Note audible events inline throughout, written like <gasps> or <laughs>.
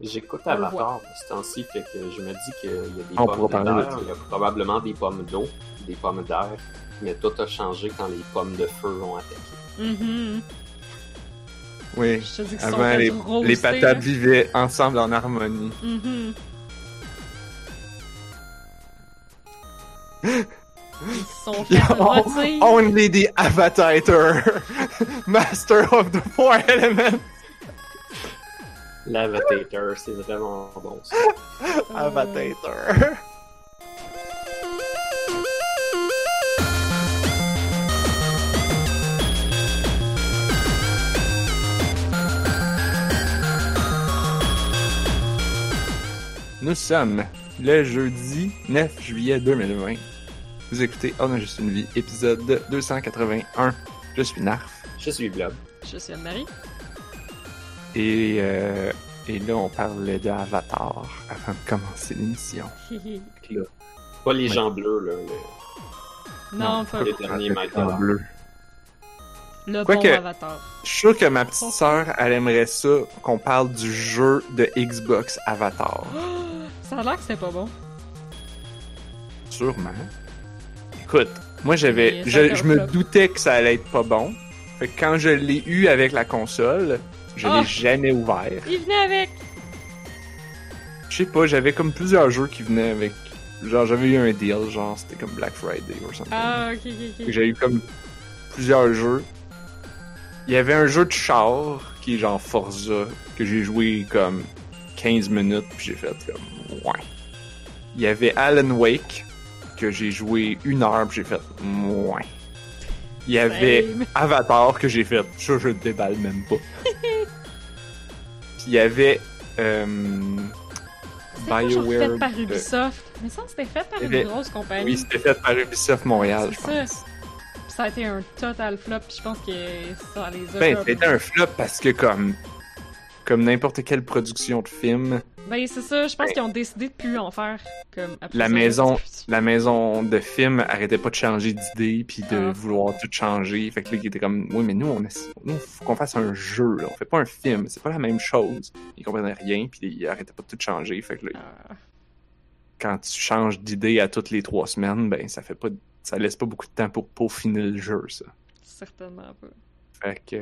J'écoute On le Avatar ce temps-ci, fait que je me dis qu'il y a des On pommes de d'air, il y a probablement des pommes d'eau, des pommes d'air, mais tout a changé quand les pommes de feu ont attaqué. Mhm. Oui. Avant, les, patates vivaient ensemble en harmonie. Mhm. Ils sont <laughs> fait rôtir. Only the Avatator, <laughs> Master of the Four Elements. L'Avatator, c'est vraiment bon ça. <laughs> Avatator. Nous sommes le jeudi 9 juillet 2020. Vous écoutez On a juste une vie, épisode 281. Je suis Narf. Je suis Blob. Je suis Anne-Marie. Et, euh, et là, on parlait d'Avatar avant de commencer l'émission. <laughs> Là. Pas les Ouais. gens bleus, là. le- non, pas les derniers Michael. bleu. le Quoique- bon avatar. Je suis sûr que ma petite sœur, elle aimerait ça qu'on parle du jeu de Xbox Avatar. <gasps> Ça a l'air que c'était pas bon. Sûrement. Écoute, moi j'avais, je, me doutais que ça allait être pas bon. Fait que quand je l'ai eu avec la console, je l'ai jamais ouvert. Il venait avec. Je sais pas, j'avais comme plusieurs jeux qui venaient avec. Genre j'avais eu un deal, genre c'était comme Black Friday ou something. Ah, ok, ok, ok. J'ai eu comme plusieurs jeux. Il y avait un jeu de char qui est genre Forza que j'ai joué comme 15 minutes puis j'ai fait comme ouais. Il y avait Alan Wake que j'ai joué une heure puis j'ai fait ouais. Il y avait. Avatar que j'ai fait ça je le déballe même pas. <laughs> il y avait euh, BioWare. fait par euh, Ubisoft? Mais ça, c'était fait par une grosse compagnie. oui, c'était fait par Ubisoft Montréal, je ça. Puis ça a été un total flop. puis Je pense que ça les a. Ben, c'était un flop parce que comme comme n'importe quelle production de film, Ben, c'est ça. Je pense qu'ils ont décidé de plus en faire. Comme La maison- la maison de film arrêtait pas de changer d'idée puis de Ah. vouloir tout changer. Fait que là, il était comme oui, mais nous on est, nous faut qu'on fasse un jeu, là. on fait pas un film, c'est pas la même chose. Ils comprenaient rien puis ils arrêtaient pas de tout changer. Fait que là, Ah, quand tu changes d'idée à toutes les trois semaines, ben ça fait pas ça laisse pas beaucoup de temps pour peaufiner le jeu, ça. certainement pas. Fait que.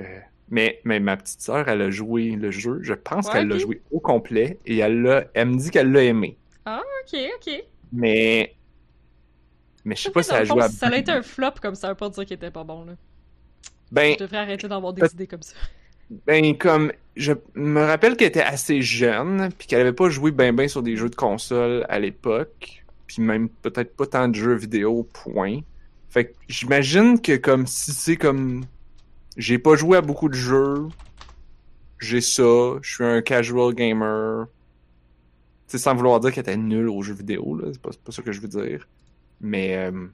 Mais, mais ma petite sœur, elle a joué le jeu. Je pense Ouais, qu'elle l'a joué au complet et elle l'a. Elle me dit qu'elle l'a aimé. Ok, ok. Mais. Mais je sais pas si elle à. si ça a été un flop comme ça, veut pas dire qu'il était pas bon. Là. Ben, Je devrais arrêter d'avoir des idées comme ça. ben, comme. Je me rappelle qu'elle était assez jeune, puis qu'elle avait pas joué ben ben sur des jeux de console à l'époque, puis même peut-être pas tant de jeux vidéo, point. Fait que j'imagine que comme si c'est comme. J'ai pas joué à beaucoup de jeux, j'ai ça, je suis un casual gamer. Tu sais, sans vouloir dire qu'elle était nulle aux jeux vidéo, là, c'est pas, pas ça que je veux dire. Mais. euh,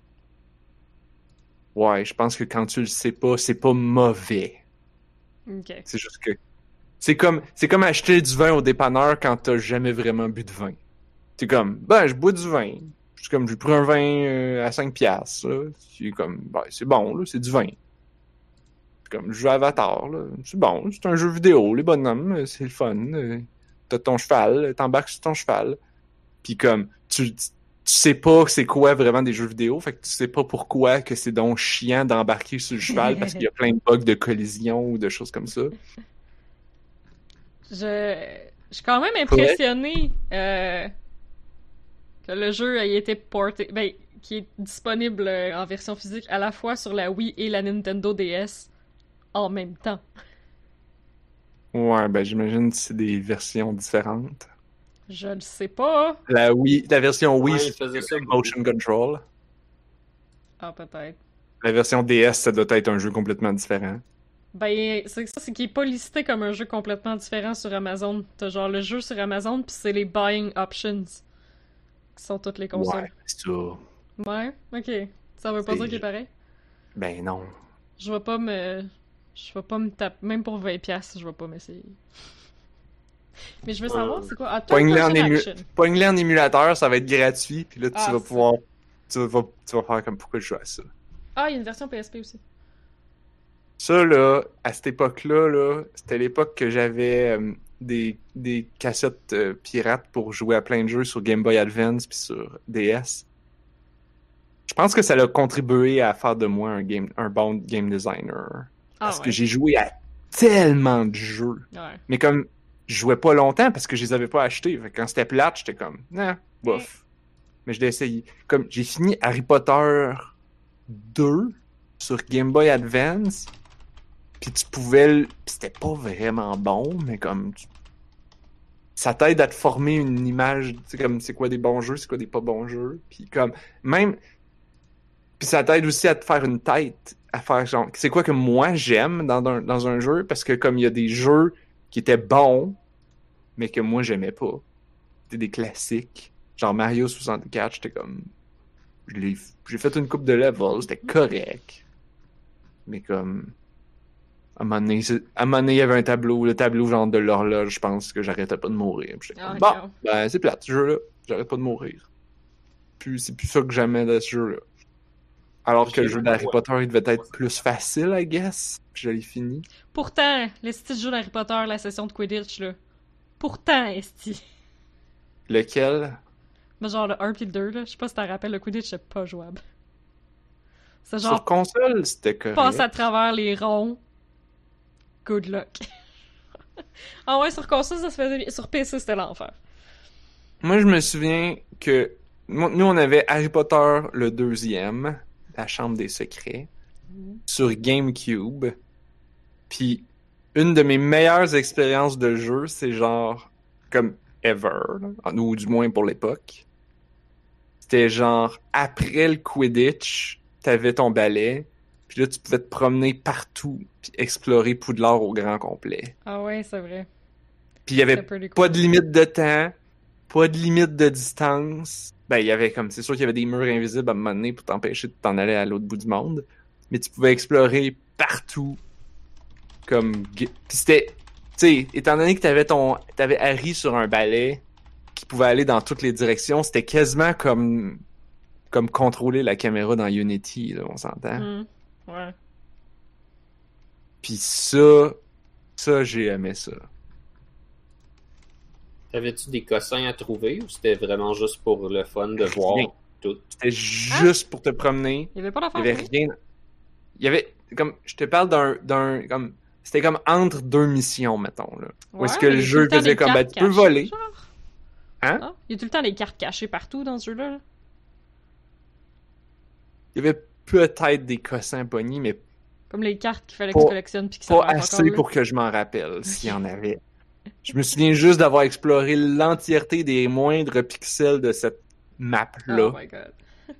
Ouais, je pense que quand tu le sais pas, c'est pas mauvais. C'est juste que. C'est comme, c'est comme acheter du vin au dépanneur quand t'as jamais vraiment bu de vin. C'est comme, ben, je bois du vin. C'est comme, j'ai pris un vin euh, à 5 piastres, là. C'est comme, ben, c'est bon, là, c'est du vin. Comme, je joue à Avatar. C'est bon, c'est un jeu vidéo, les bonhommes, c'est le fun. euh, T'as ton cheval, t'embarques sur ton cheval. Puis comme, tu, tu sais pas c'est quoi vraiment des jeux vidéo, fait que tu sais pas pourquoi que c'est donc chiant d'embarquer sur le cheval <laughs> parce qu'il y a plein de bugs de collision ou de choses comme ça. Je... je suis quand même impressionné euh, que le jeu ait été porté, ben, qui est disponible euh, en version physique à la fois sur la Wii et la Nintendo DS en même temps. Ouais, ben j'imagine que c'est des versions différentes. Je ne sais pas. La Wii, la version Wii, Ouais, faisait ça motion control. Ah, peut-être. La version DS, ça doit être un jeu complètement différent. Ben, c'est ça, c'est qu'il est pas listé comme un jeu complètement différent sur Amazon. T'as genre le jeu sur Amazon, puis c'est les buying options. Qui sont toutes les consoles. Ouais, c'est ça. Ouais, ok. Ça veut pas dire qu'il est pareil? Ben non. Je vais pas me. Je vais pas me taper. Même pour 20$, piastres, je vais pas m'essayer. Mais je veux savoir, Euh, c'est quoi? Ah, Pogne-les Turtle en, ému... En émulateur, ça va être gratuit, puis là tu Ah, vas pouvoir. Tu vas, tu vas faire comme pourquoi je joue à ça? Ah, il y a une version PSP aussi. Ça, là, à cette époque-là, là, c'était l'époque que j'avais euh, des, des cassettes euh, pirates pour jouer à plein de jeux sur Game Boy Advance puis sur DS. Je pense que ça a contribué à faire de moi un, game, un bon game designer. Ah, Parce ouais. que j'ai joué à tellement de jeux. Ouais. Mais comme je jouais pas longtemps parce que je les avais pas achetés. Fait que quand c'était plate, j'étais comme, nah, bof. Mais je l'ai essayé. Comme j'ai fini Harry Potter 2 sur Game Boy Advance. Puis tu pouvais le... C'était pas vraiment bon, mais comme... tu- Ça t'aide à te former une image, tu sais, comme c'est quoi des bons jeux, c'est quoi des pas bons jeux. Puis comme, même... Puis ça t'aide aussi à te faire une tête, à faire genre, c'est quoi que moi j'aime dans un, dans un jeu, parce que comme il y a des jeux qui étaient bons, mais que moi j'aimais pas. C'était des classiques. Genre Mario 64, j'étais comme... J'ai fait une coupe de level, c'était correct. Mais comme... À un moment donné, à un moment donné, il y avait un tableau, le tableau genre de l'horloge, je pense que j'arrêtais pas de mourir. Puis j'étais Ah, comme, bon, ben c'est plate, ce jeu-là. J'arrête pas de mourir. Puis c'est plus ça que j'aimais de ce jeu-là. Alors que le jeu d'Harry Ouais. Potter, il devait être plus facile, I guess. Puis je l'ai fini. Pourtant, les petits jeux d'Harry Potter, la session de Quidditch, là. Pourtant, Esti. Lequel? Mais genre le 1 puis le 2, là. Je sais pas si t'en rappelles, le Quidditch, c'est pas jouable. C'est Sur console, c'était correct. passe à travers les ronds. Good luck. <laughs> ah ouais, sur console, ça se faisait bien. Sur PC, c'était l'enfer. Moi, je me souviens que nous, on avait Harry Potter le deuxième, la Chambre des secrets, sur GameCube. Puis, une de mes meilleures expériences de jeu, c'est genre, comme ever, là, ou du moins pour l'époque. C'était genre, après le Quidditch, t'avais ton balai, puis là, tu pouvais te promener partout, puis explorer Poudlard au grand complet. Ah ouais, c'est vrai. Puis il y avait cool. pas de limite de temps, pas de limite de distance. Ben, il y avait comme, c'est sûr qu'il y avait des murs invisibles à un moment donné pour t'empêcher de t'en aller à l'autre bout du monde. Mais tu pouvais explorer partout. Comme, Puis c'était, tu sais, étant donné que t'avais ton, t'avais Harry sur un balai qui pouvait aller dans toutes les directions, c'était quasiment comme, comme contrôler la caméra dans Unity, là, on s'entend. Hmm. Ouais. Puis ça, ça, j'ai aimé ça. T'avais-tu des cossins à trouver ou c'était vraiment juste pour le fun de voir Rien. tout? C'était juste pour te promener. Il y avait pas Il d'affaire. y avait rien. Il y avait comme je te parle d'un d'un comme c'était comme entre deux missions mettons là. Où est-ce que le jeu faisait comme ben, tu peux voler. Hein? Ah, il y a tout le temps des cartes cachées partout dans ce jeu-là. là. Il y avait peut-être des cossins pognés mais Comme les cartes qu'il fallait que Pas- tu collectionnes puis qui pas servent encore, assez pour que je m'en rappelle s'il y en avait. Je me souviens juste d'avoir exploré l'entièreté des moindres pixels de cette map là Oh my god. <laughs>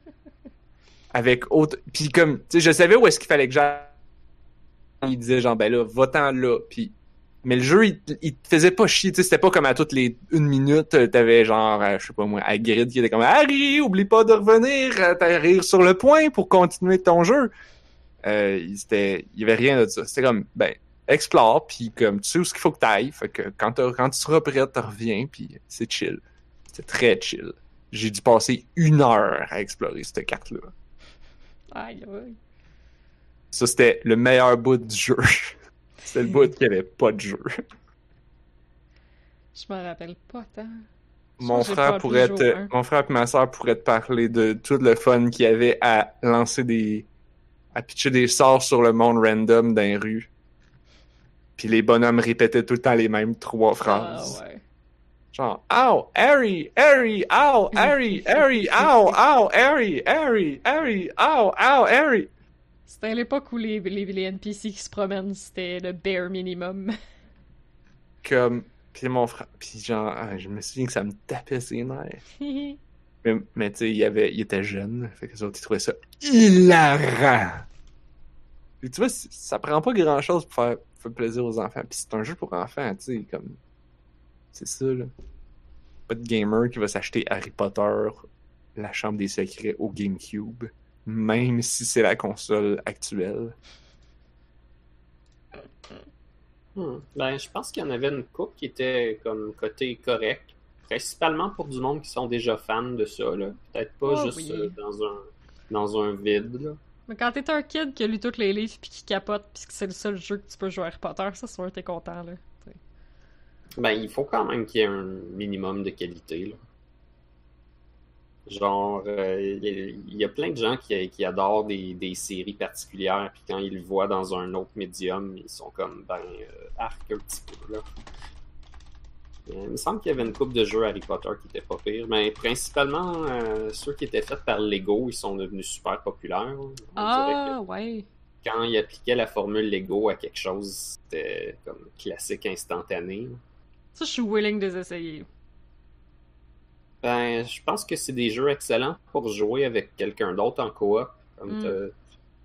avec autre puis comme tu sais je savais où est-ce qu'il fallait que j'aille. Il disait genre ben là va-t'en là puis mais le jeu il, il te faisait pas chier tu sais c'était pas comme à toutes les une minute t'avais genre euh, je sais pas moi Hagrid qui était comme Harry oublie pas de revenir euh, t'arrives sur le point pour continuer ton jeu. Euh, il y avait rien de ça. C'était comme ben explore puis comme tu sais où ce qu'il faut que t'ailles fait que quand tu seras prêt tu reviens puis c'est chill c'est très chill j'ai dû passer une heure à explorer cette carte là Aïe, aïe. ça, c'était le meilleur bout du jeu. <laughs> c'était le bout qu'il n'y avait pas de jeu. Je m'en rappelle pas tant. Mon frère pourrait te, un. mon frère et ma soeur pourraient te parler de tout le fun qu'il y avait à lancer des, à pitcher des sorts sur le monde random d'un rue. Puis les bonhommes répétaient tout le temps les mêmes trois phrases. Ah ouais. Genre, ow, Harry, Harry, ow, Harry, Harry, ow, ow, Harry, Harry, Harry, ow, ow, Harry. C'était l'époque où les, les, les NPC qui se promènent, c'était le bare minimum. <laughs> Comme, puis mon frère, puis genre, ah, je me souviens que ça me tapait ses nerfs. <laughs> Mais, mais tu sais, il, avait- il était jeune, fait que les autres, ils trouvaient ça hilarant. Puis tu vois, ça prend pas grand chose pour faire, faire plaisir aux enfants. Puis c'est un jeu pour enfants, tu sais, comme. C'est ça, là. Pas de gamer qui va s'acheter Harry Potter, la chambre des secrets au GameCube, même si c'est la console actuelle. Hmm. Ben, je pense qu'il y en avait une coupe qui était comme côté correct. Principalement pour du monde qui sont déjà fans de ça, là. Peut-être pas Oh, juste oui. euh, dans un dans un vide, là. Mais quand t'es un kid qui a lu tous les livres puis qui capote puis que c'est le seul jeu que tu peux jouer à Harry Potter, ça, sûr, t'es content, là. Ben, il faut quand même qu'il y ait un minimum de qualité. Là. Genre, euh, il y, a plein de gens qui, adorent des, des, séries particulières, puis quand ils le voient dans un autre médium, ils sont comme, ben, euh, un petit peu, là. Il me semble qu'il y avait une coupe de jeux Harry Potter qui était pas pire, mais principalement euh, ceux qui étaient faits par Lego, ils sont devenus super populaires. ah, ouais. Quand ils appliquaient la formule Lego à quelque chose, c'était comme classique instantané. Ça, je suis willing de les essayer. Ben, je pense que c'est des jeux excellents pour jouer avec quelqu'un d'autre en coop. Comme mm.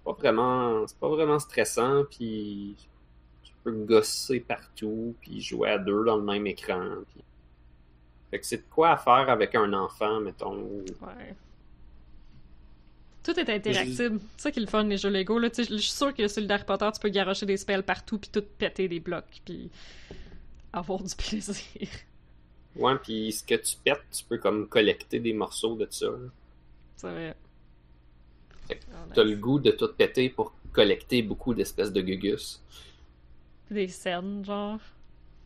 pas vraiment, c'est pas vraiment stressant, puis tu peux gosser partout, puis jouer à deux dans le même écran. Fait que c'est de quoi à faire avec un enfant, mettons. Ouais. Tout est interactif. C'est ça qui est le fun, les jeux Lego. Là. Je suis sûr que sur le Harry Potter, tu peux garocher des spells partout, puis tout péter des blocs, puis avoir du <laughs> plaisir. Ouais, puis ce que tu pètes, tu peux comme collecter des morceaux de ça. C'est vrai. T'as le goût de tout péter pour collecter beaucoup d'espèces de gugus. Des scènes, genre.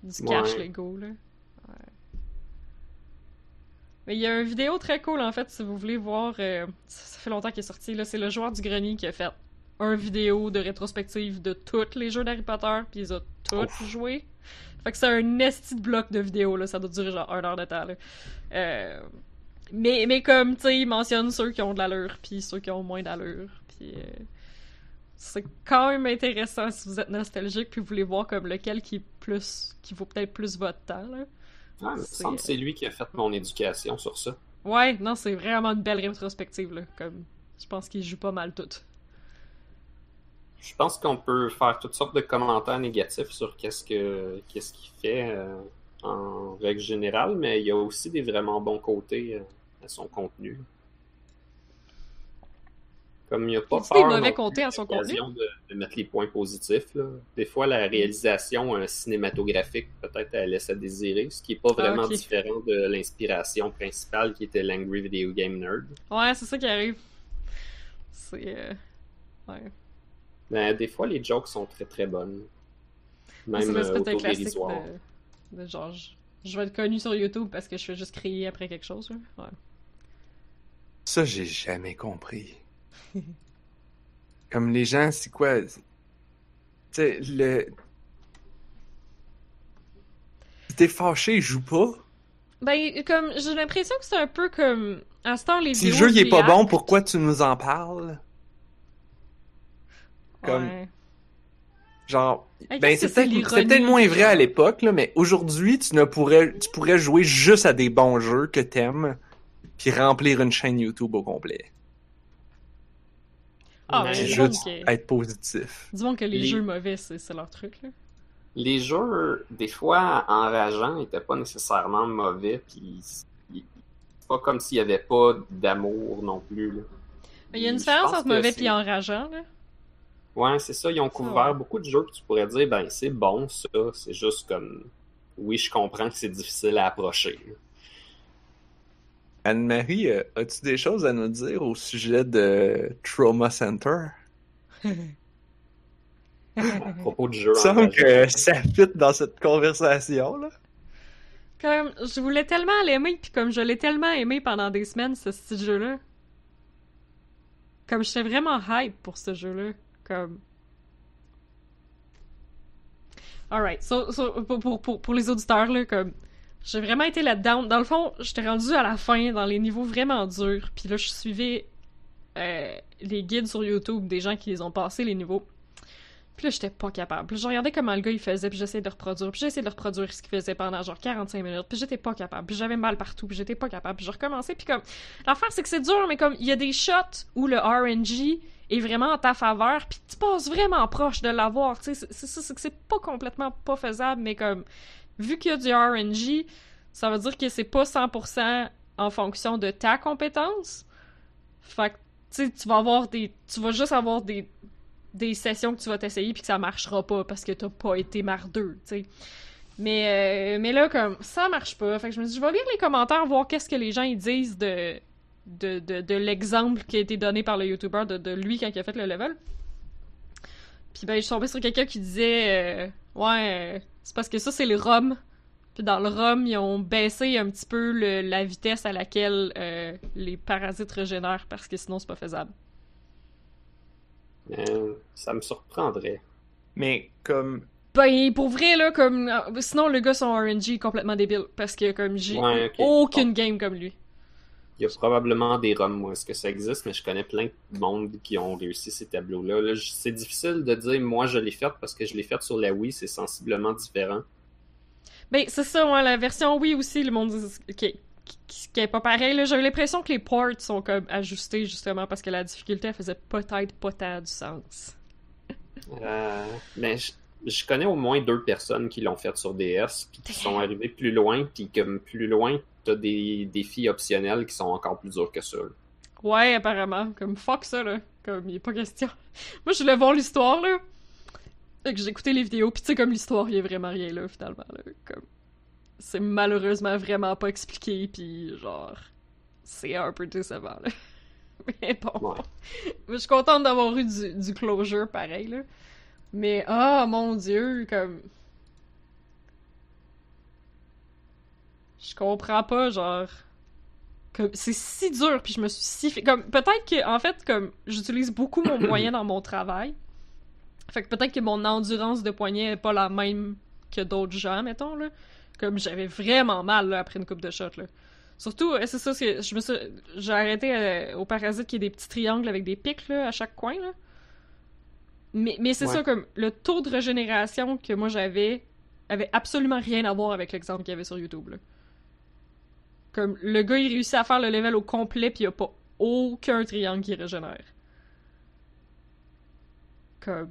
Du cash Lego, là. Ouais. Mais il y a une vidéo très cool, en fait, si vous voulez voir. Euh, ça fait longtemps qu'il est sorti, là. C'est le joueur du grenier qui a fait un vidéo de rétrospective de tous les jeux d'Harry Potter, puis ils ont tous joué. Fait que c'est un esti de bloc de vidéo, là. Ça doit durer genre une heure de temps, là. Euh, mais, mais comme, tu sais, il mentionne ceux qui ont de l'allure, puis ceux qui ont moins d'allure. Puis euh, c'est quand même intéressant si vous êtes nostalgique, puis vous voulez voir comme lequel qui est plus, qui vaut peut-être plus votre temps, là. Ah, c'est lui qui a fait mon éducation sur ça. Ouais, non, c'est vraiment une belle rétrospective, là. Comme, je pense qu'il joue pas mal tout. Je pense qu'on peut faire toutes sortes de commentaires négatifs sur qu'est-ce que qu'est-ce qu'il fait euh, en règle générale, mais il y a aussi des vraiment bons côtés euh, à son contenu. Comme il n'y a pas peur des mauvais côtés à son contenu de, mettre les points positifs. Là. Des fois, la réalisation euh, cinématographique, peut-être, elle laisse à désirer, ce qui n'est pas ah, vraiment différent de l'inspiration principale qui était l'Angry Video Game Nerd. Ouais, c'est ça qui arrive. C'est. Ouais. Ben, des fois, les jokes sont très très bonnes. Même euh, de, de, genre, je, vais être connu sur YouTube parce que je fais juste crier après quelque chose. Ouais. Ça, j'ai jamais compris. <laughs> Comme les gens, c'est quoi? Tu sais, le. t'es fâché, joue pas? Ben, comme, j'ai l'impression que c'est un peu comme. À ce temps, les Si le jeu il est pas bon, pourquoi tu nous en parles? Comme... Genre, ben c'était peut-être moins vrai à l'époque, là, mais aujourd'hui, tu ne pourrais, tu pourrais jouer juste à des bons jeux que t'aimes, puis remplir une chaîne YouTube au complet. Ah, mais juste être positif. Disons que les, jeux mauvais, c'est leur truc, là. Les jeux, des fois, enrageants, n'étaient pas nécessairement mauvais, puis c'est pas comme s'il y avait pas d'amour non plus, là. Mais il y a une différence entre mauvais et enrageant, là. Ouais, c'est ça. Ils ont couvert beaucoup de jeux que tu pourrais dire, ben, c'est bon, ça. C'est juste comme. Oui, je comprends que c'est difficile à approcher. Anne-Marie, euh, as-tu des choses à nous dire au sujet de Trauma Center? <laughs> à propos de jeu. Il semble que ça fit dans cette conversation-là. Comme, je voulais tellement l'aimer, puis comme je l'ai tellement aimé pendant des semaines, ce style jeu-là. Comme j'étais vraiment hype pour ce jeu-là. Comme. Alright, so, pour, pour, pour, les auditeurs, là, comme. J'ai vraiment été là-dedans. Dans le fond, j'étais rendu à la fin, dans les niveaux vraiment durs. Puis là, je suivais euh, les guides sur YouTube des gens qui les ont passés, les niveaux. Puis là, j'étais pas capable. Puis je regardais comment le gars il faisait, puis j'essayais de reproduire. Puis j'essayais de reproduire ce qu'il faisait pendant genre 45 minutes. Puis j'étais pas capable. Puis j'avais mal partout, puis j'étais pas capable. Puis je recommençais. Puis comme. L'affaire, c'est que c'est dur, mais comme il y a des shots où le RNG est vraiment en ta faveur, puis tu passes vraiment proche de l'avoir. Tu sais, c'est ça, c'est que c'est pas complètement pas faisable, mais comme. Vu qu'il y a du RNG, ça veut dire que c'est pas 100% en fonction de ta compétence. Fait que, tu tu vas avoir des. Tu vas juste avoir des des sessions que tu vas t'essayer puis que ça marchera pas parce que t'as pas été mardeux, tu sais. Mais, euh, mais là, comme, ça marche pas. Fait que je me dis, je vais lire les commentaires, voir qu'est-ce que les gens disent de, de, de, l'exemple qui a été donné par le YouTuber de, de, lui quand il a fait le level. Puis ben, je suis tombée sur quelqu'un qui disait, euh, ouais, euh, c'est parce que ça, c'est les ROM. Puis dans le ROM, ils ont baissé un petit peu le- la vitesse à laquelle euh, les parasites régénèrent parce que sinon c'est pas faisable. Euh, ça me surprendrait. Mais comme. Ben, pour vrai, là, comme. euh, Sinon, le gars, son RNG est complètement débile. Parce que, comme, j'ai Ouais, aucune game comme lui. Il y a probablement des ROM, moi, est-ce que ça existe, mais je connais plein de monde qui ont réussi ces tableaux-là. Là, c'est difficile de dire, moi, je l'ai fait parce que je l'ai fait sur la Wii, c'est sensiblement différent. Ben, c'est ça, ouais, la version Wii aussi, le monde dit qui, qui, qui est pas pareil. là. J'avais l'impression que les ports sont comme ajustés, justement, parce que la difficulté, elle faisait peut-être pas tant du sens. Euh, mais je, je connais au moins deux personnes qui l'ont fait sur DS, puis qui sont arrivées plus loin, puis comme plus loin, t'as des défis optionnels qui sont encore plus durs que ça. là. Ouais, apparemment. Comme, fuck ça, là. Comme, il est pas question. <laughs> Moi, je voulais voir l'histoire, là. Fait que j'ai écouté les vidéos, pis tu sais, comme l'histoire, il a vraiment rien là, finalement, là. Comme, c'est malheureusement vraiment pas expliqué, pis genre, c'est un peu décevant, là. <laughs> Mais bon. Ouais. <laughs> Je suis contente d'avoir eu du, du closure, pareil, là. Mais, ah, mon dieu, comme... Je comprends pas, genre... C'est si dur, puis je me suis si fait... Comme, peut-être que, en fait, comme, j'utilise beaucoup mon moyen dans mon travail. Fait que peut-être que mon endurance de poignet est pas la même que d'autres gens, mettons, là. Comme, j'avais vraiment mal, là, après une coupe de shot, là. Surtout, c'est ça, c'est- je me suis... J'ai arrêté euh, au parasite qui est des petits triangles avec des pics, là, à chaque coin, là. Mais, mais c'est Ouais. ça, comme, le taux de régénération que moi j'avais avait absolument rien à voir avec l'exemple qu'il y avait sur YouTube, là. Comme, le gars, il réussit à faire le level au complet, puis il y a pas aucun triangle qui régénère. Comme...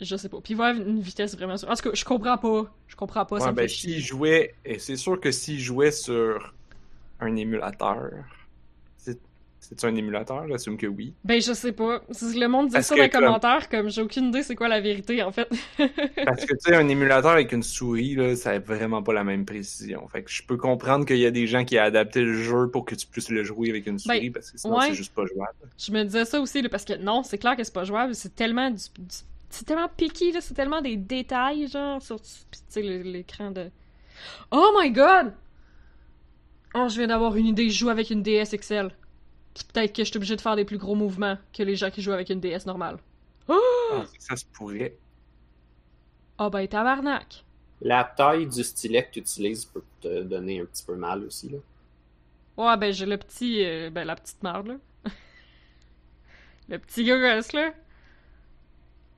Je sais pas. Puis il va à une vitesse vraiment... sur- En tout cas, je comprends pas. Je comprends pas, Ouais, ben, s'il jouait. Et c'est sûr que s'il jouait sur un émulateur. C'est c'est un émulateur, j'assume que oui. Ben, je sais pas. Si le monde dit Parce ça dans les comme- commentaires, comme j'ai aucune idée c'est quoi la vérité, en fait. <laughs> Parce que tu sais, un émulateur avec une souris, là, ça n'a vraiment pas la même précision. Fait que je peux comprendre qu'il y a des gens qui ont adapté le jeu pour que tu puisses le jouer avec une souris, parce que sinon Ben, ouais. c'est juste pas jouable. Je me disais ça aussi, là, parce que non, c'est clair que c'est pas jouable. C'est tellement du, du- c'est tellement picky, là. C'est tellement des détails, genre, sur l'écran de. Oh my god! Oh, je viens d'avoir une idée. Je joue avec une DS XL. Puis peut-être que je suis obligé de faire des plus gros mouvements que les gens qui jouent avec une DS normale. Oh! Ah, ça se pourrait. Ah ben, tabarnak! La taille du stylet que tu utilises peut te donner un petit peu mal aussi. Là. Ouais, ben, j'ai le petit. euh, ben, la petite merde, là. <laughs> le petit gosse, là.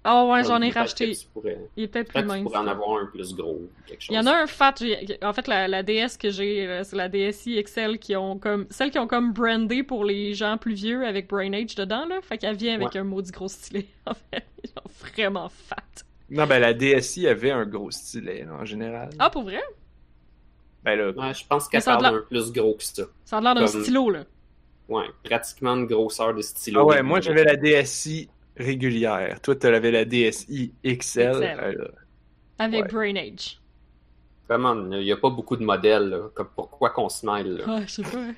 Oh, ouais, j'en ai racheté. pourrais- Il est peut-être plus que tu mince. pourrais en avoir un plus gros quelque chose. Il y en a un fat. En fait, la, la DS que j'ai, euh, c'est la DSi XL qui ont comme. Celle qui ont comme brandé pour les gens plus vieux avec Brain Age dedans, là. Fait qu'elle vient avec Ouais. un maudit gros stylet. <laughs> En fait, ils sont vraiment fat. Non, ben la DSi avait un gros stylet, en général. Ah, pour vrai? Ben là, Ouais, je pense qu'elle parle d'un plus gros que ça. Ça a l'air d'un Comme- stylo, là. Ouais, pratiquement une grosseur de stylo. ah ouais, moi j'avais la DSi régulière. Toi, tu avais la DSi XL. XL. euh. Avec Ouais. Brain Age. Vraiment, il n'y a pas beaucoup de modèles. Là. Comme pourquoi qu'on se mêle? Là? Ah, je sais pas. hein.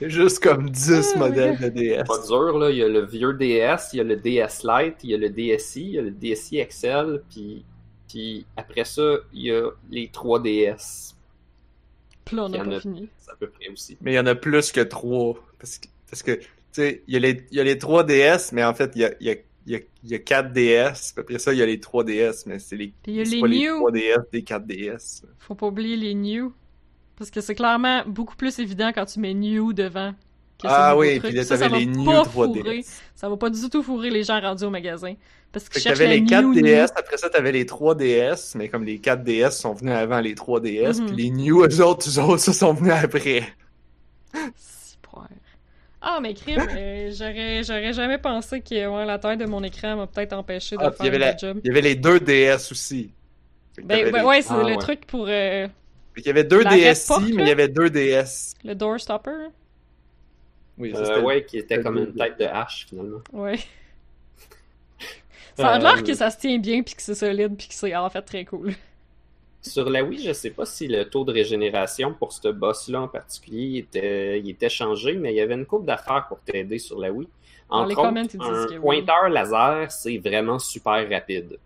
Il y a juste comme 10 Ah, modèles ouais. de DS. Pas dur, là. Il y a le vieux DS, il y a le DS Lite, il y a le DSi, il y a le DSi XL, puis, puis après ça, il y a les 3DS. Puis là, on Il y a en pas a- fini. C'est à peu près aussi. Mais il y en a plus que 3. Parce que, parce que sais, il y, a les- il y a les 3 DS, mais en fait, il y a, il y a, il y a, il y a 4 DS. Après ça, il y a les 3 DS, mais c'est les, Puis il y a c'est les pas les New. 3 DS des 4 DS. Faut pas oublier les New. Parce que c'est clairement beaucoup plus évident quand tu mets New devant. Ah oui, puis là, Ça, les New pas 3DS. fourrer. Ça va pas du tout fourrer les gens rendus au magasin. Parce que t'avais les 4 New DS, après ça, t'avais les 3 DS, mais comme les 4 DS sont venus avant les 3 DS, Mhm. puis les New, eux autres, eux autres, ça sont venus après. <laughs> New. Ah, mais crime, euh, j'aurais, j'aurais jamais pensé que ouais, la taille de mon écran m'a peut-être empêché de Ah, il faire le la- job. Il y avait les 2 DS aussi. Ben, ben les- ouais, c'est Ah, le ouais. truc pour euh, qu'il y avait 2 La DSi, porte, mais là? il y avait 2 DS. le door stopper? Oui, ça, Euh, c'était- ouais, qui était comme une tête de hache, finalement. Ouais. <laughs> Ça a l'air Euh, que ça se tient bien, puis que c'est solide, puis que c'est en fait très cool. Sur la Wii, je sais pas si le taux de régénération pour ce boss-là en particulier était, il était changé, mais il y avait une coupe d'affaires pour t'aider sur la Wii. Entre autres, un que oui. pointeur laser, c'est vraiment super rapide.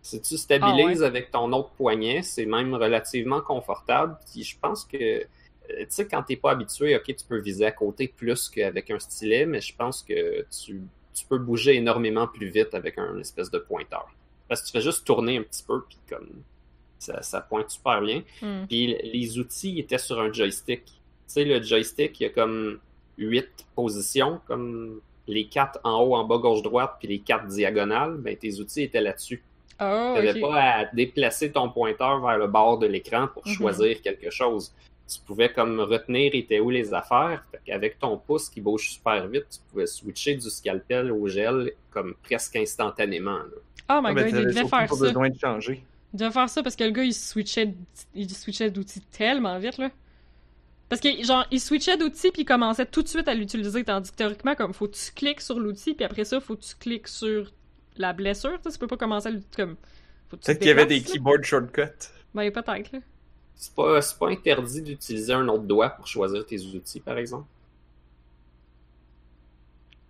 Si tu stabilises Ah avec ton autre poignet, c'est même relativement confortable. Puis je pense que, euh, tu sais, quand t'es pas habitué, ok, tu peux viser à côté plus qu'avec un stylet, mais je pense que tu, tu peux bouger énormément plus vite avec un espèce de pointeur. Parce que tu fais juste tourner un petit peu, puis comme ça, ça pointe super bien. Hmm. Puis les outils étaient sur un joystick. Tu sais, le joystick, il y a comme huit positions, comme les quatre en haut, en bas, gauche, droite, puis les quatre diagonales. Ben, tes outils étaient là-dessus. Oh, Tu n'avais pas à déplacer ton pointeur vers le bord de l'écran pour Mhm. choisir quelque chose. Tu pouvais comme retenir étaient où les affaires. Fait qu'avec ton pouce qui bouge super vite, tu pouvais switcher du scalpel au gel comme presque instantanément. là. Oh my Ah, ben, god, il devait faire pas ça. besoin de changer. Il devait faire ça parce que le gars, il switchait, il switchait d'outils tellement vite, là. Parce que, genre, il switchait d'outils puis il commençait tout de suite à l'utiliser, tandis que théoriquement, comme, faut que tu cliques sur l'outil, puis après ça, faut que tu cliques sur la blessure, tu sais, tu peux pas commencer à l'utiliser comme... Peut-être qu'il y avait des là. keyboard shortcuts. Ben, peut-être, là. C'est pas, c'est pas interdit d'utiliser un autre doigt pour choisir tes outils, par exemple.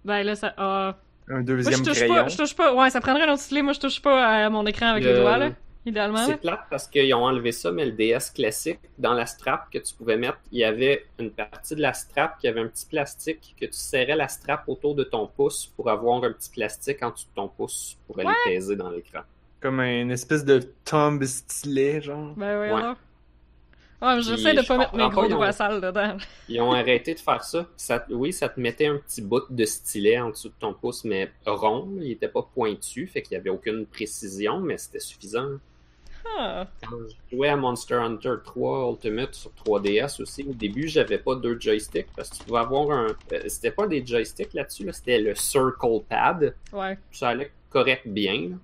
Ben, là, ça... ah. Un Moi, deuxième je touche crayon. pas, je touche pas... Ouais, ça prendrait un autre stylet, moi, je touche pas à mon écran avec les Le- doigts, là. Idéalement. C'est plate parce qu'ils ont enlevé ça, mais le DS classique, dans la strap que tu pouvais mettre, il y avait une partie de la strap qui avait un petit plastique que tu serrais la strap autour de ton pouce pour avoir un petit plastique en dessous de ton pouce pour aller peser dans l'écran. Comme une espèce de tombe stylet, genre. Ben, ouais, Ouais. alors. Ouais, mais Puis, j'essaie de je pas mettre mes gros pas, ils ont- doigts sales dedans. <laughs> Ils ont arrêté de faire ça. ça. Oui, ça te mettait un petit bout de stylet en dessous de ton pouce, mais rond. Il était pas pointu, fait qu'il y avait aucune précision, mais c'était suffisant. Ah. Quand je jouais à Monster Hunter 3 Ultimate sur 3DS aussi, au début, j'avais pas deux joysticks parce que tu pouvais avoir un. euh, C'était pas des joysticks là-dessus, là, c'était le Circle Pad. Ouais. Ça allait correct bien. là.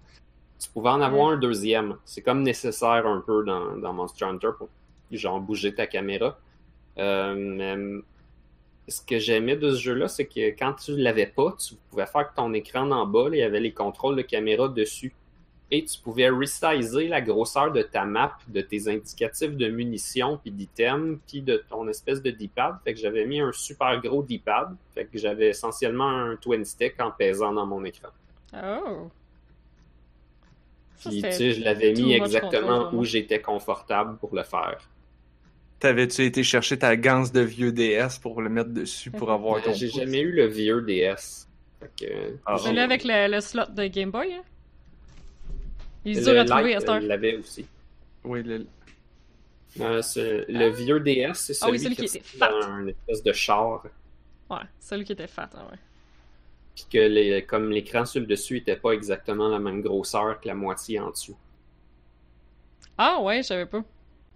Tu pouvais en avoir un deuxième. C'est comme nécessaire un peu dans, dans Monster Hunter pour genre bouger ta caméra. Euh, mais ce que j'aimais de ce jeu-là, c'est que quand tu l'avais pas, tu pouvais faire que ton écran d'en bas, là, il y avait les contrôles de caméra dessus. Et tu pouvais resizer la grosseur de ta map, de tes indicatifs de munitions, puis d'items, puis de ton espèce de D-pad. Fait que j'avais mis un super gros D-pad. Fait que j'avais essentiellement un twin stick en pesant dans mon écran. Oh. Puis, tu sais, je l'avais mis exactement où moi. j'étais confortable pour le faire. T'avais-tu été chercher ta ganse de vieux DS pour le mettre dessus pour avoir ton Euh, J'ai pouce? jamais eu le vieux DS. Fait que, Ah, j'ai- avec le, le slot de Game Boy, hein? Il est le dur à trouver à cette heure. euh, l'avait aussi. Oui, le... Euh, ce- le vieux DS, c'est Ah celui, oui, celui qui qui était ressemble à un espèce de char. Ouais, celui qui était fat, hein, ouais. Puis que les, comme l'écran sur le dessus était pas exactement la même grosseur que la moitié en dessous. Ah ouais, je savais pas.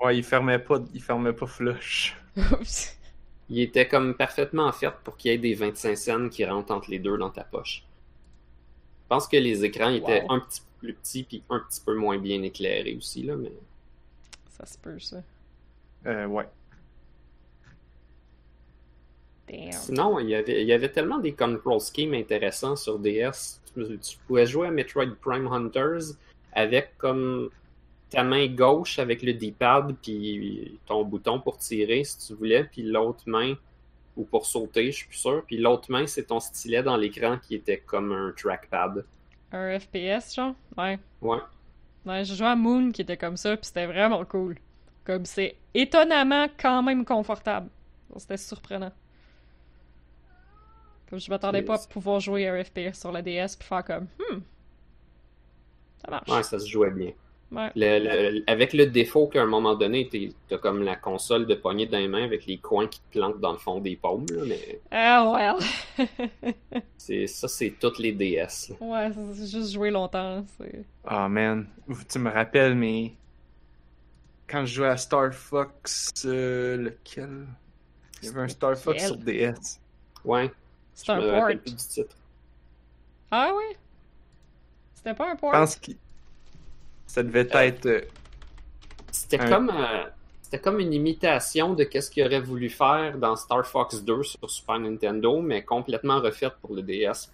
Ouais, il fermait pas, il fermait pas flush. Oups. Il était comme parfaitement fait pour qu'il y ait des 25 cents qui rentrent entre les deux dans ta poche. Je pense que les écrans étaient Wow. un petit peu plus petits puis un petit peu moins bien éclairés aussi, là, mais ça se peut, ça. Euh, ouais. Damn. Sinon, il y avait, il y avait tellement des control schemes intéressants sur DS. Tu, tu pouvais jouer à Metroid Prime Hunters avec comme ta main gauche avec le D-pad puis ton bouton pour tirer si tu voulais, puis l'autre main ou pour sauter, je suis plus sûr, puis l'autre main c'est ton stylet dans l'écran qui était comme un trackpad. Un FPS, genre? Ouais. Ouais. Ouais, j'ai joué à Moon qui était comme ça, puis c'était vraiment cool. Comme c'est étonnamment quand même confortable. C'était surprenant. Comme je m'attendais pas à pouvoir jouer à un FPS sur la DS puis faire comme hmm. Ça marche. Ouais, ça se jouait bien. Ouais. Le- le- avec le défaut qu'à un moment donné, t'as comme la console de poignée dans les mains avec les coins qui te plantent dans le fond des paumes, là, mais Ah well. <laughs> c'est ça, c'est toutes les DS. là. ouais, c'est juste jouer longtemps. C'est... Ah man, tu me rappelles, mais quand je jouais à Star Fox, euh, lequel? Il y avait un Star Fox sur DS. Ouais, C'est je un me port. rappelle plus du titre. Ah oui? C'était pas un port? Je pense que ça devait Euh, être. euh, C'était Un- comme euh, c'était comme une imitation de qu'est-ce qu'il aurait voulu faire dans Star Fox 2 sur Super Nintendo, mais complètement refaite pour le DS.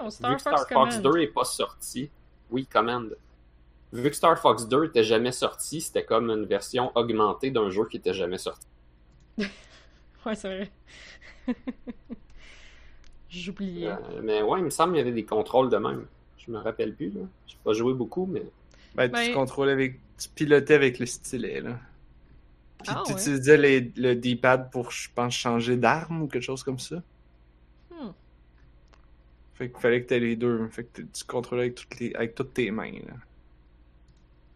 Oh, Vu Star que Fox Star Fox Command. 2 est pas sorti, oui, Command. Vu que Star Fox 2 était jamais sorti, c'était comme une version augmentée d'un jeu qui était jamais sorti. <laughs> Ouais, c'est vrai. <laughs> J'oubliais. Euh, mais ouais, il me semble qu'il y avait des contrôles de même. Je me rappelle plus. là. J'ai pas joué beaucoup, mais Ben, tu Ben- contrôlais avec. Tu pilotais avec le stylet, là. Puis Ah, tu ouais. utilisais les- le D-pad pour, je pense, changer d'arme ou quelque chose comme ça. Hmm. Fait qu'il fallait que t'aies les deux. Fait que tu- contrôlais avec toutes, les, avec toutes tes mains, là.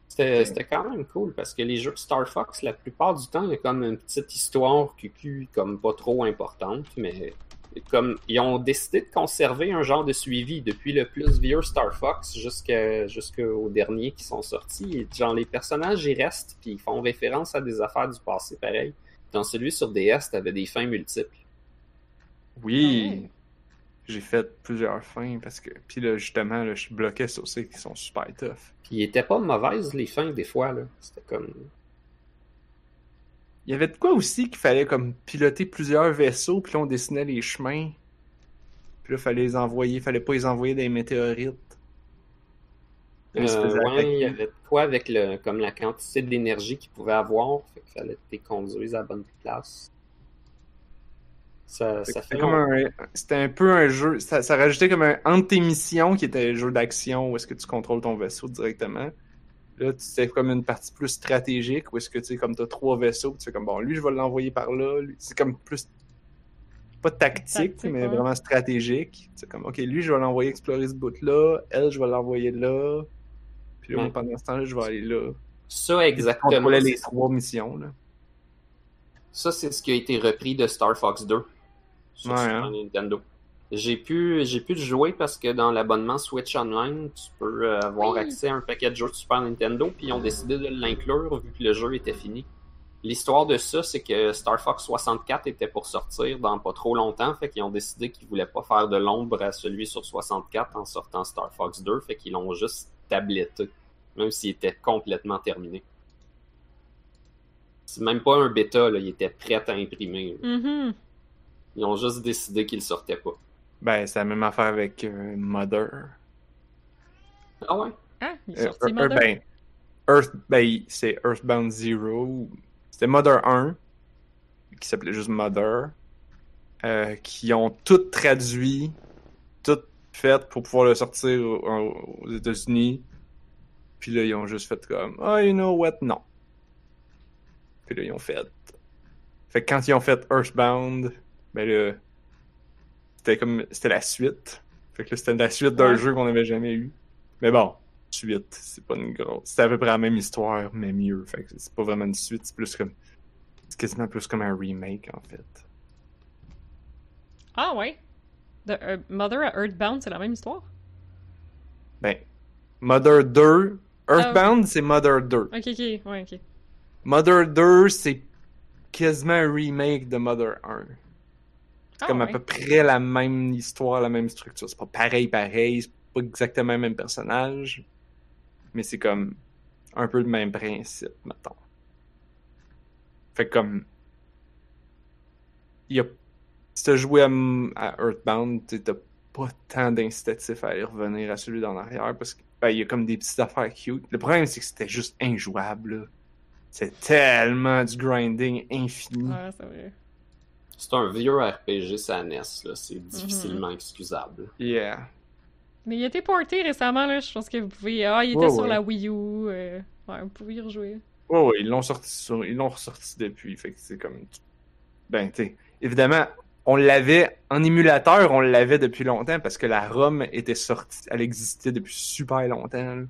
C'était c'était quand même cool parce que les jeux de Star Fox, la plupart du temps, il y a comme une petite histoire QQ, comme pas trop importante, mais comme ils ont décidé de conserver un genre de suivi depuis le plus vieux Star Fox jusqu'aux derniers qui sont sortis. Et genre, les personnages, ils restent, puis ils font référence à des affaires du passé pareil. Dans celui sur DS, t'avais des fins multiples. Oui! Ah. J'ai fait plusieurs fins parce que. Puis là, justement, là, je bloquais sur ceux qui sont super tough. Puis ils étaient pas mauvaises, les fins, des fois, là. C'était comme... Il y avait de quoi aussi qu'il fallait comme piloter plusieurs vaisseaux, puis là on dessinait les chemins. Puis là, fallait les envoyer, fallait pas les envoyer des météorites. Euh, ouais, il y avait de quoi avec le, comme la quantité d'énergie qu'ils pouvaient avoir. Fait qu'il fallait les conduises à la bonne place. Ça, Fait ça que fait C'était comme un, c'était un peu un jeu, ça, ça rajoutait comme un entre tes missions qui était un jeu d'action où est-ce que tu contrôles ton vaisseau directement. Là, tu sais comme une partie plus stratégique où est-ce que tu sais comme t'as trois vaisseaux, tu sais comme bon lui je vais l'envoyer par là, c'est comme plus pas tactique, Tactique, mais ouais. vraiment stratégique. C'est comme ok lui je vais l'envoyer explorer ce bout là, elle je vais l'envoyer là, puis là Ouais. pendant ce temps-là je vais aller là. Ça, exactement. contrôlais les c'est- trois missions là. Ça, c'est ce qui a été repris de Star Fox 2 sur Ouais, hein. Nintendo. J'ai pu, j'ai pu le jouer parce que dans l'abonnement Switch Online, tu peux euh, avoir Oui. accès à un paquet de jeux de Super Nintendo, puis ils ont décidé de l'inclure vu que le jeu était fini. L'histoire de ça, c'est que Star Fox 64 était pour sortir dans pas trop longtemps, fait qu'ils ont décidé qu'ils voulaient pas faire de l'ombre à celui sur 64 en sortant Star Fox 2, fait qu'ils l'ont juste tabletté, même s'il était complètement terminé. C'est même pas un bêta, là, il était prêt à imprimer. Mhm. Ils ont juste décidé qu'il sortait pas. Ben c'est la même affaire avec euh, Mother. Ah ouais? Il est Euh, sorti euh, Mother? ben, Earth, ben, c'est Earthbound Zero. C'était Mother 1, qui s'appelait juste Mother, euh, qui ont tout traduit, tout fait pour pouvoir le sortir au- aux États-Unis. Puis là, ils ont juste fait comme, oh, you know what, non. Puis là, ils ont fait. Fait que quand ils ont fait Earthbound, ben là, c'était comme, c'était la suite. Fait que c'était la suite d'un Ouais. jeu qu'on n'avait jamais eu. Mais bon, suite, c'est pas une grosse. C'est à peu près la même histoire, mais mieux. Fait que c'est pas vraiment une suite, c'est plus comme. C'est quasiment plus comme un remake, en fait. Ah ouais. De euh, Mother à Earthbound, c'est la même histoire? Ben, Mother 2. Ah, Earthbound, c'est Mother 2. Ok, ok, ouais, ok. Mother 2, c'est quasiment un remake de Mother 1. C'est Ah, comme à peu près la même histoire, la même structure. C'est pas pareil, pareil. C'est pas exactement le même personnage. Mais c'est comme un peu le même principe, mettons. Fait que comme. Il y a. Si t'as joué à, à Earthbound, t'as pas tant d'incitatifs à aller revenir à celui d'en arrière parce que ben, y a comme des petites affaires cute. Le problème, c'est que c'était juste injouable. là. C'est tellement du grinding infini. Ouais, c'est vrai. C'est un vieux RPG sa NES, là. C'est difficilement excusable. Yeah. Mais il a été porté récemment, là. Je pense que vous pouvez. Ah, il était Ouais, sur ouais. la Wii U. euh, Ouais, vous pouvez y rejouer. Ouais, ouais, ils l'ont sorti sur... ils l'ont ressorti depuis, fait que c'est comme ben tu sais, évidemment, on l'avait en émulateur, on l'avait depuis longtemps parce que la ROM était sortie, elle existait depuis super longtemps. là.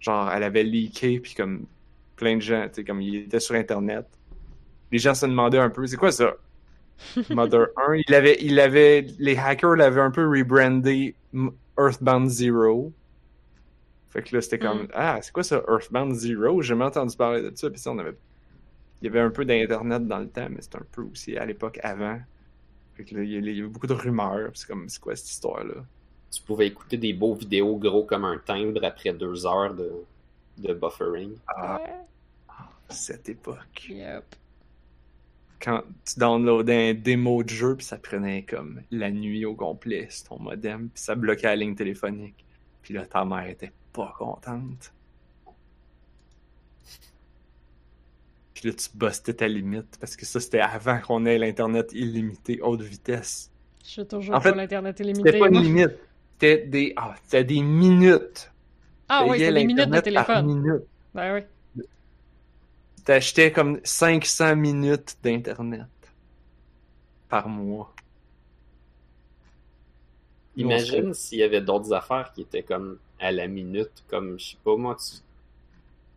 Genre elle avait leaké puis comme plein de gens, tu sais comme il était sur internet. Les gens se demandaient un peu, c'est quoi ça? <laughs> Mother 1, il avait il avait les hackers l'avaient un peu rebrandé Earthbound Zero. Fait que là, c'était comme, Mm. ah, c'est quoi ça, Earthbound Zero? J'ai jamais entendu parler de ça. Puis ça, on avait. Il y avait un peu d'Internet dans le temps, mais c'était un peu aussi à l'époque avant. Fait que là, il y avait beaucoup de rumeurs. C'est comme, c'est quoi cette histoire-là? Tu pouvais écouter des beaux vidéos gros comme un timbre après deux heures de, de buffering. Ah, cette époque. Yep. Quand tu downloadais un démo de jeu, puis ça prenait comme la nuit au complet sur ton modem, puis ça bloquait la ligne téléphonique. Puis là, ta mère était pas contente. Puis là, tu bustais ta limite, parce que ça, c'était avant qu'on ait l'Internet illimité haute vitesse. Je suis toujours En fait, pour l'Internet C'était illimité. pas une limite. C'était des, ah, c'était des minutes. Ah oui, c'est des minutes de téléphone. minute. Ben oui. T'achetais comme 500 minutes d'Internet par mois. Imagine s'il y avait d'autres affaires qui étaient comme à la minute, comme, je sais pas moi, tu-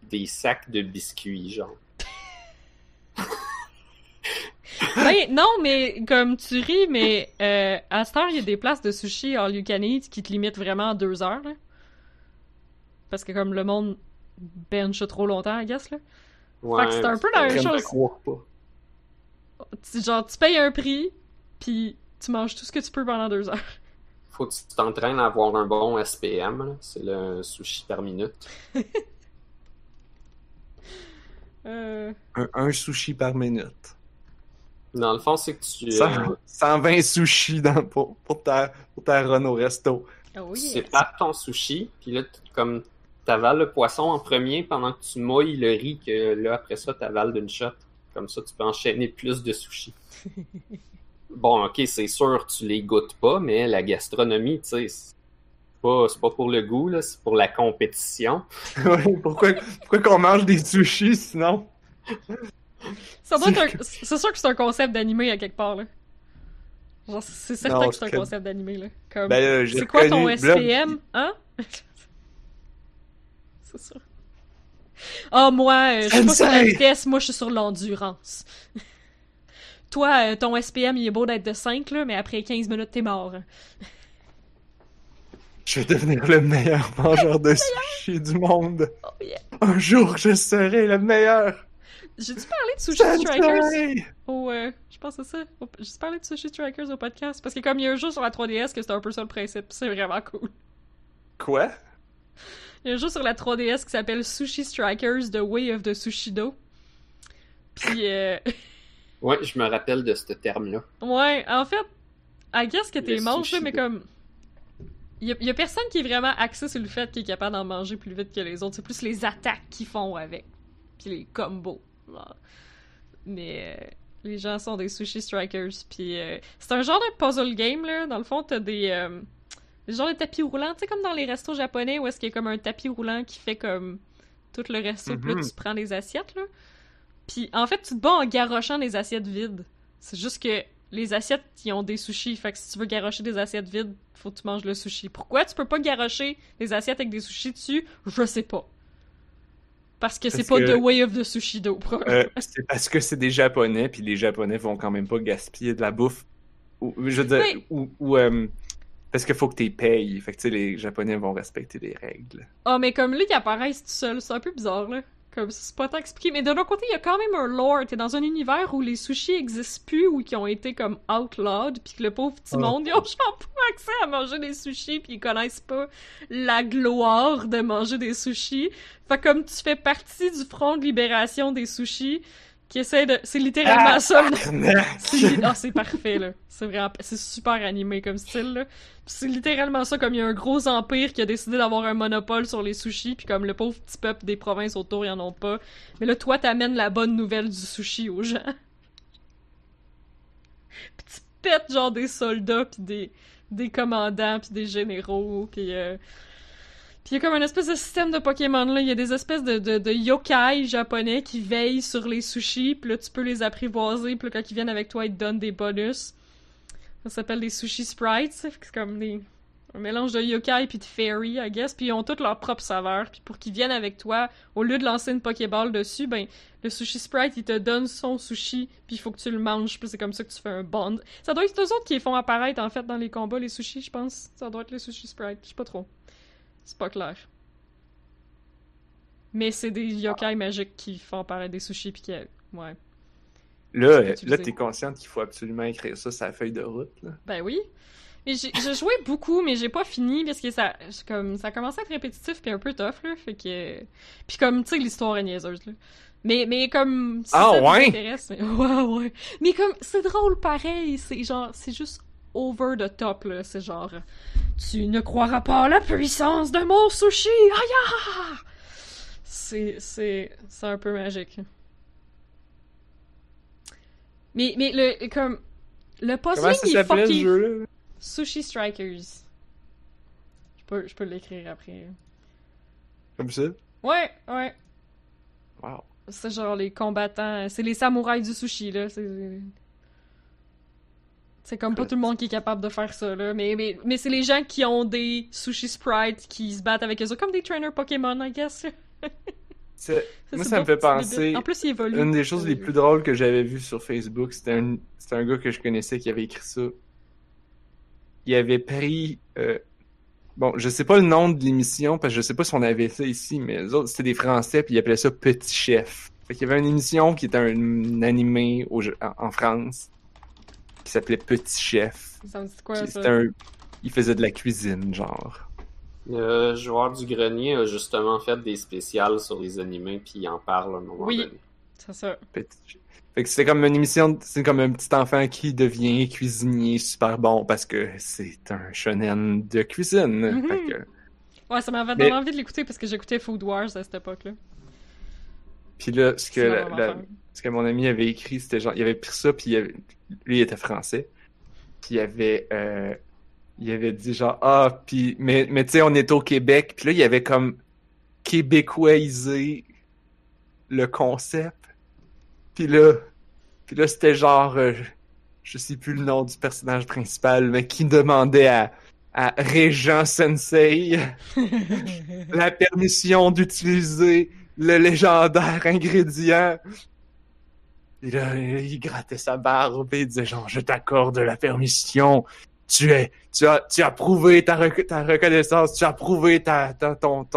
des sacs de biscuits, genre. <laughs> Ben, non, mais comme tu ris, mais euh, à cette heure, il y a des places de sushi all you can eat qui te limitent vraiment à deux heures, là. Parce que comme le monde bench trop longtemps, I guess, là. Ouais, que c'est un peu la même chose. Tu- genre, tu payes un prix, puis tu manges tout ce que tu peux pendant deux heures. Faut que tu t'entraînes à avoir un bon SPM, c'est le sushi par minute. <laughs> Euh... Un, un sushi par minute. Dans le fond, c'est que tu, Cent- euh, 120 sushis dans, pour, pour, ta, pour ta run au resto. Oh tu yeah. sépares ton sushi, puis là, comme t'avales le poisson en premier pendant que tu mouilles le riz, que là, après ça, t'avales d'une shot. Comme ça, tu peux enchaîner plus de sushis. <laughs> bon, ok, c'est sûr, tu les goûtes pas, mais la gastronomie, tu sais, c'est pas, c'est pas pour le goût, là, c'est pour la compétition. <laughs> Pourquoi pourquoi qu'on mange des sushis sinon? <laughs> C'est sûr que c'est un concept d'animé à quelque part, là. Genre, c'est certain Non, que c'est un concept d'animé, là. Comme... Ben, euh, c'est quoi ton SPM, hein? Ah, moi, euh, je suis pas sur la vitesse, moi, je suis sur l'endurance. <laughs> Toi, euh, ton SPM, il est beau d'être de 5, là, mais après 15 minutes, t'es mort. Je vais devenir le meilleur mangeur de sushi du monde. Oh, yeah. Un jour, je serai le meilleur. J'ai-tu parlé de Sushi Strikers? Sensei! au, euh, je pense que c'est ça. J'ai parlé de Sushi Strikers au podcast? Parce que comme il y a un jeu sur la 3DS que c'est un peu ça le principe, c'est vraiment cool. Quoi? Il y a un jeu sur la 3DS qui s'appelle Sushi Strikers The Way of the Sushido. Puis, euh, <laughs> Ouais, je me rappelle de ce terme-là. ouais, en fait, I guess que t'es là, mais comme. Il y, a- y a personne qui est vraiment axé sur le fait qu'il est capable d'en manger plus vite que les autres. C'est plus les attaques qu'ils font avec. Puis les combos. genre. Mais euh, les gens sont des sushi strikers. Puis euh, c'est un genre de puzzle game, là. Dans le fond, t'as des. Euh, des genres de tapis roulants. Tu sais, comme dans les restos japonais où est-ce qu'il y a comme un tapis roulant qui fait comme tout le resto. Puis là, Mhm. tu prends les assiettes, là. Puis en fait, tu te bats en garochant des assiettes vides. C'est juste que les assiettes, ils ont des sushis. Fait que si tu veux garocher des assiettes vides, faut que tu manges le sushi. Pourquoi tu peux pas garocher des assiettes avec des sushis dessus? Je sais pas. Parce que c'est pas que- The Way of the Sushido. probablement. Euh, <laughs> c'est parce que c'est des Japonais, puis les Japonais vont quand même pas gaspiller de la bouffe. Ou, je veux dire, ou, euh, parce qu'il faut que tu payes. Fait que tu sais, les Japonais vont respecter les règles. Ah, mais comme là, ils apparaissent tout seuls. C'est un peu bizarre, là. Comme c'est pas tant expliqué. Mais de l'autre côté, il y a quand même un lore. T'es dans un univers où les sushis existent plus ou qui ont été comme outlawed. Puis que le pauvre petit Ah. monde, ils ont genre pas accès à manger des sushis. Puis ils connaissent pas la gloire de manger des sushis. Fait comme tu fais partie du front de libération des sushis qui essaie de. C'est littéralement Ah, ça. <laughs> c'est ah, c'est parfait, là. C'est vraiment... C'est super animé comme style, là. C'est littéralement ça, comme il y a un gros empire qui a décidé d'avoir un monopole sur les sushis, puis comme le pauvre petit peuple des provinces autour, ils en ont pas. Mais là, toi, t'amènes la bonne nouvelle du sushi aux gens. <laughs> Puis tu pètes, genre, des soldats, puis des, des commandants, puis des généraux, puis... euh, Puis il y a comme un espèce de système de Pokémon là, il y a des espèces de, de, yokai japonais qui veillent sur les sushis, puis là tu peux les apprivoiser, puis là, quand ils viennent avec toi, ils te donnent des bonus. Ça s'appelle des sushi sprites, c'est comme des un mélange de yokai puis de fairy, I guess, puis ils ont toutes leur propre saveur, puis pour qu'ils viennent avec toi, au lieu de lancer une Pokéball dessus, ben le sushi sprite, il te donne son sushi, puis il faut que tu le manges, puis c'est comme ça que tu fais un bond. Ça doit être eux autres qui les font apparaître en fait dans les combats les sushis, je pense. Ça doit être les sushi sprites, je sais pas trop. C'est pas clair. Mais c'est des yokai magiques qui font apparaître des sushis puis qui. Ouais. Là, euh, là, t'es consciente qu'il faut absolument écrire ça sur la feuille de route. Là. Ben oui. Mais j'ai joué beaucoup, mais j'ai pas fini parce que ça, comme, ça commençait à être répétitif puis un peu tough, là. Fait que. Puis comme, tu sais, l'histoire est niaiseuse, là. Mais, mais comme. Si Ah, ça vous ouais? intéresse, mais- <laughs> ouais, ouais. Mais comme, c'est drôle pareil. C'est genre, c'est juste over the top, là. C'est genre. Tu ne croiras pas à la puissance de mon sushi! Aïe! C'est, c'est, c'est un peu magique. Mais, mais le, comme, le puzzling, il est fucking? Sushi Strikers. Je peux, je peux l'écrire après. Comme ça? Ouais, ouais. Wow. C'est genre les combattants. C'est les samouraïs du sushi, là. C'est. C'est comme pas tout le monde qui est capable de faire ça, là. Mais, mais, mais c'est les gens qui ont des sushi sprites qui se battent avec eux autres, comme des trainers Pokémon, I guess. <laughs> Ça, Moi, ça me fait penser. En plus, il évolue. Une des choses les plus drôles que j'avais vues sur Facebook, c'était un, un gars que je connaissais qui avait écrit ça. Il avait pris. euh, Bon, je sais pas le nom de l'émission, parce que je sais pas si on avait ça ici, mais les autres, c'était des Français, puis ils appelaient ça Petit Chef. Fait qu'il y avait une émission qui était un, un animé au, en, en France, qui s'appelait Petit Chef. Ça me dit quoi, Qui- ça? C'était un... Il faisait de la cuisine, genre. Le joueur du grenier a justement fait des spéciales sur les animés, puis il en parle à un moment Oui. donné. C'est ça. Petit Chef. Fait que c'était comme une émission, c'est comme un petit enfant qui devient cuisinier super bon parce que c'est un shonen de cuisine. Mhm. Fait que- Ouais, ça m'avait Mais- donné envie de l'écouter parce que j'écoutais Food Wars à cette époque-là. Puis là, ce que, C'est la-. Ce que mon ami avait écrit, c'était genre, il avait pris ça, puis il avait- lui, il était français. Puis il avait, euh, il avait dit genre, ah, puis, mais, mais tu sais, on est au Québec. Puis là, il avait comme québécoisé le concept. Puis là, puis là, c'était genre, euh, je sais plus le nom du personnage principal, mais qui demandait à, à Régent Sensei <laughs> la permission d'utiliser le légendaire ingrédient. Et là, il grattait sa barbe et il disait genre, je t'accorde la permission. Tu es, tu as, tu as prouvé ta, rec- ta reconnaissance, tu as prouvé ton,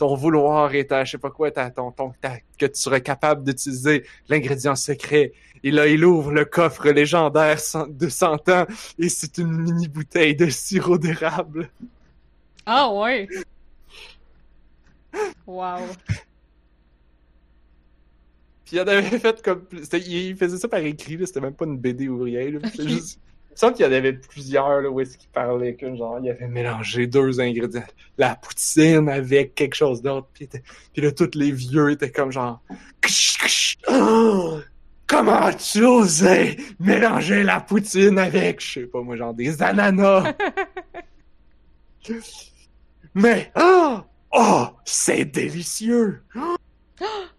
vouloir et ta, je sais pas quoi, ta, ton, que tu serais capable d'utiliser l'ingrédient secret. Et là, il ouvre le coffre légendaire de 100 ans et c'est une mini bouteille de sirop d'érable. Ah ouais! Wow. Puis il en avait fait comme. Il faisait ça par écrit, là, c'était même pas une BD ou rien. là, C'était Ok. juste. Il me semble qu'il y en avait plusieurs là, où est-ce qu'il parlait que genre il avait mélangé deux ingrédients. La poutine avec quelque chose d'autre. Puis, puis là, tous les vieux étaient comme genre. Oh, comment tu osais mélanger la poutine avec, je sais pas moi, genre des ananas? <laughs> Mais, oh, oh, c'est délicieux!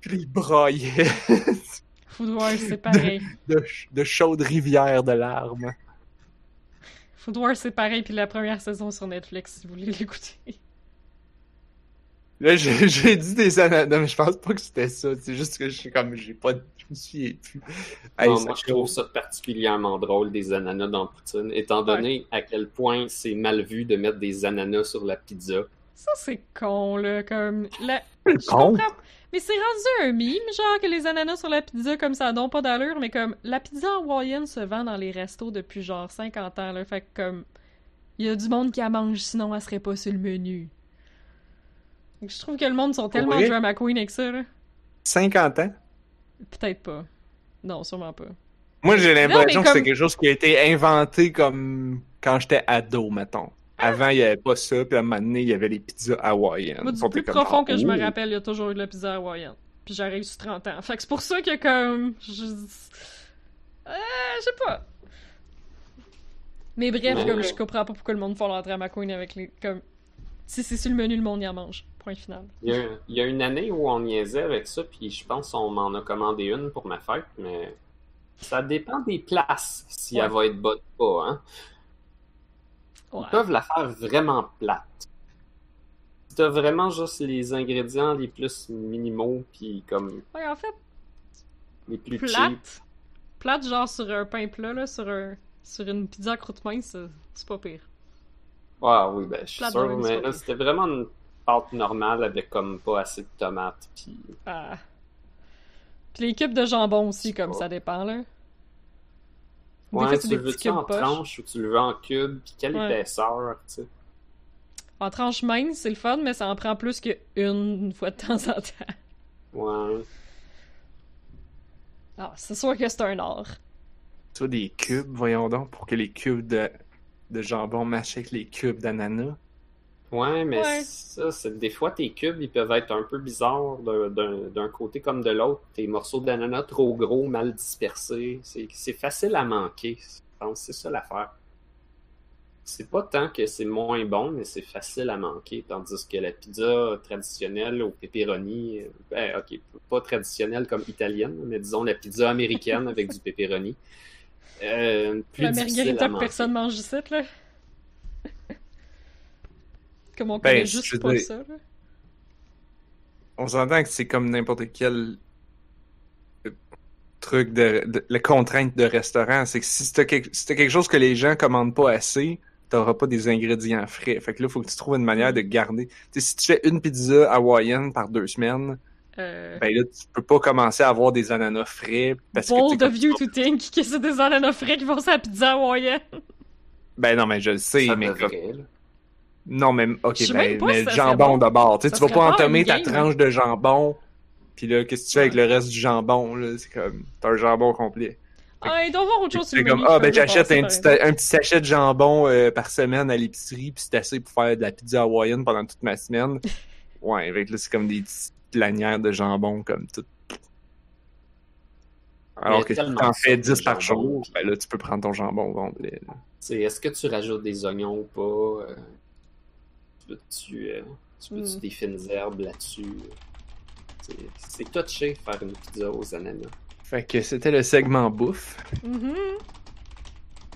Puis il braillait Food Wars, c'est pareil. de, de chaudes rivières de larmes. Food Wars, c'est pareil, puis la première saison sur Netflix, si vous voulez l'écouter. Là, j'ai dit des ananas, mais je pense pas que c'était ça. C'est juste que je suis comme, j'ai pas, je me souviens plus. Hey, Non, moi, je trouve ça particulièrement drôle, des ananas dans Poutine, étant donné à quel point c'est mal vu de mettre des ananas sur la pizza. Ça, c'est con, là, comme... La... Je con. comprends- Mais c'est rendu un mime, genre, que les ananas sur la pizza, comme ça, n'ont pas d'allure, mais comme, la pizza hawaïenne se vend dans les restos depuis, genre, 50 ans, là, fait que, comme, il y a du monde qui la mange, sinon elle serait pas sur le menu. Donc, je trouve que le monde sont tellement drama queen avec ça, là. 50 ans? Peut-être pas. Non, sûrement pas. Moi, j'ai l'impression que comme- c'est quelque chose qui a été inventé comme quand j'étais ado, mettons. Avant, il y avait pas ça, puis à un moment donné, il y avait les pizzas hawaïennes. Moi, du plus comme, profond que je me oh. rappelle, il y a toujours eu de la pizza hawaïenne. Puis j'arrive sur 30 ans. Fait que c'est pour ça que, comme. Je... Euh, je sais pas. Mais bref, comme je comprends pas pourquoi le monde fait leur drama queen avec les. Comme. Si c'est sur le menu, le monde y en mange. Point final. Il y, a, il y a une année où on niaisait avec ça, puis je pense qu'on m'en a commandé une pour ma fête, mais ça dépend des places, si Ouais. elle va être bonne ou pas. Hein. Ouais. Ils peuvent la faire vraiment plate. Si t'as vraiment juste les ingrédients les plus minimaux, puis comme Ouais, en fait, les plus cheap. plate. Plate, genre sur un pain plat, là, sur, un... sur une pizza à croûte mince, c'est pas pire. Ah oui, ben je suis Plate sûr, même, mais là c'était vraiment une pâte normale avec comme pas assez de tomates, puis Ah. Puis les cubes de jambon aussi, comme pas- ça dépend, là. Des Ouais, fois, tu le veux-tu en tranche ou tu le veux en cube, puis quelle Ouais. épaisseur, tu sais? En tranche mince, c'est le fun, mais ça en prend plus qu'une une fois de temps en temps. Ouais. Ah, c'est sûr que c'est un art. Tu vois, des cubes, voyons donc, pour que les cubes de, de jambon matchent avec les cubes d'ananas. Ouais, mais Ouais. ça, c'est des fois tes cubes, ils peuvent être un peu bizarres d'un- côté comme de l'autre. Tes morceaux d'ananas trop gros, mal dispersés. C'est facile à manquer. Je pense que c'est ça l'affaire. c'est pas tant que c'est moins bon, mais c'est facile à manquer. Tandis que la pizza traditionnelle au pepperoni, euh, ben, ok, pas traditionnelle comme italienne, mais disons la pizza américaine avec du pepperoni. Euh, plus La margarita que personne mange ici, là. Comme on Ben, connaît je juste veux pas dire- ça, là. On s'entend que c'est comme n'importe quel euh, truc de, de- la contrainte de restaurant, c'est que si t'as quelque, si t'as quelque chose que les gens commandent pas assez, t'auras pas des ingrédients frais. Fait que là, faut que tu trouves une manière de garder. Tu sais, si tu fais une pizza hawaïenne par deux semaines, Euh, ben là, tu peux pas commencer à avoir des ananas frais parce que bold sais, of you to think que c'est des ananas frais qui vont sur la pizza hawaïenne. Ben non, mais je le sais, Ça mais devrait, comme- là. Non, mais ok, ben, mais si serait jambon bon. d'abord. Tu sais, tu vas pas entamer ta tranche de jambon, puis là, qu'est-ce que tu fais avec le reste du jambon? C'est comme, t'as un jambon complet. Ah, il doit y avoir autre chose sur C'est le comme, ah, ben j'achète un un petit sachet de jambon euh, par semaine à l'épicerie, puis c'est assez pour faire de la pizza hawaïenne pendant toute ma semaine. <laughs> Ouais, avec là, c'est comme des petites lanières de jambon, comme tout. Alors que si t'en fais sortes de 10 par jour, ben là, tu peux prendre ton jambon complet. Est-ce que tu rajoutes des oignons ou pas? euh, euh, tu veux-tu Mm. des fines herbes là-dessus? C'est, touché faire une pizza aux ananas. Fait que c'était le segment bouffe. Mhm.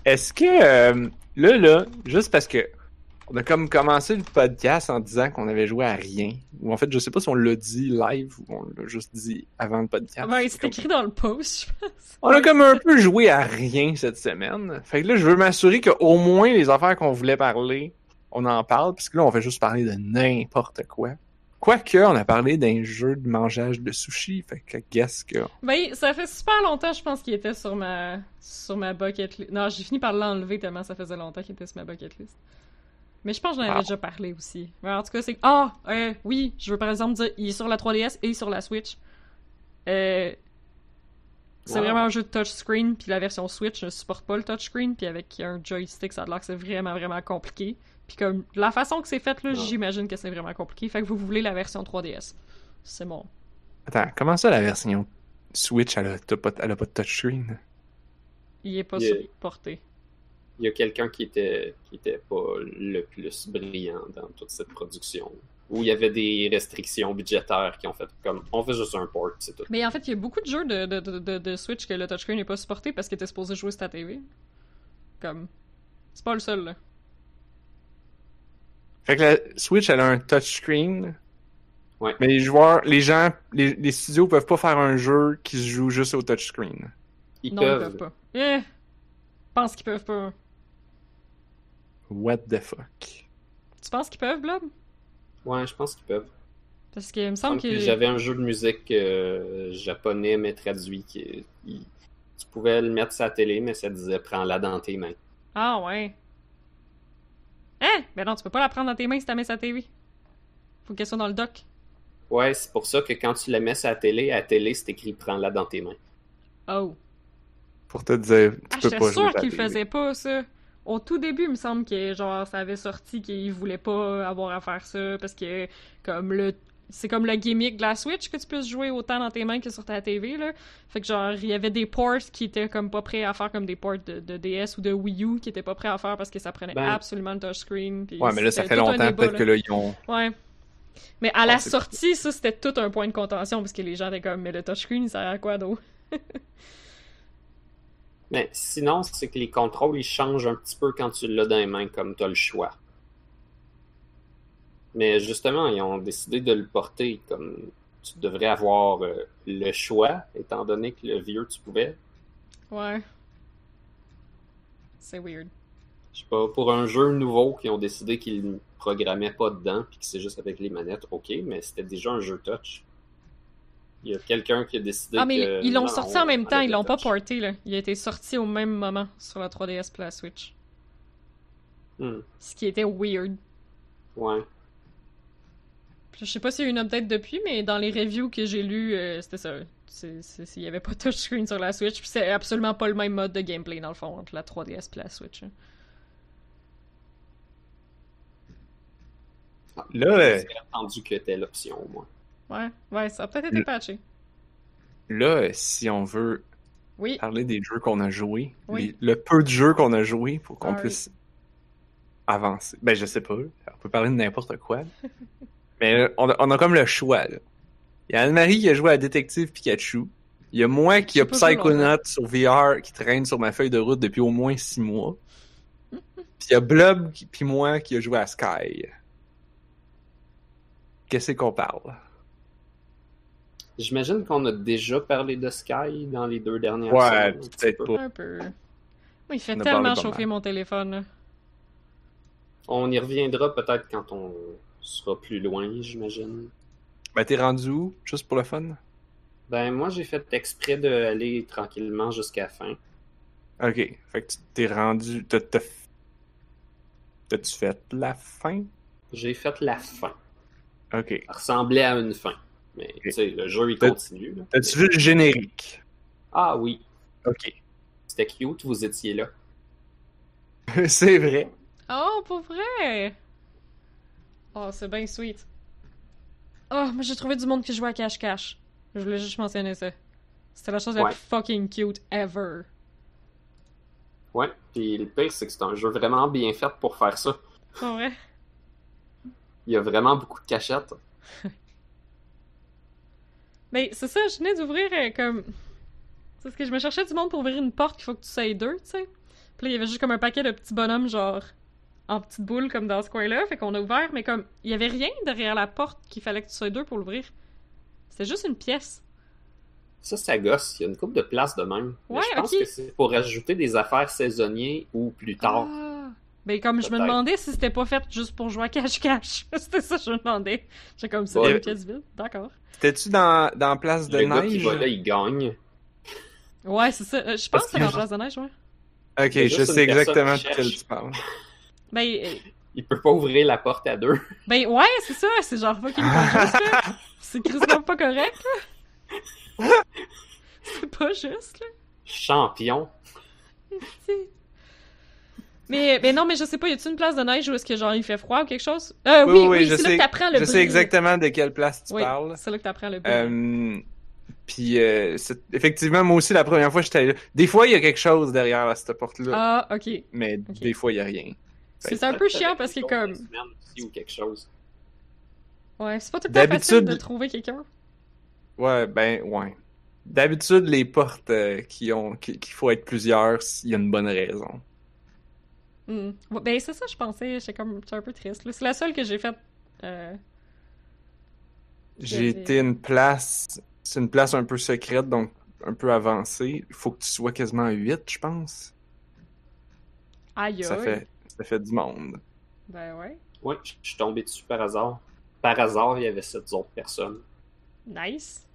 Est-ce que euh, là, là, juste parce que on a comme commencé le podcast en disant qu'on avait joué à rien, ou en fait, je sais pas si on l'a dit live ou on l'a juste dit avant le podcast. Ben, c'est Comme- écrit dans le post, je pense. On a comme un peu joué à rien cette semaine. Fait que là, je veux m'assurer qu'au moins les affaires qu'on voulait parler, on en parle, puisque là, on fait juste parler de n'importe quoi. Quoique, on a parlé d'un jeu de mangeage de sushi, fait que guess que... Ben, ça fait super longtemps, je pense, qu'il était sur ma, sur ma bucket list. Non, j'ai fini par l'enlever tellement ça faisait longtemps qu'il était sur ma bucket list. Mais je pense que j'en avais Ah. déjà parlé aussi. Mais en tout cas, c'est. Ah! euh, oui, je veux par exemple dire, il est sur la 3DS et sur la Switch. Euh. C'est Wow. vraiment un jeu de touchscreen, puis la version Switch ne supporte pas le touchscreen, puis avec un joystick, ça a l'air que c'est vraiment, vraiment compliqué. Puis comme, la façon que c'est fait, là, j'imagine que c'est vraiment compliqué. Fait que vous voulez la version 3DS. C'est bon. Attends, comment ça, la version Switch, elle a, pas, elle a pas de touchscreen? Il est pas Yeah. supporté. Il y a quelqu'un qui était, qui était pas le plus brillant dans toute cette production. Où il y avait des restrictions budgétaires qui ont fait comme on fait juste un port, c'est tout. Mais en fait, il y a beaucoup de jeux de, de, de, de- Switch que le touchscreen n'est pas supporté parce que t'es supposé jouer sur ta TV. Comme. C'est pas le seul, là. Fait que la Switch, elle a un touchscreen. Ouais. Mais les joueurs, les gens, les, les studios peuvent pas faire un jeu qui se joue juste au touchscreen. Ils non, peuvent. ils peuvent pas. Eh! pense qu'ils peuvent pas. What the fuck? Tu penses qu'ils peuvent, Blob? Ouais, je pense qu'ils peuvent. Parce qu'il me semble que. que J'avais un jeu de musique euh, japonais mais traduit qui il- tu pouvais le mettre sur la télé mais ça disait prends-la dans tes mains. Ah, ouais. Hein? Ben non, tu peux pas la prendre dans tes mains si t'as mis sa TV. Faut qu'elle soit dans le dock. Ouais, c'est pour ça que quand tu la mets sur la télé, à la télé c'est écrit prends-la dans tes mains. Oh. Pour te dire, tu Ah, peux j'étais pas jouer sûre ta qu'il faisait pas, ça. Au tout début, il me semble que genre ça avait sorti qu'il voulait pas avoir à faire ça parce que comme le c'est comme le gimmick de la Switch que tu puisses jouer autant dans tes mains que sur ta TV là. Fait que genre il y avait des ports qui étaient comme pas prêts à faire comme des ports de, de DS ou de Wii U qui étaient pas prêts à faire parce que ça prenait Ben- absolument le touchscreen. Ouais, mais là, ça fait longtemps, débat, peut-être là. que là, ils ont. Ouais. Mais à la c'est- sortie, ça c'était tout un point de contention parce que les gens étaient comme mais le touchscreen il sert à quoi d'autre? <laughs> Mais sinon, c'est que les contrôles ils changent un petit peu quand tu l'as dans les mains comme tu as le choix. Mais justement, ils ont décidé de le porter comme tu devrais avoir euh, le choix, étant donné que le vieux tu pouvais. Ouais. C'est weird. Je sais pas, pour un jeu nouveau qui ont décidé qu'ils ne programmaient pas dedans, puis que c'est juste avec les manettes, ok, mais c'était déjà un jeu touch. Il y a quelqu'un qui a décidé Ah, mais que, ils l'ont sorti en même temps, ils l'ont pas porté, là. Il a été sorti au même moment sur la 3DS et la Switch. Hmm, Ce qui était weird. ouais. Je sais pas s'il y a eu une update depuis, mais dans les reviews que j'ai lues, euh, c'était ça. Il y avait pas de touchscreen sur la Switch, puis c'est absolument pas le même mode de gameplay, dans le fond, entre la 3DS et la Switch. hein. Là, euh, J'ai entendu que c'était l'option, au moins. Ouais, ouais, ça a peut-être été Le- patché. là, euh, si on veut Oui, parler des jeux qu'on a joués, Oui. les- le peu de jeux qu'on a joués pour qu'on Ah oui. puisse avancer. Ben, je sais pas. On peut parler de n'importe quoi. <laughs> Mais on a, on a comme le choix, là. Il y a Anne-Marie qui a joué à Détective Pikachu. Il y a moi qui a Psychonaut sur VR qui traîne sur ma feuille de route depuis au moins six mois. <laughs> Puis il y a Blob qui- puis moi qui a joué à Sky. Qu'est-ce qu'on parle? J'imagine qu'on a déjà parlé de Sky dans les deux dernières Ouais, peut-être peu. pas. Un peu. Oui, il fait tellement chauffer mon téléphone. là. On y reviendra peut-être quand on sera plus loin, j'imagine. Ben, t'es rendu où? Juste pour le fun? Ben, moi, j'ai fait exprès d'aller tranquillement jusqu'à la fin. Ok. Fait que tu t'es rendu. t'as- t'as- T'as-tu fait la fin? J'ai fait la fin. Ok. Ça ressemblait à une fin. Mais, tu sais, le jeu, il T'as- continue. T'as-tu vu le générique? Ah oui, Ok. c'était cute, vous étiez là. <laughs> C'est vrai. Oh, pour vrai! Oh, c'est bien sweet. Oh, moi j'ai trouvé du monde qui jouait à cache-cache. Je voulais juste mentionner ça. C'était la chose la Ouais. plus fucking cute ever. Ouais, puis le pire, c'est que c'est un jeu vraiment bien fait pour faire ça. Pour vrai? Il y a vraiment beaucoup de cachettes. <laughs> Mais c'est ça, je venais d'ouvrir euh, comme. C'est parce que je me cherchais du monde pour ouvrir une porte qu'il faut que tu sois deux, tu sais. Puis là, il y avait juste comme un paquet de petits bonhommes, genre, en petites boules, comme dans ce coin-là. Fait qu'on a ouvert, mais comme, il y avait rien derrière la porte qu'il fallait que tu sois deux pour l'ouvrir. C'était juste une pièce. Ça, ça gosse. Il y a une coupe de place de même. Mais Ouais, je pense ok. que c'est pour ajouter des affaires saisonniers ou plus tard. Ah. Ben, comme je me demandais si c'était pas fait juste pour jouer à cache-cache. <laughs> c'était ça que je me demandais. J'ai comme ça, Ouais. une pièce vide. D'accord. T'étais-tu dans, dans Place de le gars qui Neige? va là, il gagne. Ouais, c'est ça. Euh, je pense que c'est dans Place de Neige, ouais. Ok, je sais exactement de quel tu parles. Ben, euh, Il peut pas ouvrir la porte à deux. ben ouais, c'est ça. C'est genre fucking pas juste, là. C'est crissement pas correct, là. <laughs> C'est pas juste, là. Champion. <laughs> Mais, mais non, mais je sais pas, y a-tu une place de neige où est-ce que genre il fait froid ou quelque chose? Euh, oui, oui, je c'est là sais, que t'apprends le je sais exactement de quelle place tu Oui, parles. c'est là que t'apprends le bris. Euh, puis, euh, c'est- effectivement, moi aussi, la première fois, j'étais là. Des fois, il y a quelque chose derrière là, cette porte-là, Ah, ok. mais des fois, il y a rien. C'est un peu chiant parce que comme... Ou quelque chose. Ouais, c'est pas tout le temps facile D'habitude- de trouver quelqu'un. Ouais, ben, ouais. D'habitude, les portes euh, qui ont qui- qu'il faut être plusieurs, il y a une bonne raison. Hmm. Ouais, Ben c'est ça, je pensais. J'étais comme un peu triste. C'est la seule que j'ai faite. Euh... J'ai été une place, c'est une place un peu secrète, donc un peu avancée. Il faut que tu sois quasiment à 8, je pense. Aïe Ça fait, ça fait du monde. Ben ouais. Ouais, je suis tombé dessus par hasard. Par hasard, il y avait sept autres personnes. Nice.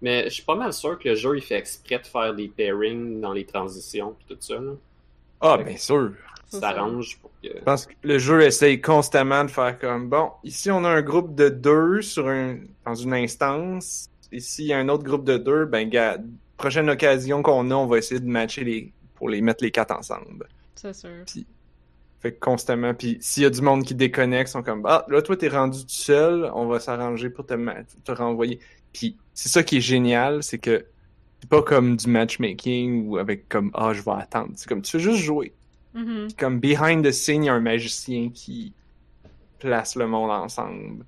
Mais je suis pas mal sûr que le jeu, il fait exprès de faire des pairings dans les transitions et tout ça. là. Ah, bien sûr. Ça. s'arrange pour que... Je pense que le jeu essaye constamment de faire comme bon, ici on a un groupe de deux sur un dans une instance. Ici il y a un autre groupe de deux, ben gars, prochaine occasion qu'on a, on va essayer de matcher les pour les mettre les quatre ensemble. C'est sûr. Fait que constamment, puis s'il y a du monde qui déconnecte, ils sont comme ah là toi t'es rendu tout seul, on va s'arranger pour te te renvoyer. Puis c'est ça qui est génial, c'est que c'est pas comme du matchmaking ou avec comme ah je vais attendre. C'est comme tu fais juste jouer. Mhm. Puis comme behind the scene, il y a un magicien qui place le monde ensemble.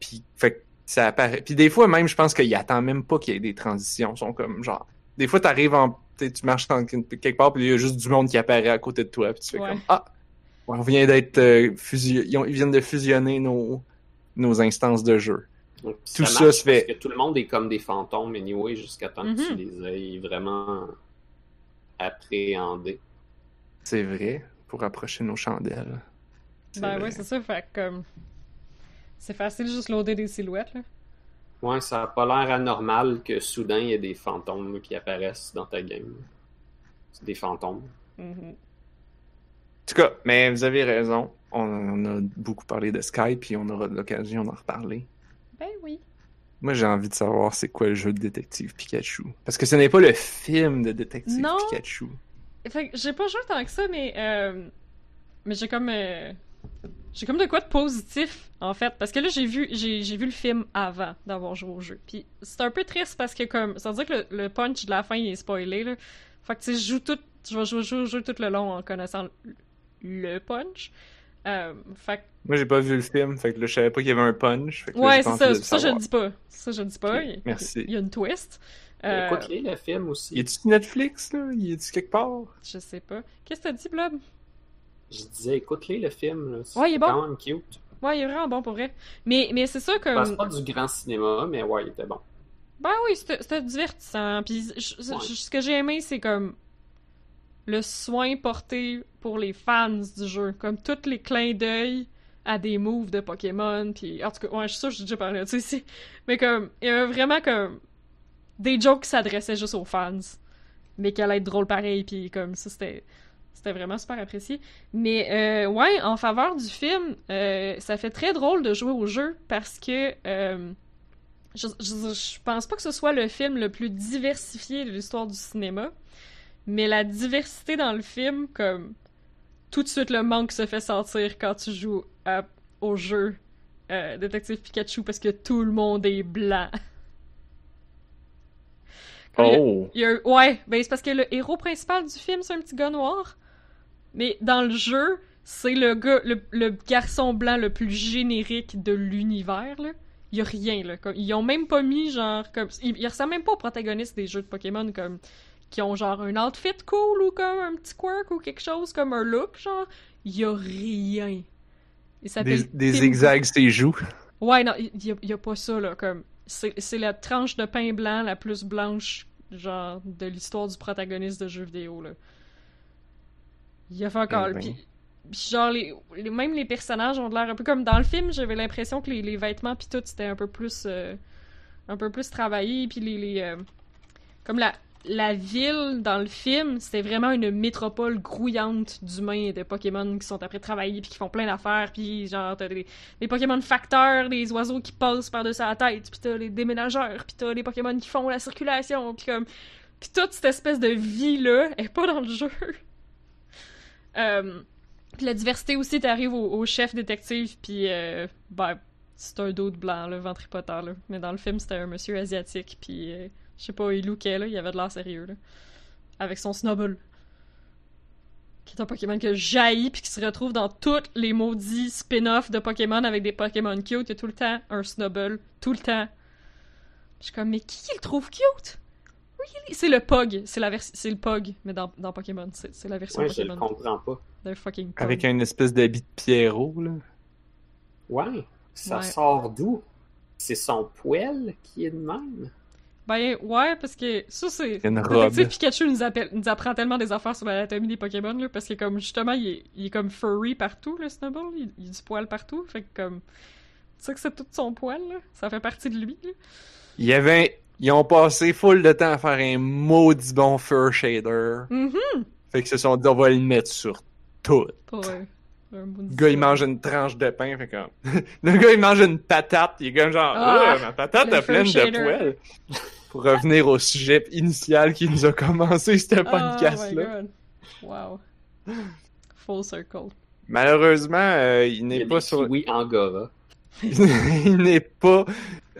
Puis fait que ça apparaît. Puis des fois même, je pense qu'il attend même pas qu'il y ait des transitions. Ils sont comme genre. Des fois, t'arrives en. tu marches quelque part, puis il y a juste du monde qui apparaît à côté de toi. Puis tu fais Ouais. comme Ah! On vient d'être euh, fusio- ils, ont- ils viennent de fusionner nos, nos instances de jeu. Donc, Tout ça se fait. Parce que tout le monde est comme des fantômes, anyway, jusqu'à temps que tu Mhm. les aies vraiment appréhendés. C'est vrai, pour approcher nos chandelles. Ben vrai. ouais, c'est ça. Fait que comme. C'est facile juste loader des silhouettes, là. Ouais, ça a pas l'air anormal que soudain il y ait des fantômes qui apparaissent dans ta game. C'est des fantômes. Mhm. Tout cas, mais vous avez raison. On, on a beaucoup parlé de Skype, puis on aura l'occasion d'en reparler. Ben oui. Moi, j'ai envie de savoir c'est quoi le jeu de détective Pikachu. Parce que ce n'est pas le film de détective Non. Pikachu. Fait que j'ai pas joué tant que ça, mais. euh, Mais j'ai comme. euh, J'ai comme de quoi de positif, en fait. Parce que là, j'ai vu, j'ai, vu le film avant d'avoir joué au jeu. Puis c'est un peu triste parce que, comme. Ça veut dire que le, le punch de la fin il est spoilé, là. Fait que, tu sais, je joue tout. Je vais jouer, jouer, jouer tout le long en connaissant le, punch. Euh, fait que- Moi, j'ai pas vu le film, fait que là, je savais pas qu'il y avait un punch. Fait que là, Ouais, c'est ça, je le dis pas. Ça je le dis pas. Il- merci. Il y a une twist. Euh, Écoute-les, le film aussi? Y a-tu sur Netflix, là? Y a-tu quelque part? je sais pas. Qu'est-ce que t'as dit, Blob? Je disais, écoute-les, le film. là. C'est Ouais, il est bon. quand même cute. Ouais, il est vraiment bon pour vrai. Mais, mais c'est ça Ben, comme. c'est pas du grand cinéma, mais ouais, il était bon. Ben oui, c'était c'était divertissant. Puis je- je- Ouais. je- ce que j'ai aimé, c'est comme le soin porté pour les fans du jeu. Comme tous les clins d'œil à des moves de Pokémon. Puis en tout cas, ouais, je suis sûre que j'ai déjà parlé de ça ici. <laughs> Mais comme, il y avait vraiment comme des jokes qui s'adressaient juste aux fans. Mais qui allaient être drôles pareil. Puis comme ça, c'était. C'était vraiment super apprécié. Mais euh, ouais, en faveur du film, euh, ça fait très drôle de jouer au jeu parce que euh, je, je, je pense pas que ce soit le film le plus diversifié de l'histoire du cinéma, mais la diversité dans le film, comme tout de suite le manque se fait sentir quand tu joues à- au jeu euh, Détective Pikachu parce que tout le monde est blanc. Comme il y a- Oh! il y a- ouais, ben c'est parce que le héros principal du film, c'est un petit gars noir. Mais dans le jeu, c'est le gars, le, le garçon blanc le plus générique de l'univers, là. Il y a rien, là. Comme, ils ont même pas mis, genre, comme... Ils, ils ressemblent même pas aux protagonistes des jeux de Pokémon, comme... Qui ont, genre, un outfit cool, ou comme un petit quirk, ou quelque chose, comme un look, genre. Il y a rien. Il Des, des Tim zigzags ses joues. Ouais, non, il y, a- pas ça, là, comme... C'est la tranche de pain blanc la plus blanche, genre, de l'histoire du protagoniste de jeux vidéo, là. Il y a fait encore... Eh ben. Puis, puis genre, les, les- même les personnages ont l'air un peu comme dans le film, j'avais l'impression que les, les vêtements puis tout, c'était un peu plus... euh, un peu plus travaillé, puis les... les euh, comme la, la ville dans le film, c'était vraiment une métropole grouillante d'humains et de Pokémon qui sont après travailler puis qui font plein d'affaires, puis genre, t'as des, des Pokémon facteurs, des oiseaux qui passent par-dessus la tête, puis t'as les déménageurs, puis t'as les Pokémon qui font la circulation, puis comme... Puis toute cette espèce de vie-là est pas dans le jeu. <laughs> Euh, puis la diversité aussi, t'arrives au, au chef détective, puis euh, ben, c'est un dos de blanc, le ventripotent, là. Mais dans le film, c'était un monsieur asiatique, puis euh, je sais pas, il lookait, là, il avait de l'air sérieux, là. Avec son Snubble. Qui est un Pokémon que jaillit, puis qui se retrouve dans tous les maudits spin-offs de Pokémon avec des Pokémon cute. Il y a tout le temps un Snubble, tout le temps. Je suis comme, mais qui il trouve cute? Really? C'est le Pog, c'est la vers- c'est le Pog, mais dans, dans Pokémon, c'est la version Ouais, je le Pokémon. comprends pas. The fucking Pog. Avec une espèce d'habit de Pierrot, là. Ouais, ça Ouais. sort d'où? C'est son poil qui est de même? Ben ouais, parce que ça c'est. Une robe. Pikachu nous, appelle, nous apprend tellement des affaires sur l'anatomie des Pokémon, là, parce que comme justement, il est, il est comme furry partout, le Snubble, il, il a du poil partout, fait que comme. Tu sais que c'est tout son poil, là, ça fait partie de lui, là. Il y avait... Ils ont passé full de temps à faire un maudit bon fur shader. Mhm! Fait qu'ils se sont dit, on va le mettre sur tout. Pour euh, Le gars, il mange une tranche de pain, fait comme... <laughs> le gars, il mange une patate, il est comme genre, Ah, Ah, ma patate est pleine de poils. Pour revenir au sujet initial qui nous a commencé ce <laughs> Oh my podcast-là. god. Wow. Full circle. Malheureusement, euh, il n'est pas sur... kiwis Angora. <laughs> il n'est pas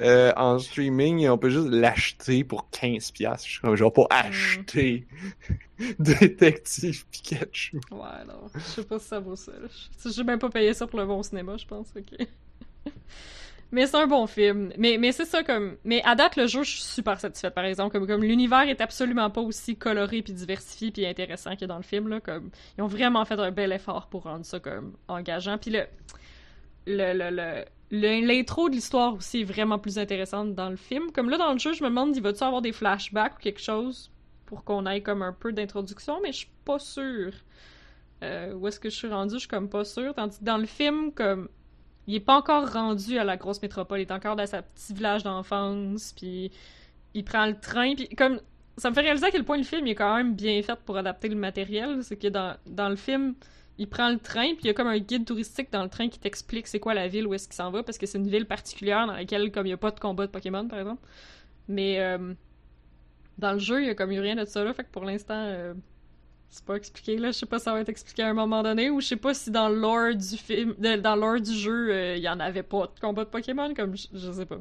euh, en streaming, on peut juste l'acheter pour 15$. piastres. Je suis comme, je vais pas acheter <laughs> Détective Pikachu. Ouais, non. Je sais pas si ça vaut ça. J'ai même pas payé ça pour le bon cinéma, je pense. ok. Mais c'est un bon film. Mais, mais c'est ça comme. Mais à date, le jeu, je suis super satisfaite, par exemple. Comme, comme l'univers est absolument pas aussi coloré, puis diversifié, puis intéressant que dans le film. Là, comme, ils ont vraiment fait un bel effort pour rendre ça comme engageant. Puis le. Le, le, le- l'intro de l'histoire aussi est vraiment plus intéressante dans le film. Comme là, dans le jeu, je me demande, il va-tu avoir des flashbacks ou quelque chose pour qu'on ait comme un peu d'introduction, mais je suis pas sûre. Euh, où est-ce que je suis rendue, je suis comme pas sûre. Tandis que dans le film, comme il est pas encore rendu à la grosse métropole, il est encore dans sa petit village d'enfance, puis il prend le train, puis comme ça me fait réaliser à quel point le film il est quand même bien fait pour adapter le matériel, c'est que dans, dans le film, il prend le train, puis il y a comme un guide touristique dans le train qui t'explique c'est quoi la ville, où est-ce qu'il s'en va, parce que c'est une ville particulière dans laquelle comme il y a pas de combat de Pokémon par exemple. Mais euh, dans le jeu, il y a comme eu rien de ça là, fait que pour l'instant euh, c'est pas expliqué là, je sais pas si ça va être expliqué à un moment donné ou je sais pas si dans le lore du film dans le lore du jeu, euh, il y en avait pas de combat de Pokémon comme je, je sais pas.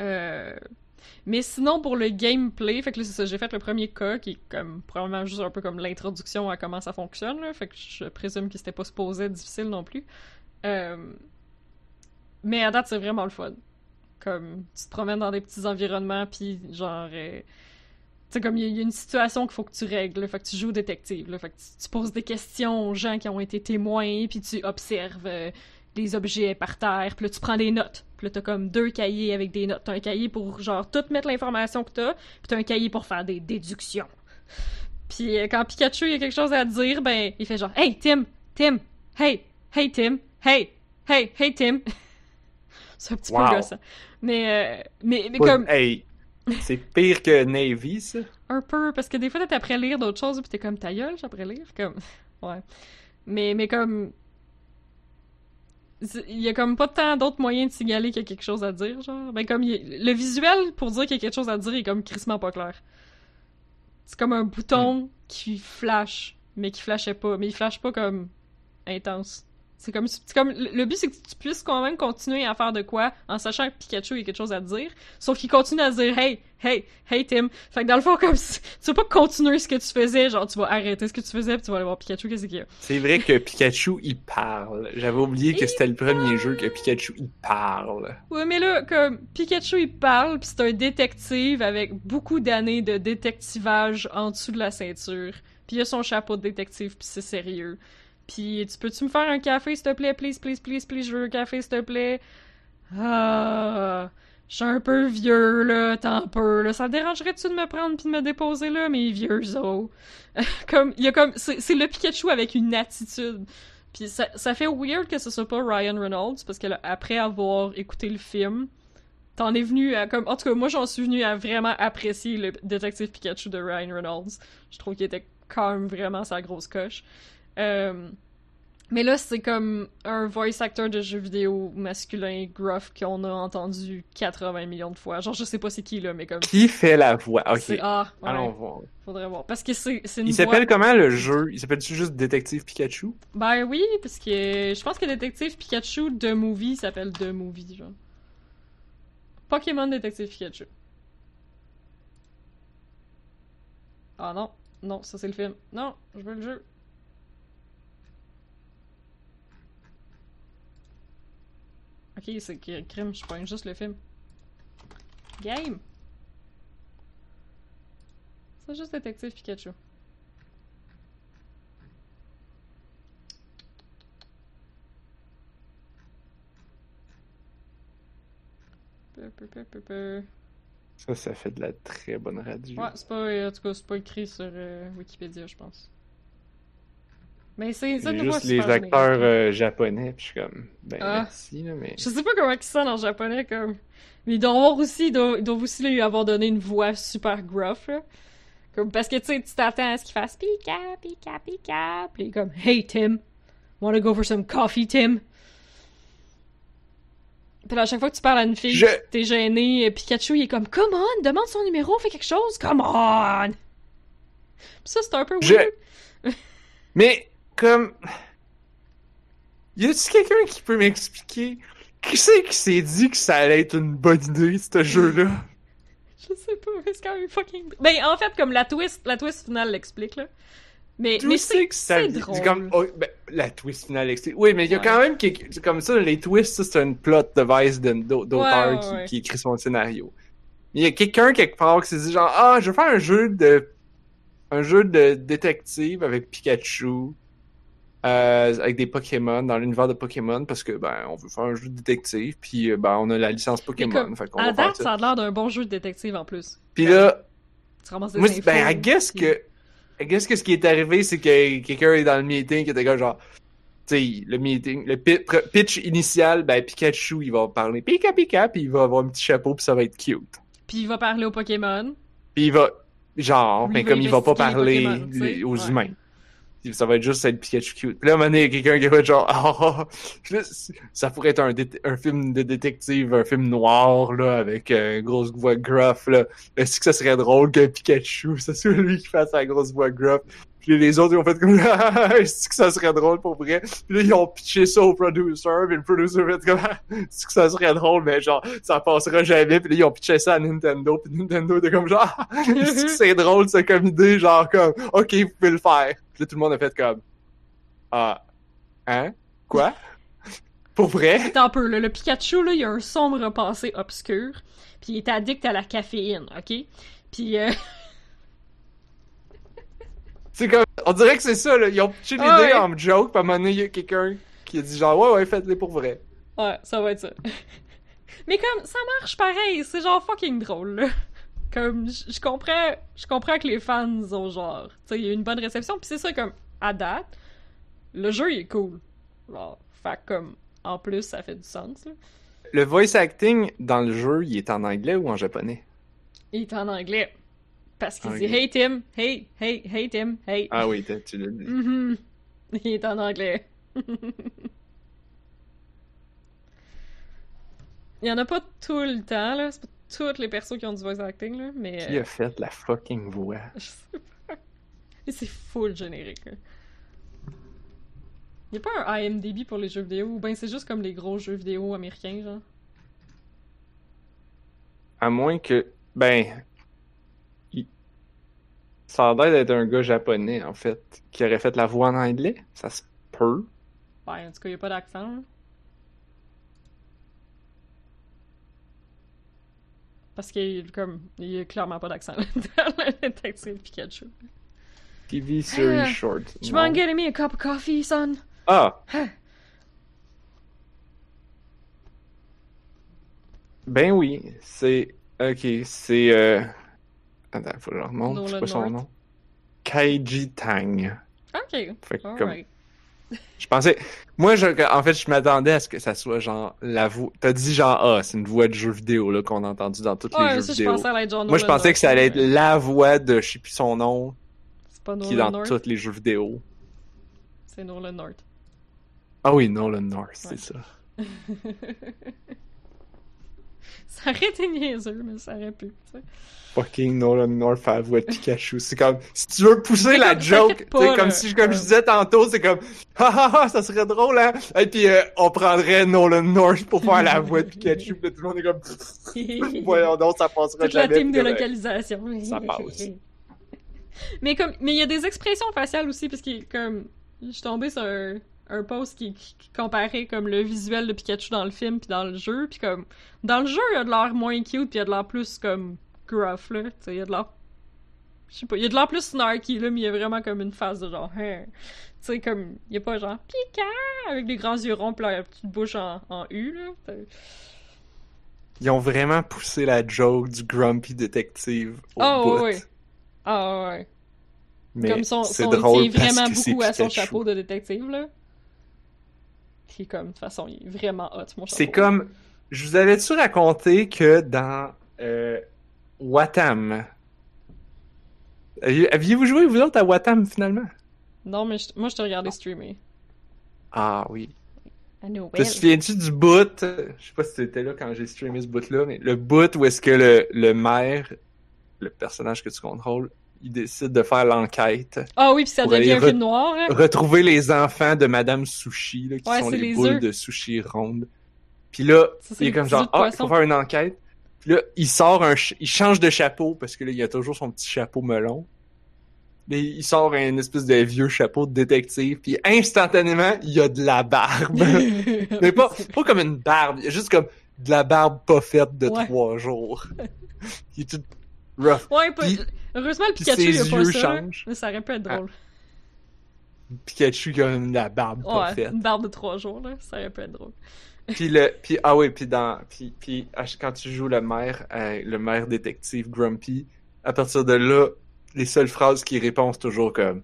Euh, Mais sinon, pour le gameplay, fait que là, c'est ça, j'ai fait le premier cas, qui est comme, probablement juste un peu comme l'introduction à comment ça fonctionne, là, fait que je présume que c'était pas supposé difficile non plus. Euh, Mais à date, c'est vraiment le fun. Comme, tu te promènes dans des petits environnements, puis genre... sais, comme, il y, a- il y a une situation qu'il faut que tu règles, là, fait que tu joues au détective, là, fait que tu, tu poses des questions aux gens qui ont été témoins, puis tu observes euh, les objets par terre, puis là, tu prends des notes. Puis là, t'as comme deux cahiers avec des notes. T'as un cahier pour, genre, tout mettre l'information que t'as, puis t'as un cahier pour faire des déductions. Puis euh, quand Pikachu, il a quelque chose à dire, ben, il fait genre « Hey, Tim! Tim! Hey! Hey, Tim! Hey! Hey! Hey, Tim! » <laughs> C'est un petit Wow. peu gossant. Mais, euh, mais, mais comme, Hey, c'est pire que Navy, ça? un peu, parce que des fois, t'es après lire d'autres choses, puis t'es comme ta gueule, j'ai après lire, comme, <laughs> ouais. Mais, mais comme, il y a comme pas tant d'autres moyens de signaler qu'il y a quelque chose à dire, genre. Ben, comme, il- le visuel pour dire qu'il y a quelque chose à dire est comme crissement pas clair. C'est comme un bouton qui flash, mais qui flashait pas, mais il flash pas comme intense. C'est comme, comme, le but c'est que tu puisses quand même continuer à faire de quoi en sachant que Pikachu a quelque chose à dire, sauf qu'il continue à dire hey, hey, hey Tim. Fait que dans le fond, comme si, <laughs> tu vas pas continuer ce que tu faisais, genre tu vas arrêter ce que tu faisais puis tu vas aller voir Pikachu, qu'est-ce qu'il y a? C'est vrai que Pikachu, il parle. J'avais oublié que c'était le premier jeu que Pikachu, il parle. Ouais, mais là, comme Pikachu il parle, puis c'est un détective avec beaucoup d'années de détectivage en dessous de la ceinture. Puis il a son chapeau de détective, puis c'est sérieux. Puis tu peux-tu me faire un café, s'il te plaît, please, please, please, please, je veux un café, s'il te plaît. Ah, je suis un peu vieux là, tant peu là. Ça te dérangerait-tu de me prendre puis de me déposer là, mes vieux os? <laughs> comme, il y a comme, c'est le Pikachu avec une attitude. Puis ça, ça fait weird que ce soit pas Ryan Reynolds, parce que là, après avoir écouté le film, t'en es venu à comme. En tout cas, moi j'en suis venu à vraiment apprécier le détective Pikachu de Ryan Reynolds. Je trouve qu'il était quand même vraiment sa grosse coche. Euh, Mais là, c'est comme un voice actor de jeux vidéo masculin gruff qu'on a entendu 80 millions de fois. Genre, je sais pas c'est qui là, mais comme. Qui fait la voix? Ok. Ah, ouais, Allons voir. faudrait voir. Parce que c'est une Il voix- s'appelle comment le jeu? Il s'appelle-tu juste Détective Pikachu? Ben oui, parce que je pense que Détective Pikachu The Movie s'appelle The Movie, genre. Pokémon Détective Pikachu. Ah non, non, ça c'est le film. Non, je veux le jeu. Ok, c'est crime, je pogne juste le film. Game! C'est juste Détective Pikachu. Ça, ça fait de la très bonne radio. Ouais, c'est pas, en tout cas, c'est pas écrit sur euh, Wikipédia, je pense. Mais c'est ça juste les acteurs euh, japonais, puis je suis comme, ben Ah. merci, là, mais... Je sais pas comment ils sont en japonais, comme. Mais ils doivent avoir aussi, ils doivent, ils doivent aussi lui avoir donné une voix super gruff, là. Comme, parce que tu sais, tu t'attends à ce qu'il fasse Pika, Pika, Pika. Puis il est comme, Hey Tim, wanna go for some coffee, Tim? Puis à chaque fois que tu parles à une fille, Je- t'es gêné, et Pikachu, il est comme, Come on, demande son numéro, fais quelque chose, come on! Ça, c'est un peu Je- weird. Mais, comme... Y a-tu quelqu'un qui peut m'expliquer qui c'est qui s'est dit que ça allait être une bonne idée, ce jeu-là? <laughs> Je sais pas, mais c'est quand même fucking. Ben, en fait, comme la twist, la twist finale l'explique, là. Mais, mais c'est c'est drôle. Comme, oh, ben, la twist finale, etc. Oui, mais il y a Ouais. quand même, quelque- c'est comme ça, les twists, c'est une plot device d'auteur Ouais, ouais, qui, ouais. qui écrit son scénario. Mais il y a quelqu'un quelque part qui s'est dit genre, ah, je vais faire un jeu de, un jeu de détective avec Pikachu, euh, avec des Pokémon, dans l'univers de Pokémon, parce que, ben, on veut faire un jeu de détective, puis, euh, ben, on a la licence Pokémon, fait à date, ça. ça a l'air d'un bon jeu de détective en plus. Puis là, Tu ramasses des moi, infos. c'est- ben, I guess puis- que, I guess que ce qui est arrivé, c'est que quelqu'un est dans le meeting, qui était comme genre, tu sais, le meeting, le pitch initial, ben, Pikachu, il va parler Pika Pika, puis il va avoir un petit chapeau, puis ça va être cute. Puis il va parler au Pokémon. Puis il va, genre, mais va comme il va pas parler Pokémon, les- aux ouais. humains. Ça va être juste être Pikachu cute. Puis là, à un moment donné, quelqu'un qui va être genre, <laughs> c- ça pourrait être un, film de détective, un film noir, là, avec euh, une grosse voix gruff, là. Est-ce que ça serait drôle que Pikachu, <laughs> ça soit lui qui fasse la grosse voix gruff? Puis les autres, ils ont fait comme, <laughs> ah, est-ce que ça serait drôle pour vrai? Puis là, ils ont pitché ça au producer, puis le producer a fait comme, ah, est-ce que ça serait drôle? Mais genre, ça passera jamais. Puis là, ils ont pitché ça à Nintendo, puis Nintendo était comme genre, ah, est-ce que c'est drôle, ça, comme idée? Genre, comme, ok, vous pouvez le faire. Puis là, tout le monde a fait comme, ah, hein? Quoi? Pour vrai? Un peu, là, le Pikachu, là, il a un sombre passé obscur, puis il est addict à la caféine, ok? Puis, euh, C'est comme, on dirait que c'est ça, là. Ils ont pitché l'idée Ah ouais. en joke, puis à un moment donné, il y a quelqu'un qui a dit genre, ouais, ouais, faites-les pour vrai. ouais, ça va être ça. <laughs> Mais comme, ça marche pareil, c'est genre fucking drôle, là. Comme, je comprends, je comprends que les fans ont genre, tu sais, il y a une bonne réception, puis c'est ça, comme, à date, le jeu, il est cool. Genre, fait comme, en plus, ça fait du sens, là. Le voice acting dans le jeu, il est en anglais ou en japonais? Il est en anglais. Parce qu'il Ok. dit Hey Tim, hey, hey, hey Tim, hey. Ah oui, tu l'as dit. Mhm. <laughs> Il est en anglais. <laughs> Il y en a pas tout le temps, là. C'est pas toutes les persos qui ont du voice acting, là. Mais. Qui euh, a fait la fucking voix? <laughs> je sais pas. Mais c'est full générique, là. Y a pas un IMDb pour les jeux vidéo, ou ben c'est juste comme les gros jeux vidéo américains, genre? À moins que, ben, il- ça a l'air d'être un gars japonais, en fait, qui aurait fait la voix en anglais. Ça se peut. Ben, en tout cas, y a pas d'accent. Parce qu'il comme. Il y a clairement pas d'accent dans <laughs> le détective Pikachu. TV series euh, short. Je Non. m'en get me a cup of coffee, son? Ah! Ben oui, c'est. Ok, c'est. Euh... Attends, faut que je remonte. C'est pas son nom. Kaiji Tang. Ok. Fait que comme. <laughs> Je pensais. Moi, je... en fait, je m'attendais à ce que ça soit genre la voix. T'as dit genre, ah, c'est une voix de jeu vidéo là, qu'on a entendu dans tous les jeux je vidéo. genre Moi, je pensais que ça allait être la voix de je sais plus son nom, pas qui est dans North? tous les jeux vidéo. C'est Nolan North. Ah oui, Nolan North, c'est ça. <laughs> <laughs> ça aurait été niaiseux, mais ça aurait pu, tu sais. Fucking Nolan North fait la voix de Pikachu. C'est comme, si tu veux pousser C'est la joke, sais, comme là. si, comme je disais tantôt, c'est comme, <laughs> ha ha ha, ça serait drôle, hein? Et puis, euh, on prendrait Nolan North pour faire la voix de Pikachu, puis tout le monde est comme, <laughs> voyons donc, ça passera Toute la jamais. team de comme, localisation. ça passe. Mais comme, mais il y a des expressions faciales aussi, parce que comme, je suis tombée sur un, post qui, qui- qui comparait comme le visuel de Pikachu dans le film puis dans le jeu, puis comme, dans le jeu, il y a de l'air moins cute, puis il y a de l'air plus comme gruff, là. Tu sais, il y a de l'air. Je sais pas, il y a de l'air plus snarky, là, mais il y a vraiment comme une face de genre, hein. Tu sais, comme, il y a pas genre Pika avec des grands yeux ronds, pis la petite bouche en, en U, là. T'sais. Ils ont vraiment poussé la joke du Grumpy Detective au Ah, bout. ouais. Ah, ouais. Mais comme son, son drôle il tient vraiment beaucoup à son chapeau de détective, là. Puis comme, de toute façon, il est vraiment hot, mon. C'est comme. Je vous avais-tu raconté que dans euh, Watam. Aviez- Aviez-vous joué, vous autres, à Watam finalement? Non, mais je- moi, je te regardais streamer. Ah oui. Te souviens-tu du bout? euh, Je sais pas si t'étais là quand j'ai streamé ce bout-là, mais le bout où est-ce que le, le maire, le personnage que tu contrôles, il décide de faire l'enquête. Ah oui, puis ça devient un film noir, hein. Retrouver les enfants de Madame Sushi, là, qui Ouais, sont les, les boules de sushi rondes. Puis là, Ça, il est comme genre, ah, il faut faire une enquête. Puis là, il sort un, il change de chapeau parce que là, il a toujours son petit chapeau melon. Mais il sort un espèce de vieux chapeau de détective, puis instantanément, il y a de la barbe. <laughs> Mais pas, pas comme une barbe, il y a juste comme de la barbe pas faite de Ouais. trois jours. il est tout rough. Ouais, pas... Puis- Heureusement, le Pikachu, il a pas ça. changent. Mais ça aurait pu être Ah, drôle. Pikachu qui a la barbe pas faite. une barbe de trois jours, là. Ça aurait pu être drôle. <laughs> Puis le, puis ah oui, puis dans, puis, puis quand tu joues le maire, euh, le maire détective Grumpy, à partir de là, les seules phrases qu'il répond c'est toujours comme,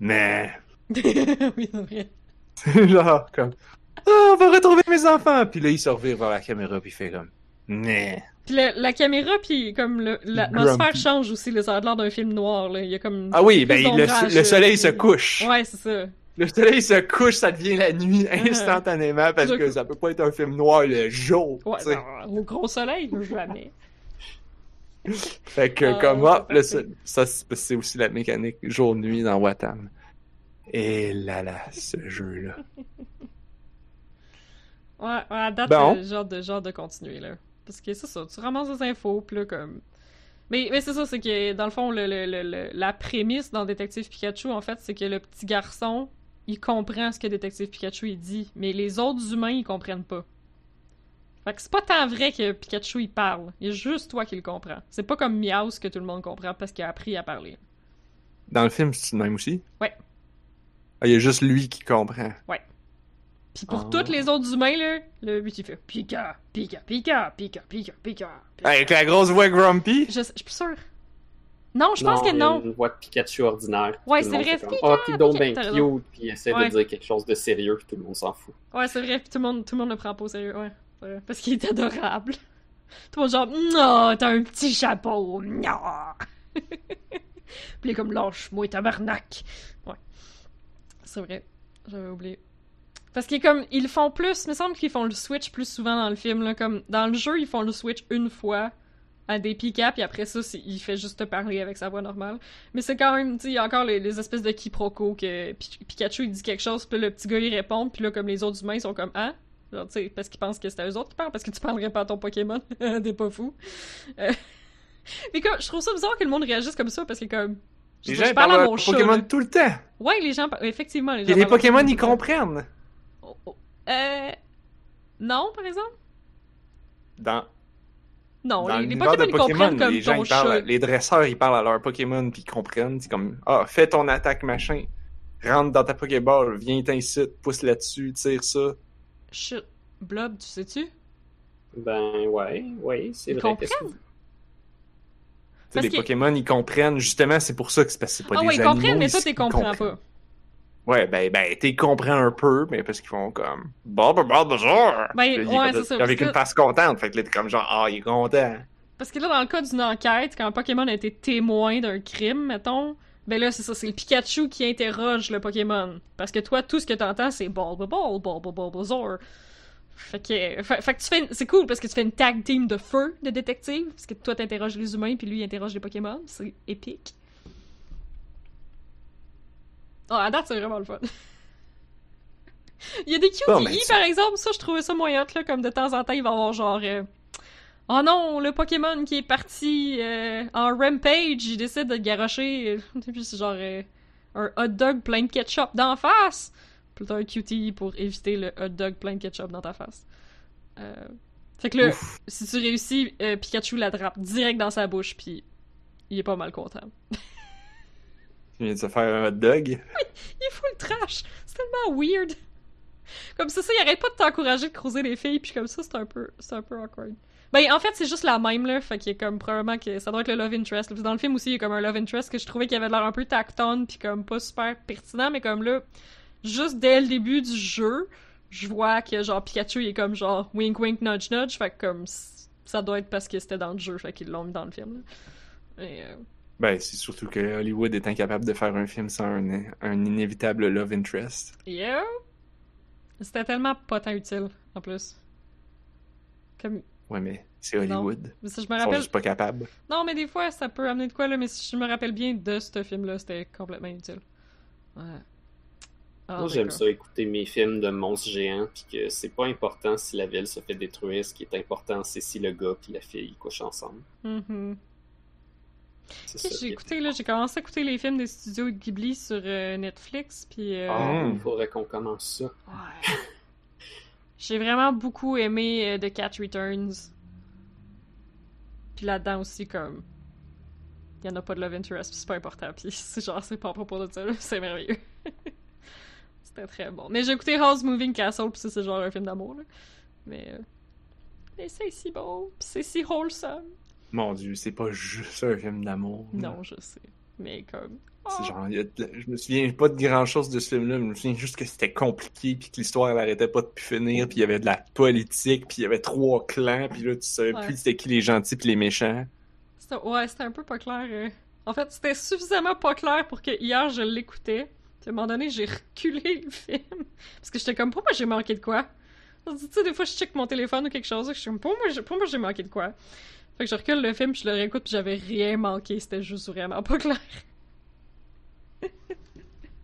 mais, <laughs> <laughs> oui, c'est vrai. genre comme, ah, on va retrouver mes enfants. Puis là il se revire vers la caméra puis il fait comme, mais. Puis la, la caméra, puis comme l'atmosphère change aussi, là, ça a l'air d'un film noir, là. Il y a comme. Ah oui, ben le, le soleil euh, se couche. Ouais, c'est ça. Le soleil se couche, ça devient la nuit <laughs> instantanément parce que ça peut pas être un film noir le jour. Ouais, non, au gros soleil, jamais. <laughs> Fait que Ah, comme c'est ah, le ça c'est aussi la mécanique jour-nuit dans Watam. Et là là, ce jeu-là. <laughs> Ouais, ouais, à date, Bon. euh, genre, de, genre de continuer, là. Parce que c'est ça, tu ramasses des infos, pis là, comme... Mais, mais c'est ça, c'est que, dans le fond, le, le- le- la prémisse dans Détective Pikachu, en fait, c'est que le petit garçon, il comprend ce que Détective Pikachu, il dit, mais les autres humains, ils comprennent pas. Fait que c'est pas tant vrai que Pikachu, il parle. Il y a juste toi qui le comprends. C'est pas comme Meowth que tout le monde comprend parce qu'il a appris à parler. Dans le film, c'est le même aussi? Ouais. Ah, il y a juste lui qui comprend. Puis pour Ah. tous les autres humains, là, le but, il fait Pika, Pika, Pika, Pika, Pika, Pika. Pika. Avec la grosse voix grumpy? Je, je suis plus sûre. Non, je pense que il y a non. une voix de Pikachu ordinaire. Ouais, Tout le c'est monde vrai, Pika, Ah, t'es donc bien cute, puis il essaie Ouais. de dire quelque chose de sérieux, puis tout le monde s'en fout. Ouais, c'est vrai, puis tout le monde, tout le monde le prend pas au sérieux, ouais. c'est vrai. Parce qu'il est adorable. Tout le monde genre, non, t'as un petit chapeau, non. <laughs> Puis il est comme, lâche-moi, tabarnak. Ouais. C'est vrai, j'avais oublié. Parce qu'ils comme, ils font plus, il me semble qu'ils font le switch plus souvent dans le film, là. Comme, dans le jeu, ils font le switch une fois à des Pika, puis après ça, il fait juste te parler avec sa voix normale. Mais c'est quand même, tu sais, il y a encore les, les espèces de quiproquos que Pi- Pikachu, il dit quelque chose, puis le petit gars, il répond, puis là, comme les autres humains, ils sont comme « Ah? » Genre, tu sais, parce qu'ils pensent que c'est eux autres qui parlent, parce que tu parlerais pas à ton Pokémon. <laughs> T'es pas fou. Euh, <laughs> Mais comme, je trouve ça bizarre que le monde réagisse comme ça, parce que comme... je Les gens je parle parlent à à mon Pokémon tout le temps. Ouais, les gens... Effectivement, les gens Et les à Pokémon, ils comprennent. Euh... Non, par exemple? Dans, Non, dans les, Pokémon, de ils comprennent comme les gens, ton parlent, les dresseurs, ils parlent à leurs Pokémon puis ils comprennent. C'est comme, ah, fais ton attaque machin. Rentre dans ta Pokéball, viens ici, pousse là-dessus, tire ça. Shit. Blob, tu sais-tu? Ben ouais, ouais, c'est Ils vrai. sais, Parce les que- Pokémon, ils comprennent. Justement, c'est pour ça que c'est c'est pas Ah des ouais, ils comprennent, mais toi, t'es comprends comprennent. pas. Ouais, ben, ben, t'es comprends un peu, mais parce qu'ils font comme, bah, bah, bah, bonjour. Ben, ouais, est c'est ça, Avec une face contente. Fait que là, t'es comme genre, ah, il est content. Parce que là, dans le cas d'une enquête, quand un Pokémon a été témoin d'un crime, mettons, ben là, c'est ça, c'est le Pikachu qui interroge le Pokémon. Parce que toi, tout ce que t'entends, c'est ball, Bulbasaur. Fait que, fait, fait que tu fais, une- c'est cool parce que tu fais une tag team de feu de détective, parce que toi t'interroges les humains puis lui il interroge les Pokémon, c'est épique. Oh, à date, c'est vraiment le fun. <laughs> il y a des QTE, Bon, ben, par exemple, ça, je trouvais ça moyen, là, comme de temps en temps, il va avoir genre... euh, Oh non, le Pokémon qui est parti euh, en rampage, il décide de garocher, <laughs> euh, puis c'est genre un hot dog plein de ketchup d'en face. Plutôt un QTE pour éviter le hot dog plein de ketchup dans ta face. Euh, Fait que là, Ouf. si tu réussis, Pikachu l'attrape direct dans sa bouche, puis il est pas mal content. <laughs> Tu viens de se faire un hot dog. Il est full trash! C'est tellement weird! Comme ça, ça, il arrête pas de t'encourager de croiser les filles, puis comme ça, c'est un peu, c'est un peu awkward. Ben, en fait, c'est juste la même, là, fait qu'il est comme, probablement que ça doit être le love interest. Dans le film aussi, il y a comme un love interest que je trouvais qu'il avait l'air un peu tactone, puis comme pas super pertinent, mais comme là, juste dès le début du jeu, je vois que genre Pikachu, il est comme genre wink wink nudge nudge, fait que comme, ça doit être parce que c'était dans le jeu, fait qu'ils l'ont mis dans le film, là. Euh, Ben, c'est surtout que Hollywood est incapable de faire un film sans un, un inévitable love interest. Yeah. C'était tellement pas tant utile, en plus. Comme, Ouais, mais c'est Hollywood. mais si je me Ils sont rappelle. juste pas capables. Non, mais des fois, ça peut amener de quoi, là, mais si je me rappelle bien de ce film-là, c'était complètement inutile. Ouais. Ah, Moi, j'aime d'accord. ça écouter mes films de monstres géants, puis que c'est pas important si la ville se fait détruire. Ce qui est important, c'est si le gars puis la fille couchent ensemble. Ça. que j'ai écouté, là? J'ai commencé à écouter les films des studios Ghibli sur euh, Netflix, puis... euh, Ah, Mm. il faudrait qu'on commence ça. Ouais. J'ai vraiment beaucoup aimé euh, The Cat Returns. Puis là-dedans aussi, comme. Il y en a pas de love interest, puis c'est pas important. Puis <laughs> c'est genre, c'est pas à propos de ça, là, c'est merveilleux. <laughs> C'était très bon. Mais j'ai écouté House Moving Castle, puis ça, c'est genre un film d'amour, là. Mais. euh, Mais c'est si beau, puis c'est si wholesome. Mon dieu, c'est pas juste un film d'amour. Non, je sais. Mais comme. C'est genre, a de- je me souviens pas de grand chose de ce film-là, mais je me souviens juste que c'était compliqué, puis que l'histoire elle arrêtait pas de plus finir, puis il y avait de la politique, puis il y avait trois clans, puis là tu savais Ouais. plus c'était qui les gentils puis les méchants. C'était- Ouais, c'était un peu pas clair. euh. En fait, c'était suffisamment pas clair pour que hier je l'écoutais. Puis à un moment donné, j'ai reculé le film. Parce que j'étais comme, pour moi, j'ai manqué de quoi? Tu sais, des fois, je check mon téléphone ou quelque chose. Je suis comme, pour moi, j'ai- pour moi, j'ai manqué de quoi? Fait que je recule le film, puis je le réécoute, puis j'avais rien manqué. C'était juste vraiment pas clair.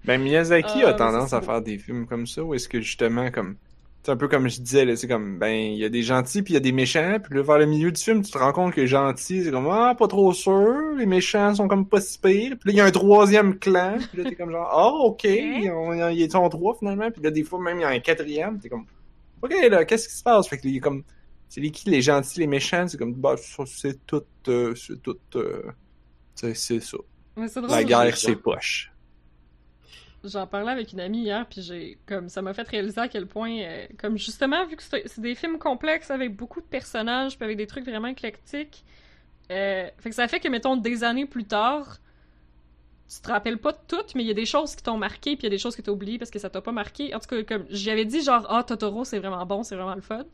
Ben Miyazaki Ah, a mais tendance à faire des films comme ça, où est-ce que justement, comme. C'est un peu comme je disais, là, c'est comme, ben, il y a des gentils puis il y a des méchants, puis là, vers le milieu du film, tu te rends compte que les gentils, c'est comme, ah, pas trop sûr, les méchants sont comme pas si pires, puis là, il y a un troisième clan, puis là, t'es comme genre, ah, ok, ils ont- ils sont trois finalement, puis là, des fois, même, il y a un quatrième, t'es comme, ok, là, qu'est-ce qui se passe? Fait que, il y a comme, c'est les qui, les gentils, les méchants, c'est comme, bah, c'est tout, euh, c'est tout, euh, c'est ça. Mais c'est drôle. La guerre, c'est poche. J'en parlais avec une amie hier, puis j'ai comme ça m'a fait réaliser à quel point, euh, comme justement, vu que c'est des films complexes avec beaucoup de personnages, puis avec des trucs vraiment éclectiques, fait que ça fait que, mettons, des années plus tard, tu te rappelles pas de toutes, mais il y a des choses qui t'ont marqué, puis il y a des choses que t'as oubliées parce que ça t'a pas marqué. En tout cas, comme j'avais dit, genre, ah, Totoro, c'est vraiment bon, c'est vraiment le fun.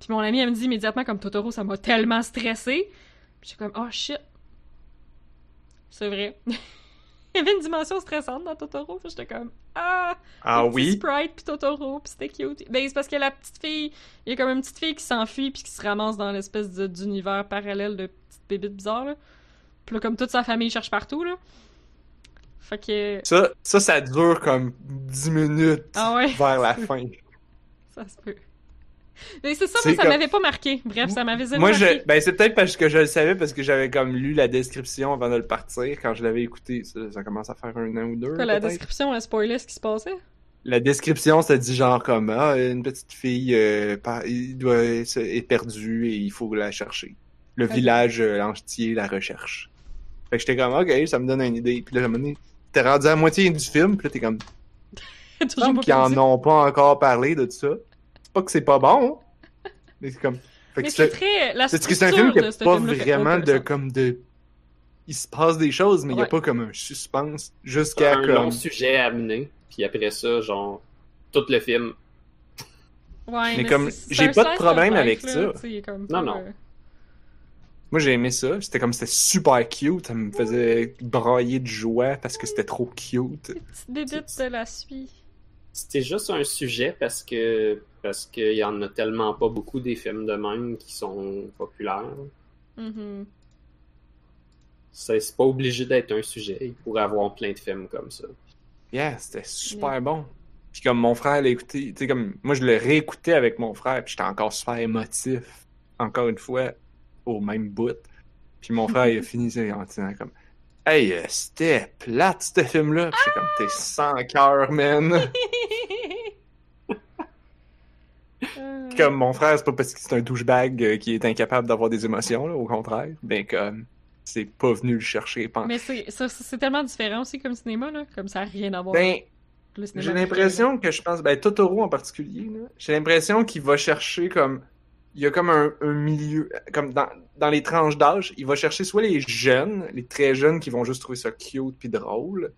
Puis mon ami, elle me dit immédiatement, comme Totoro, ça m'a tellement stressé. Puis j'étais comme, oh shit. C'est vrai. <laughs> Il y avait une dimension stressante dans Totoro. J'étais comme, ah, Ah oui? Sprite puis Totoro, puis c'était cute. Ben, c'est parce que la petite fille, il y a comme une petite fille qui s'enfuit puis qui se ramasse dans l'espèce d'univers parallèle de petites bébites bizarres, là. Puis là, comme toute sa famille cherche partout, là. Fait que... Ça, ça, ça dure comme 10 minutes Ah ouais? vers la <laughs> fin. Ça se peut. Mais c'est ça, moi, ça comme- m'avait pas marqué. Bref, ça m'avait zéro Moi, marqué. je, ben, c'est peut-être parce que je le savais, parce que j'avais comme lu la description avant de le partir quand je l'avais écouté. Ça, ça commence à faire un an ou deux. Quoi, la description, elle spoilait ce qui se passait? La description, ça dit genre comme ah, une petite fille euh, par- il doit, est perdue et il faut la chercher. Le village euh, entier la recherche. Fait que j'étais comme ok, ça me donne une idée. Puis là, à un moment donné, t'es rendu à la moitié du film, puis là t'es comme <laughs> qu'ils en ont pas encore parlé de ça. C'est pas que c'est pas bon, mais c'est comme. C'est c'est très... C'est que c'est un film qui structure a de ce pas vraiment de comme de. Il se passe des choses, mais il y a pas comme un suspense jusqu'à un long sujet à amener, puis après ça, genre, tout le film. Ouais, Mais comme, j'ai pas de problème avec ça. comme Non, non. euh, Moi j'ai aimé ça. C'était comme c'était super cute. Ça me faisait brailler de joie parce que c'était trop cute. Bébites de la suie. C'était juste un sujet parce que parce qu'il y en a tellement pas beaucoup des films de même qui sont populaires. Mhm. C'est c'est pas obligé d'être un sujet. Il pourrait y avoir plein de films comme ça. Yeah, c'était super bon. Puis comme mon frère l'a écouté, tu sais comme moi je le réécoutais avec mon frère, puis j'étais encore super émotif. Encore une fois, au même bout. Puis mon frère il a <laughs> fini en disant comme Hey, euh, c'était plate ce film-là. Puis j'étais comme t'es sans cœur, man. <laughs> Euh, comme mon frère, c'est pas parce que c'est un douchebag euh, qui est incapable d'avoir des émotions, là, au contraire. Ben comme c'est pas venu le chercher. pen- Mais c'est tellement différent aussi comme cinéma, là. Comme ça n'a rien à voir Ben, J'ai l'impression que je pense, ben Totoro en particulier, j'ai l'impression qu'il va chercher comme, il y a comme un, un milieu, comme dans, dans les tranches d'âge, il va chercher soit les jeunes, les très jeunes qui vont juste trouver ça cute puis drôle.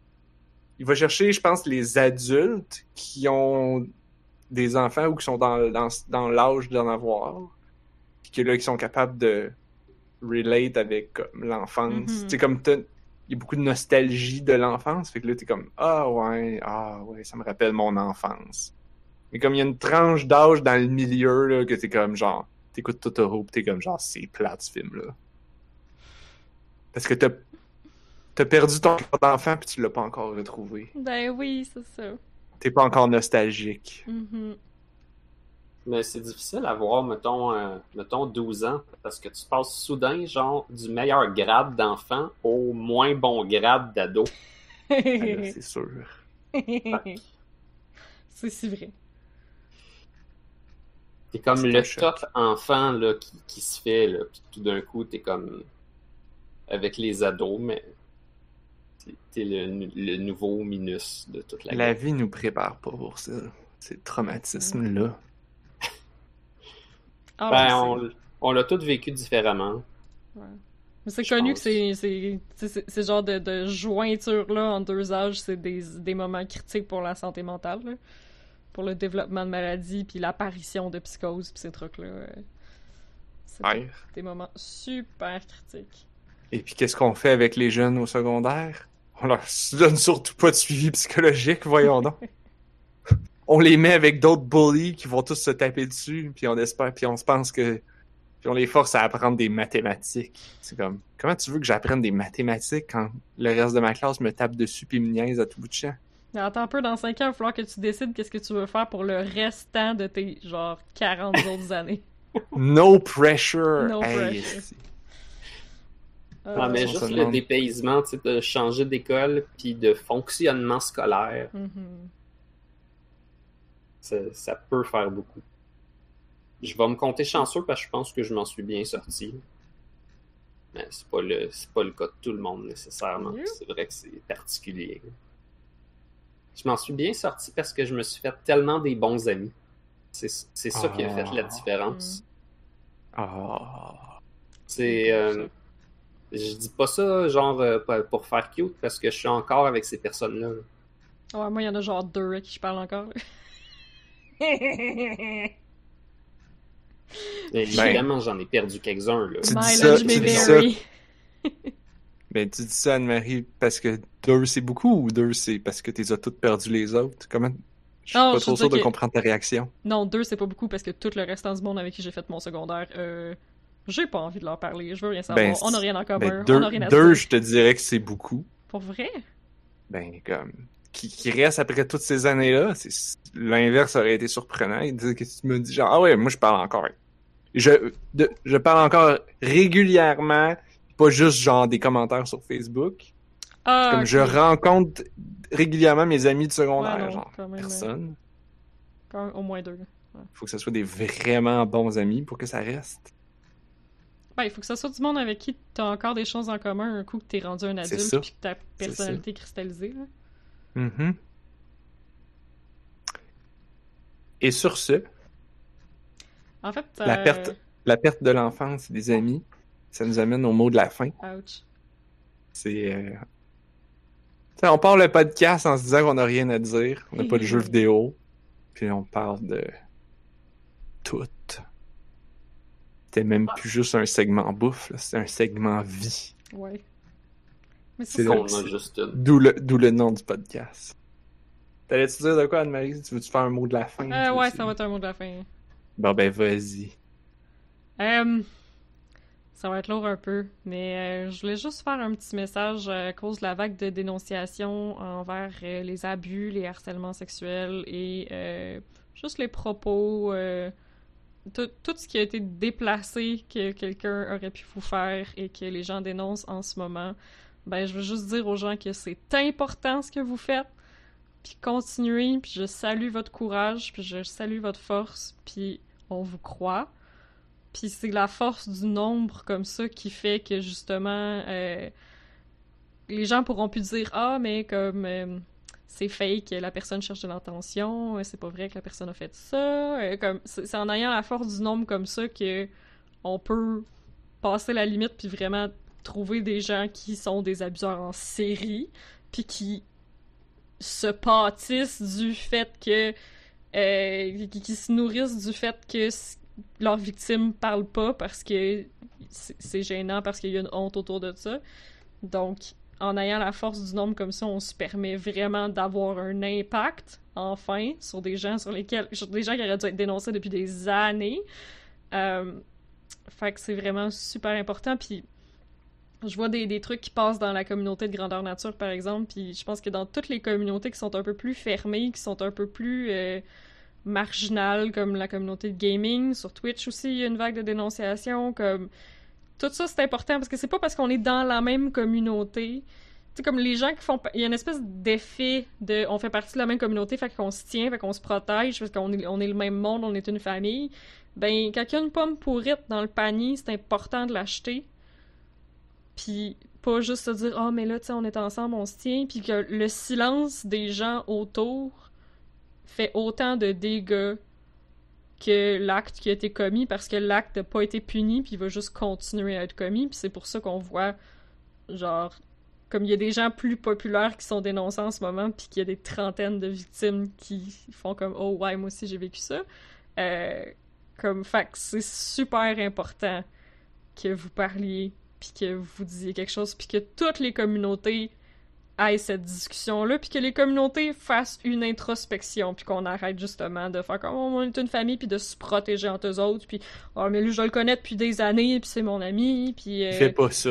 Il va chercher, je pense, les adultes qui ont des enfants ou qui sont dans, dans, dans l'âge d'en avoir, puis que là, qui sont capables de relate avec l'enfance. Mhm. C'est comme il y a beaucoup de nostalgie de l'enfance. Fait que là, t'es comme, ah ouais, ah ouais, ça me rappelle mon enfance. Mais comme il y a une tranche d'âge dans le milieu, là, que t'es comme genre, t'écoutes Totoro pis t'es comme genre, c'est plate ce film-là. Parce que t'as, t'as perdu ton cœur d'enfant pis tu l'as pas encore retrouvé. Ben oui, c'est ça. T'es pas encore nostalgique. Mhm. Mais c'est difficile à voir, mettons, euh, mettons 12 ans, parce que tu passes soudain, genre, du meilleur grade d'enfant au moins bon grade d'ado. <laughs> Ah, là, c'est sûr. <laughs> c'est si vrai. T'es comme C'est le choc. top enfant là, qui, qui se fait, là, puis tout d'un coup, t'es comme avec les ados, mais t'es- le, le nouveau minus de toute la, La gamme. vie nous prépare pas pour ça. Ces traumatismes-là. Ah, Ben, on on, l'a tous vécu différemment. Ouais. Mais c'est Je connu pense. que c'est c'est c'est- c'est- ce genre de, de jointure là en deux âges, c'est des, des moments critiques pour la santé mentale, là. pour le développement de maladies puis l'apparition de psychose puis ces trucs là. C'est Ouais. des moments super critiques. Et puis qu'est-ce qu'on fait avec les jeunes au secondaire? On leur donne surtout pas de suivi psychologique, voyons donc. on les met avec d'autres bullies qui vont tous se taper dessus, puis on espère, puis on se pense que... Puis on les force à apprendre des mathématiques. C'est comme, comment tu veux que j'apprenne des mathématiques quand le reste de ma classe me tape dessus puis me niaise à tout bout de champ? Mais attends un peu, dans 5 ans, il va falloir que tu décides qu'est-ce que tu veux faire pour le restant de tes genre 40 <laughs> autres années. No pressure! No Hey, pressure. Ah, mais juste le dépaysement, tu sais, de changer d'école puis de fonctionnement scolaire, mhm. ça, ça peut faire beaucoup. Je vais me compter chanceux parce que je pense que je m'en suis bien sorti. Mais c'est pas le c'est pas le cas de tout le monde nécessairement. C'est vrai que c'est particulier. Je m'en suis bien sorti parce que je me suis fait tellement des bons amis. C'est c'est ça qui a fait la Ah. différence. Ah. C'est euh, je dis pas ça genre euh, pour- faire cute parce que je suis encore avec ces personnes-là. Ouais, moi, il y en a genre deux à qui je parle encore. <laughs> Mais Évidemment, j'en ai perdu quelques-uns là. Tu dis ça- tu dis ça-. <laughs> Ben, tu dis ça, Anne-Marie, parce que deux, c'est beaucoup ou deux, c'est parce que t'es as toutes perdu les autres? Comment? Je suis pas trop sûr de que- comprendre ta réaction. Non, deux, c'est pas beaucoup parce que tout le restant du monde avec qui j'ai fait mon secondaire, euh, j'ai pas envie de leur parler. Je veux rien savoir. Ben, on a rien en commun. Ben, on deux, a rien à se deux, dire. je te dirais que c'est beaucoup. Pour vrai? Ben, comme, qui, qui reste après toutes ces années-là, l'inverse aurait été surprenant. Que tu me dis genre, ah ouais, moi je parle encore. Je, de- je parle encore régulièrement, pas juste genre des commentaires sur Facebook. Ah, Comme je rencontre régulièrement mes amis de secondaire, Ouais, non, genre, quand même, personne. quand même au moins deux. Faut que ce soit des vraiment bons amis pour que ça reste. Il faut que ça soit du monde avec qui t'as encore des choses en commun un coup que t'es rendu un adulte puis que ta personnalité est cristallisée. là. Mhm. Et sur ce, En fait, La euh, perte. la perte de l'enfance et des amis, ça nous amène au mot de la fin. Ouch. C'est. euh, tu on part le podcast en se disant qu'on n'a rien à dire, on n'a pas de jeu <laughs> vidéo, puis on parle de tout. C'était même plus juste un segment bouffe, là, c'était un segment vie. Ouais. Mais C'est c'est ça. là- On a juste. D'où le, d'où le nom du podcast. T'allais-tu dire de quoi, Anne-Marie? Tu veux-tu faire un mot de la fin? Euh, Tu ouais, ça va être un mot de la fin. Bon, ben, vas-y. Euh, ça va être lourd un peu, mais euh, je voulais juste faire un petit message euh, à cause de la vague de dénonciation envers euh, les abus, les harcèlements sexuels et euh, juste les propos, euh, tout, ce qui a été déplacé que quelqu'un aurait pu vous faire et que les gens dénoncent en ce moment. Ben, je veux juste dire aux gens que c'est important ce que vous faites, puis continuez, puis je salue votre courage, puis je salue votre force, puis on vous croit. Puis c'est la force du nombre comme ça qui fait que justement euh, les gens pourront plus dire ah mais comme euh, c'est fake, la personne cherche de l'attention, euh, c'est pas vrai que la personne a fait ça. Euh, c'est en ayant la force du nombre comme ça que on peut passer la limite puis vraiment trouver des gens qui sont des abuseurs en série puis qui se pâtissent du fait que euh, qui, qui se nourrissent du fait que leurs victimes parlent pas parce que c'est gênant parce qu'il y a une honte autour de ça. Donc, en ayant la force du nombre comme ça, on se permet vraiment d'avoir un impact, enfin, sur des gens sur lesquels, des gens qui auraient dû être dénoncés depuis des années. Euh, fait que c'est vraiment super important. Puis, je vois des, des trucs qui passent dans la communauté de grandeur nature, par exemple. Puis, je pense que dans toutes les communautés qui sont un peu plus fermées, qui sont un peu plus euh, marginales, comme la communauté de gaming, sur Twitch aussi, il y a une vague de dénonciation, comme tout ça c'est important parce que c'est pas parce qu'on est dans la même communauté. Tu comme les gens qui font il y a une espèce d'effet de on fait partie de la même communauté fait qu'on se tient fait qu'on se protège parce qu'on est, on est le même monde on est une famille. Ben quand il y a une pomme pourrite dans le panier c'est important de l'acheter. Puis pas juste se dire ah mais là tu sais on est ensemble on se tient. Puis que le silence des gens autour fait autant de dégâts que l'acte qui a été commis parce que l'acte n'a pas été puni puis il va juste continuer à être commis puis c'est pour ça qu'on voit genre comme il y a des gens plus populaires qui sont dénoncés en ce moment puis qu'il y a des trentaines de victimes qui font comme oh ouais moi aussi j'ai vécu ça. Euh, comme fait c'est super important que vous parliez puis que vous disiez quelque chose puis que toutes les communautés aille cette discussion-là, puis que les communautés fassent une introspection, puis qu'on arrête justement de faire comme oh, on est une famille, puis de se protéger entre eux autres, puis oh mais lui je le connais depuis des années, puis c'est mon ami, puis. Euh... Fais pas ça.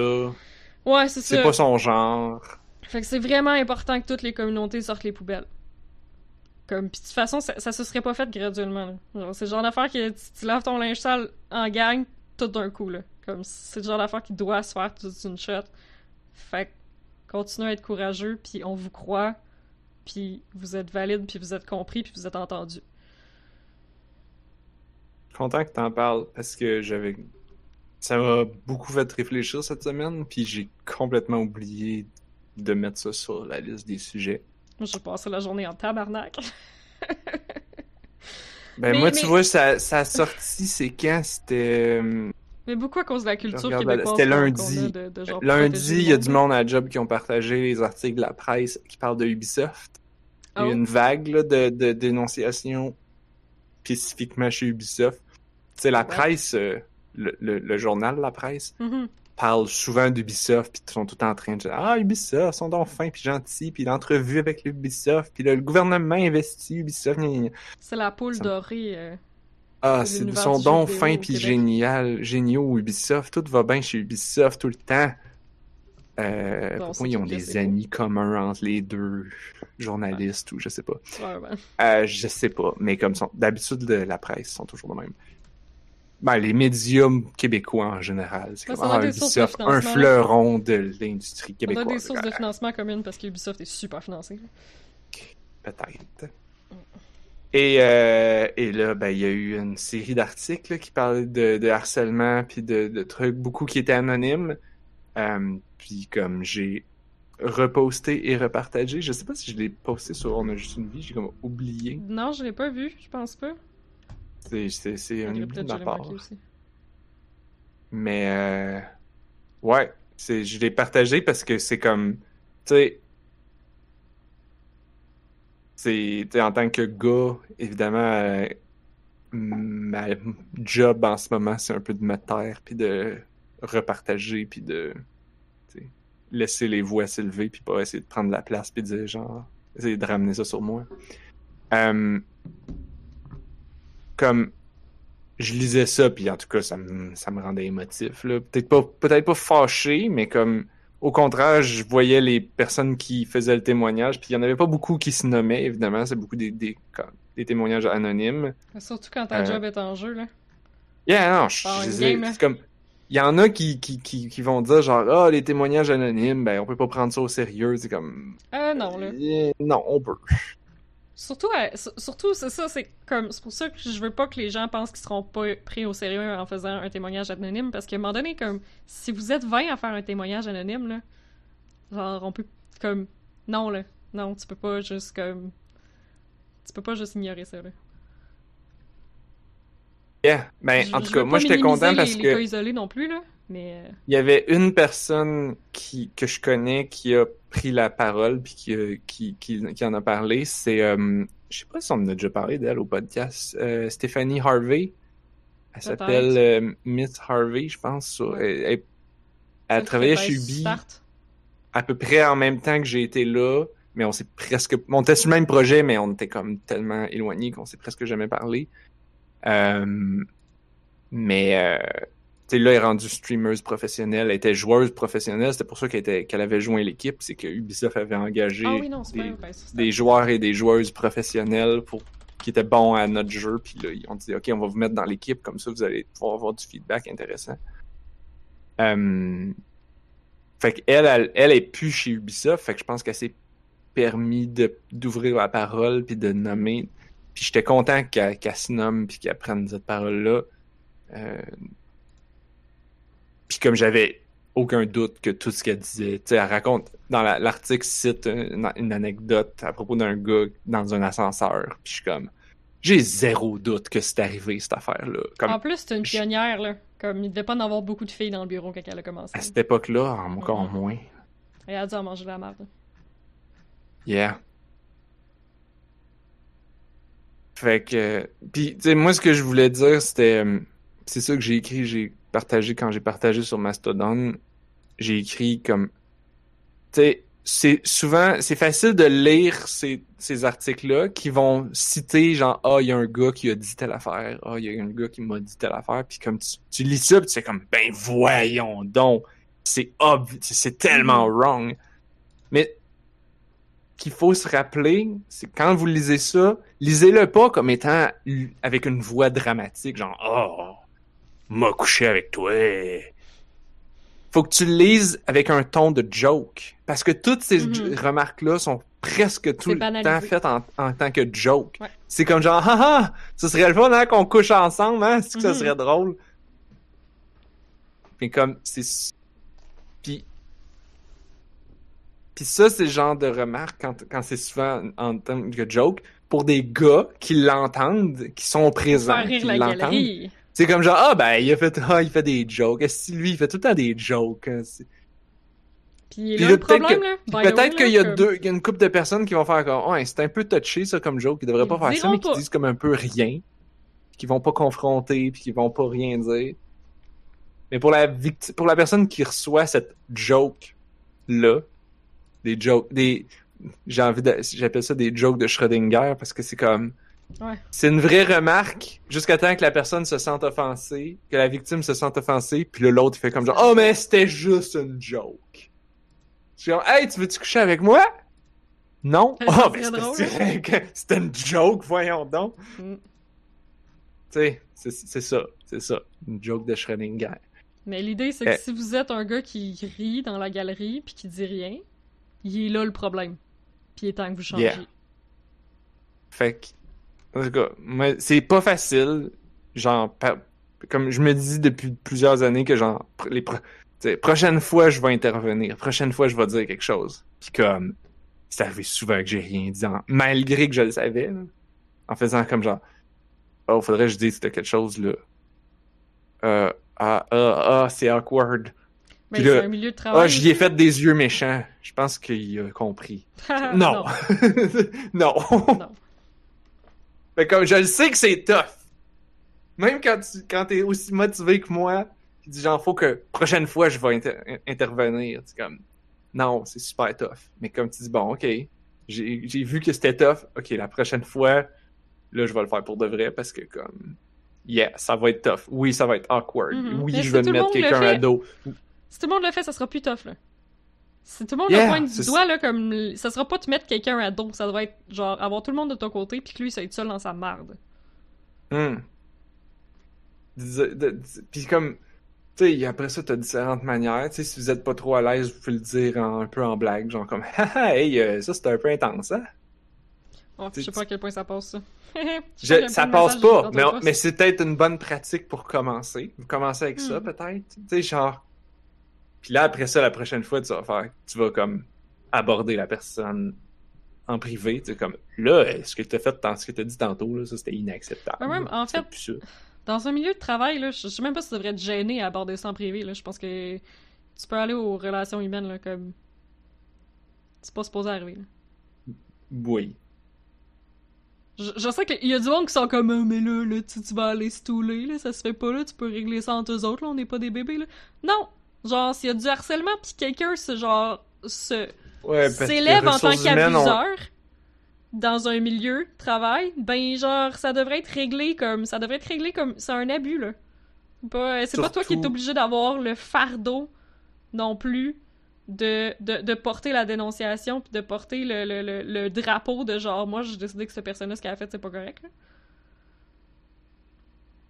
Ouais, c'est ça. C'est pas son genre. Fait que c'est vraiment important que toutes les communautés sortent les poubelles. Comme, puis de toute façon, ça, ça se serait pas fait graduellement. C'est le genre d'affaire que tu, laves ton linge sale en gang tout d'un coup, là. Comme, c'est le genre d'affaire qui doit se faire toute une shot. Fait que Continuez à être courageux, puis on vous croit, puis vous êtes valide, puis vous êtes compris, puis vous êtes entendu. Content que t'en parles, parce que j'avais... Ça m'a beaucoup fait réfléchir cette semaine, puis j'ai complètement oublié de mettre ça sur la liste des sujets. Moi, j'ai passé la journée en tabarnak. <laughs> ben moi, tu vois, ça, ça a sorti, c'est quand? C'était... Euh, mais beaucoup à cause de la culture québécoise. C'était lundi. lundi, il y a du monde à Job qui ont partagé les articles de la presse qui parlent de Ubisoft. Il y a oh. une vague de, de dénonciations spécifiquement chez Ubisoft. Tu sais, la presse, euh, le, le, journal La Presse, mm-hmm. parle souvent d'Ubisoft, puis ils sont tout en train de dire Ah, Ubisoft, sont donc fins, puis gentils, puis l'entrevue avec Ubisoft, puis le, gouvernement investit Ubisoft. C'est la poule dorée. Euh, ah, c'est son don fin puis génial, géniaux Ubisoft, tout va bien chez Ubisoft tout le temps. Euh, pourquoi ils ont des amis communs entre les deux journalistes ou je sais pas. Euh, je sais pas, mais comme d'habitude la presse sont toujours de même. Ben, les médias québécois en général, c'est comme ah, Ubisoft, un fleuron de l'industrie québécoise. On a des sources de financement communes parce qu'Ubisoft est super financé. Peut-être. Et, euh, et là, ben, il y a eu une série d'articles qui parlaient de, de harcèlement puis de, de, trucs, beaucoup qui étaient anonymes. Euh, puis comme j'ai reposté et repartagé, je sais pas si je l'ai posté sur On a juste une vie, j'ai comme oublié. Non, je l'ai pas vu, je pense pas. C'est, c'est, c'est un oubli de ma part. Mais euh, ouais, c'est, je l'ai partagé parce que c'est comme, tu sais, c'est en tant que gars, évidemment, euh, ma job en ce moment, c'est un peu de me taire, puis de repartager, puis de laisser les voix s'élever, puis pas essayer de prendre la place, puis de dire genre, essayer de ramener ça sur moi. Euh, comme je lisais ça, puis en tout cas, ça me, ça me rendait émotif. Peut-être pas, peut-être pas fâché, mais comme au contraire, je voyais les personnes qui faisaient le témoignage, puis il n'y en avait pas beaucoup qui se nommaient, évidemment, c'est beaucoup des, des, témoignages anonymes. Surtout quand ta euh, job est en jeu, là. Yeah, non, je, c'est comme... Il y en a qui, qui, qui, qui vont dire genre, ah, les témoignages anonymes, ben, on peut pas prendre ça au sérieux, c'est comme... Euh, non, là. non, on peut. Surtout, euh, surtout c'est ça, c'est comme c'est pour ça que je veux pas que les gens pensent qu'ils seront pas pris au sérieux en faisant un témoignage anonyme, parce qu'à un moment donné, comme si vous êtes 20 à faire un témoignage anonyme, là, genre on peut comme non là, non, tu peux pas juste comme tu peux pas juste ignorer ça là. Yeah, ben en tout cas, moi j'étais content parce les, que. Les cas isolés non plus là. Mais... Euh, Il y avait une personne qui, que je connais qui a pris la parole puis qui, qui, qui, qui en a parlé. C'est, euh, je sais pas si on en a déjà parlé d'elle au podcast, euh, Stéphanie Harvey. Elle s'appelle euh, Miss Harvey, je pense. Elle, elle, travaillait chez Ubi à peu près en même temps que j'ai été là, mais on s'est presque... On était sur le même projet, mais on était comme tellement éloignés qu'on s'est presque jamais parlé. mais là, elle est rendue streameuse professionnelle, elle était joueuse professionnelle, c'était pour ça qu'elle qu'elle avait joint l'équipe, c'est que Ubisoft avait engagé ah des, des, joueurs et des joueuses professionnelles pour qui étaient bons à notre jeu, puis là, ils ont dit, OK, on va vous mettre dans l'équipe, comme ça, vous allez pouvoir avoir du feedback intéressant. Euh, fait qu'elle, elle, elle est plus chez Ubisoft, fait que je pense qu'elle s'est permis d'ouvrir la parole, puis de nommer, puis j'étais content qu'elle se nomme, puis qu'elle prenne cette parole-là. Euh, puis comme j'avais aucun doute que tout ce qu'elle disait, tu sais, elle raconte dans l'article cite une, anecdote à propos d'un gars dans un ascenseur. Puis je suis comme j'ai zéro doute que c'est arrivé, cette affaire-là. Comme, En plus, c'est une pionnière, là. Comme, il devait pas en avoir beaucoup de filles dans le bureau quand elle a commencé. à cette époque-là, encore moins. Elle a dû en manger de la merde. Yeah. Fait que. Puis, tu sais, moi, ce que je voulais dire, c'était. euh, C'est ça que j'ai écrit, j'ai partagé quand j'ai partagé sur Mastodon. J'ai écrit comme. Tu sais, c'est souvent. C'est facile de lire ces, ces articles-là qui vont citer, genre, ah, il y a un gars qui a dit telle affaire. Ah, il y a un gars qui m'a dit telle affaire. Puis, comme tu, tu lis ça, puis tu fais comme, ben, voyons donc. C'est obvious. C'est tellement wrong. Mais qu'il faut se rappeler, c'est quand vous lisez ça, lisez-le pas comme étant avec une voix dramatique, genre oh, m'a couché avec toi. Faut que tu le lises avec un ton de joke, parce que toutes ces Mhm. remarques-là sont presque tout le banalisé. temps faites en, en tant que joke. Ouais. C'est comme genre ah ah, ça serait le fun hein, qu'on couche ensemble, hein, c'est que ça Mhm. serait drôle. Mais comme c'est puis puis ça, c'est le genre de remarque quand, quand c'est souvent en tant que joke pour des gars qui l'entendent, qui sont présents, Faire rire qui la l'entendent. C'est comme genre ah ben il a fait ah, il fait des jokes. Est-ce que lui il fait tout le temps des jokes. hein, Puis là, peut-être qu'il y a comme- deux, il y a une couple de personnes qui vont faire comme ouais c'est un peu touché ça comme joke, ils devraient Ils pas faire ça, mais qui disent comme un peu rien, qui vont pas confronter, puis qui vont pas rien dire. Mais pour la victime, pour la personne qui reçoit cette joke là, des jokes, des j'ai envie de, j'appelle ça des jokes de Schrödinger parce que c'est comme Ouais. c'est une vraie remarque jusqu'à temps que la personne se sente offensée, que la victime se sente offensée, puis là, l'autre il fait comme genre oh mais c'était juste une joke. Je suis comme hey tu veux-tu coucher avec moi? Non? <laughs> Oh ben parce que- que c'était une joke voyons donc. Mm. Tu sais c'est c'est ça c'est ça une joke de Schrödinger. Mais l'idée, c'est que Eh. si vous êtes un gars qui rit dans la galerie puis qui dit rien, il est là le problème. Puis il est temps que vous changiez. Yeah. Fait que, en tout cas, c'est pas facile. Genre, comme je me dis depuis plusieurs années que genre, les pro- prochaine fois, je vais intervenir. Prochaine fois, je vais dire quelque chose. Puis comme, c'est arrivé souvent que j'ai rien dit, en- malgré que je le savais, là, en faisant comme genre, oh, faudrait que je dise quelque chose, là. Euh, ah, ah, ah, c'est awkward. Mais c'est un milieu de Ah, travail. j'y ai fait des yeux méchants. Je pense qu'il a compris. Ah, <laughs> Non. non. <laughs> Non. <laughs> Fait comme je le sais que c'est tough. Même quand tu quand t'es aussi motivé que moi, tu dis genre faut que prochaine fois je vais inter- intervenir. C'est comme non, c'est super tough. Mais comme tu dis bon, ok, j'ai vu que c'était tough. Ok, la prochaine fois, là je vais le faire pour de vrai parce que comme yeah, ça va être tough. Oui, ça va être awkward. Mhm. Oui, Mais je vais me mettre quelqu'un à dos. Si tout le monde le fait, ça sera plus tough, là. Si tout le monde Yeah, le pointe du doigt, là, comme. Ça sera pas te mettre quelqu'un à dos. Ça doit être, genre, avoir tout le monde de ton côté, puis que lui, ça va être seul dans sa marde. Hmm. Dis- de- dis- Puis comme, tu sais, après ça, t'as différentes manières. Tu sais, si vous êtes pas trop à l'aise, vous pouvez le dire en- un peu en blague, genre comme, haha, <laughs> hey, euh, ça c'était un peu intense, hein? Oh, je sais pas à quel point ça passe, ça. <laughs> Je ça de passe pas, mais, mais c'est peut-être une bonne pratique pour commencer. Vous commencez avec ça, Hmm. peut-être. Tu sais, genre. Puis là, après ça, la prochaine fois, tu vas faire, tu vas comme aborder la personne en privé. Tu sais, comme, là, euh, ce que t'as fait, tant- ce que t'as dit tantôt, là, ça c'était inacceptable. Même, en fait. Dans un milieu de travail, là, je je sais même pas si tu devrais te gêner à aborder ça en privé, là. Je pense que tu peux aller aux relations humaines, là, comme. C'est pas supposé arriver, là. Oui. Je, je sais qu'il y a du monde qui sont comme, Ah, mais là, là tu, tu vas aller stouler, là, ça se fait pas, là, tu peux régler ça entre eux autres, là, on n'est pas des bébés, là. Non! Genre, s'il y a du harcèlement, pis quelqu'un, se, genre, se Ouais, s'élève en tant qu'abuseur dans un milieu de travail, ben, genre, ça devrait être réglé comme, ça devrait être réglé comme, c'est un abus, là. Pas- C'est pas toi qui es obligé d'avoir le fardeau, non plus, de, de, de porter la dénonciation, puis de porter le, le, le, le drapeau de genre, moi, j'ai décidé que cette personne-là, ce qu'elle a fait, c'est pas correct, là.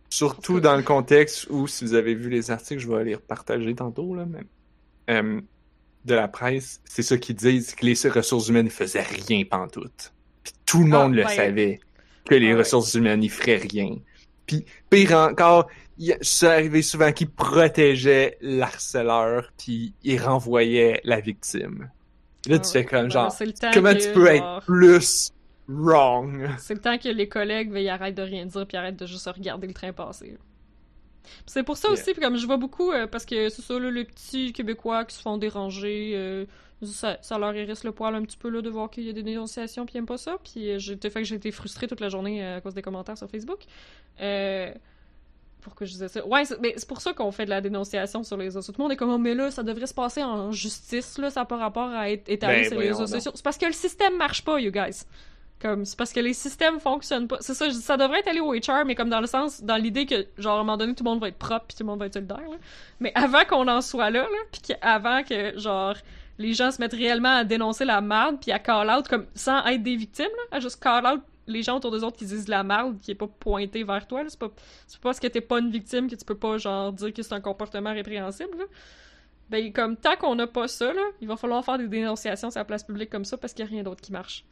Surtout dans le contexte où, si vous avez vu les articles, je vais les repartager tantôt, là, mais, euh, de la presse, c'est ça qu'ils disent, que les ressources humaines ne faisaient rien pantoute. Puis tout le Ah, monde le ben, savait, que les ah ouais. ressources humaines n'y feraient rien. Puis pire encore, c'est arrivé souvent qu'ils protégeaient l'harceleur, puis ils renvoyaient la victime. Là, Ah tu fais comme Ben, genre, comment que, tu peux genre, être plus wrong. C'est le temps que les collègues veillent arrêtent de rien dire puis arrêtent de juste regarder le train passer. C'est pour ça Yeah. aussi, puis comme je vois beaucoup, euh, parce que c'est ça, là, les petits Québécois qui se font déranger, euh, ça, ça leur hérisse le poil un petit peu là, de voir qu'il y a des dénonciations puis ils aiment pas ça. Puis euh, j'ai été- fait que j'ai été frustrée toute la journée à cause des commentaires sur Facebook. Pourquoi je disais ça? Ouais, c'est mais c'est pour ça qu'on fait de la dénonciation sur les réseaux sociaux. Tout le monde est comme, Oh, mais là, ça devrait se passer en justice, là, ça n'a pas rapport à être établi Ben, sur les réseaux sociaux. C'est parce que le système marche pas, you guys. Comme, c'est parce que les systèmes fonctionnent pas. C'est ça, ça devrait être allé au HR, mais comme dans le sens, dans l'idée que, genre, à un moment donné, tout le monde va être propre puis tout le monde va être solidaire. Mais avant qu'on en soit là, là, puis qu'avant que, genre, les gens se mettent réellement à dénoncer la merde puis à call out, comme, sans être des victimes, là, à juste call out les gens autour des autres qui disent la merde qui est pas pointé vers toi. C'est pas, c'est pas parce que t'es pas une victime que tu peux pas, genre, dire que c'est un comportement répréhensible. Ben, comme, tant qu'on n'a pas ça, là, il va falloir faire des dénonciations sur la place publique comme ça parce qu'il y a rien d'autre qui marche.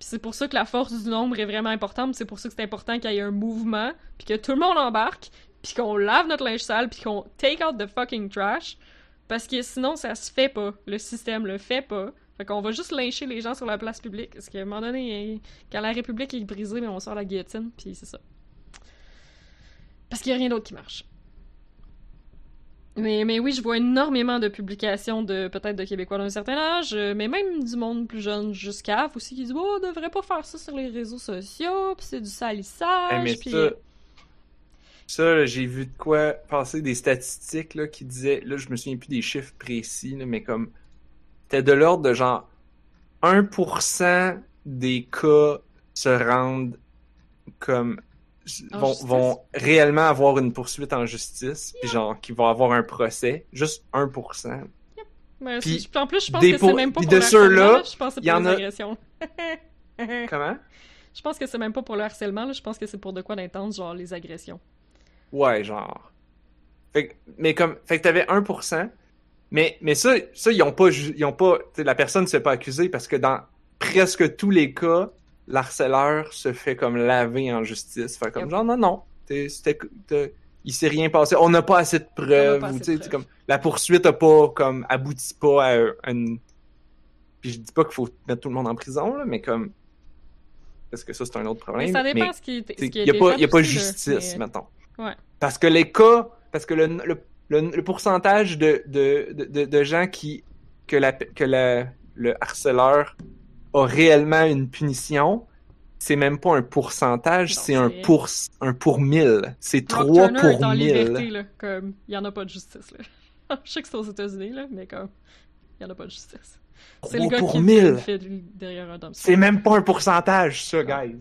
Puis c'est pour ça que la force du nombre est vraiment importante, c'est pour ça que c'est important qu'il y ait un mouvement, puis que tout le monde embarque, puis qu'on lave notre linge sale, puis qu'on take out the fucking trash, parce que sinon ça se fait pas, le système le fait pas. Fait qu'on va juste lyncher les gens sur la place publique, parce qu'à un moment donné, quand la République est brisée, mais on sort la guillotine, puis c'est ça. Parce qu'il y a rien d'autre qui marche. Mais, mais oui, je vois énormément de publications de peut-être de Québécois d'un certain âge, euh, mais même du monde plus jeune jusqu'à aussi qui disent Oh, on devrait pas faire ça sur les réseaux sociaux, puis c'est du salissage. Eh, mais puis... ça, j'ai vu de quoi passer des statistiques là, qui disaient, là, je me souviens plus des chiffres précis, là, mais comme, c'était de l'ordre de genre 1% des cas se rendent comme, vont, vont réellement avoir une poursuite en justice, puis genre, qui vont avoir un procès, juste 1%. Mais Puis en plus, je pense que c'est même pas pour de ceux-là, là, je pense que c'est pour les a- agressions. <laughs> Comment? je pense que c'est même pas pour le harcèlement, là, je pense que c'est pour de quoi d'intense, genre les agressions. Ouais, genre. Fait que, mais comme, fait que t'avais 1%, mais, mais ça, ça, ils ont pas, ils ont pas, la personne ne se fait pas accuser parce que dans presque tous les cas, l'harceleur se fait comme laver en justice. Fait comme, Yep. genre, non, non, t'es- il s'est rien passé, on n'a pas assez de preuves, ou de comme, la poursuite a pas, comme, abouti pas à un- une, puis je dis pas qu'il faut mettre tout le monde en prison, là, mais comme, parce que ça, c'est un autre problème. Mais ça dépend mais- ce qui, est- il n'y a, pas, y a pas justice, mais- mettons. Ouais. Parce que les cas, parce que le, le, le, le pourcentage de, de, de, de- de gens qui, que, la, que la, le harceleur a réellement une punition, c'est même pas un pourcentage, c'est un pour, un pour mille. C'est Brock 3 Turner pour est en 1000. liberté, là, comme, il y en a pas de justice, là. <laughs> je sais que c'est aux États-Unis, là, mais comme, il y en a pas de justice. C'est le 3 gars pour qui 1000. le fait derrière un. C'est même pas un pourcentage, ça, guys.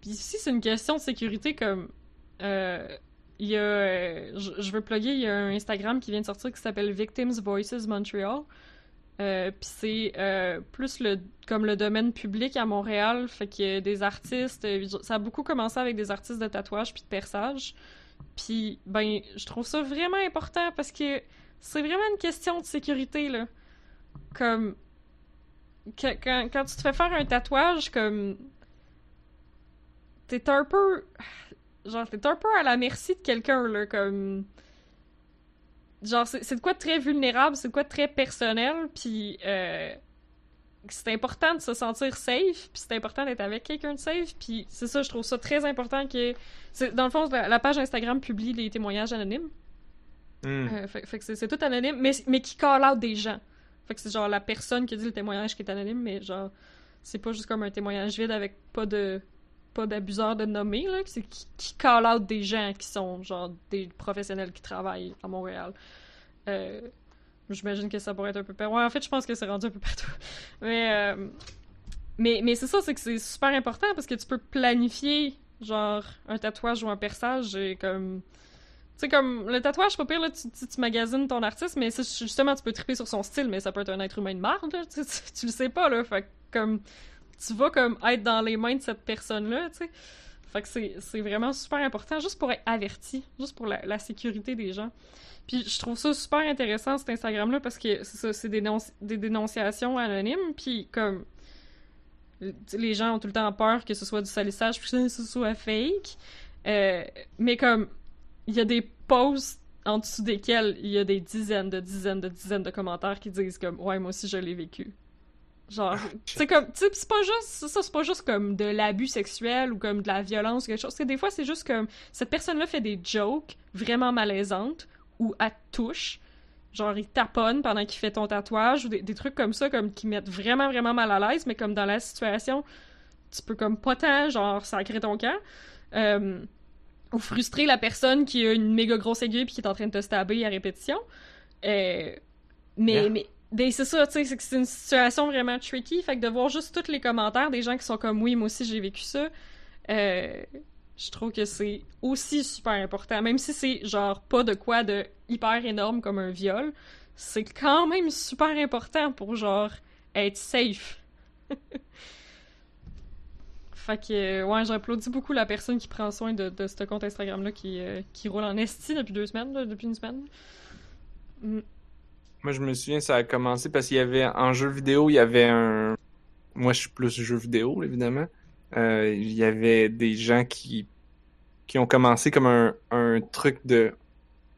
Puis ici, c'est une question de sécurité comme. euh, il y a. euh, je, je veux plugger, il y a un Instagram qui vient de sortir qui s'appelle Victims Voices Montreal. Euh, puis c'est euh, plus comme le domaine public à Montréal, fait qu'il y a des artistes, euh, ça a beaucoup commencé avec des artistes de tatouage puis de perçage. Puis ben je trouve ça vraiment important parce que c'est vraiment une question de sécurité là. Comme quand, quand tu te fais faire un tatouage comme t'es un peu genre t'es un peu à la merci de quelqu'un là comme genre c'est de quoi de très vulnérable c'est de quoi de très personnel puis euh, c'est important de se sentir safe puis c'est important d'être avec quelqu'un de safe puis c'est ça je trouve ça très important que dans le fond la, la page Instagram publie les témoignages anonymes Hmm. euh, fait, fait que c'est c'est tout anonyme, mais, mais qui call out des gens. Fait que c'est genre la personne qui dit le témoignage qui est anonyme, mais genre, c'est pas juste comme un témoignage vide avec pas de pas d'abuseur de nommé, là. C'est qui, qui call out des gens qui sont genre des professionnels qui travaillent à Montréal. Euh, J'imagine que ça pourrait être un peu. Ouais, en fait, je pense que c'est rendu un peu partout. <laughs> Mais, euh, mais, mais c'est ça, c'est que c'est super important parce que tu peux planifier, genre, un tatouage ou un perçage et comme. Tu sais, comme le tatouage, pas pire, là, tu, tu, tu magasines ton artiste, mais justement, tu peux triper sur son style, mais ça peut être un être humain de merde, là, <laughs> tu, tu, le sais pas, là. Fait comme, tu vas, comme, être dans les mains de cette personne-là, tu sais. Fait que c'est vraiment super important, juste pour être averti, juste pour la, sécurité des gens. Puis je trouve ça super intéressant, cet Instagram-là, parce que c'est ça, c'est des dénonciations anonymes, puis comme, les gens ont tout le temps peur que ce soit du salissage, puis que ce soit fake. Euh, mais comme, il y a des posts en dessous desquels il y a des dizaines de dizaines de dizaines de commentaires qui disent comme ouais moi aussi je l'ai vécu Genre, c'est comme, tu c'est pas juste, ça, c'est pas juste comme de l'abus sexuel ou comme de la violence ou quelque chose. C'est des fois, c'est juste comme, cette personne-là fait des jokes vraiment malaisantes ou à touche. Genre, il taponne pendant qu'il fait ton tatouage ou des, des, trucs comme ça, comme qui mettent vraiment, vraiment mal à l'aise, mais comme dans la situation, tu peux comme pas tant, genre, sacrer ton camp. Euh, ou frustrer la personne qui a une méga grosse aiguille puis qui est en train de te stabber à répétition. Euh, mais, Yeah. mais ben, c'est ça, tu sais, c'est une situation vraiment tricky. Fait que de voir juste tous les commentaires des gens qui sont comme oui, moi aussi j'ai vécu ça, euh, je trouve que c'est aussi super important. Même si c'est genre pas de quoi de hyper énorme comme un viol, c'est quand même super important pour genre être safe. <laughs> Fait que, euh, ouais, j'applaudis beaucoup la personne qui prend soin de, ce compte Instagram-là qui, euh, qui roule en esti depuis deux semaines, depuis une semaine. Mm. Moi, je me souviens, ça a commencé parce qu'il y avait, en jeu vidéo, il y avait un... Moi, je suis plus jeu vidéo, évidemment. Euh, il y avait des gens qui, qui ont commencé comme un, un truc de...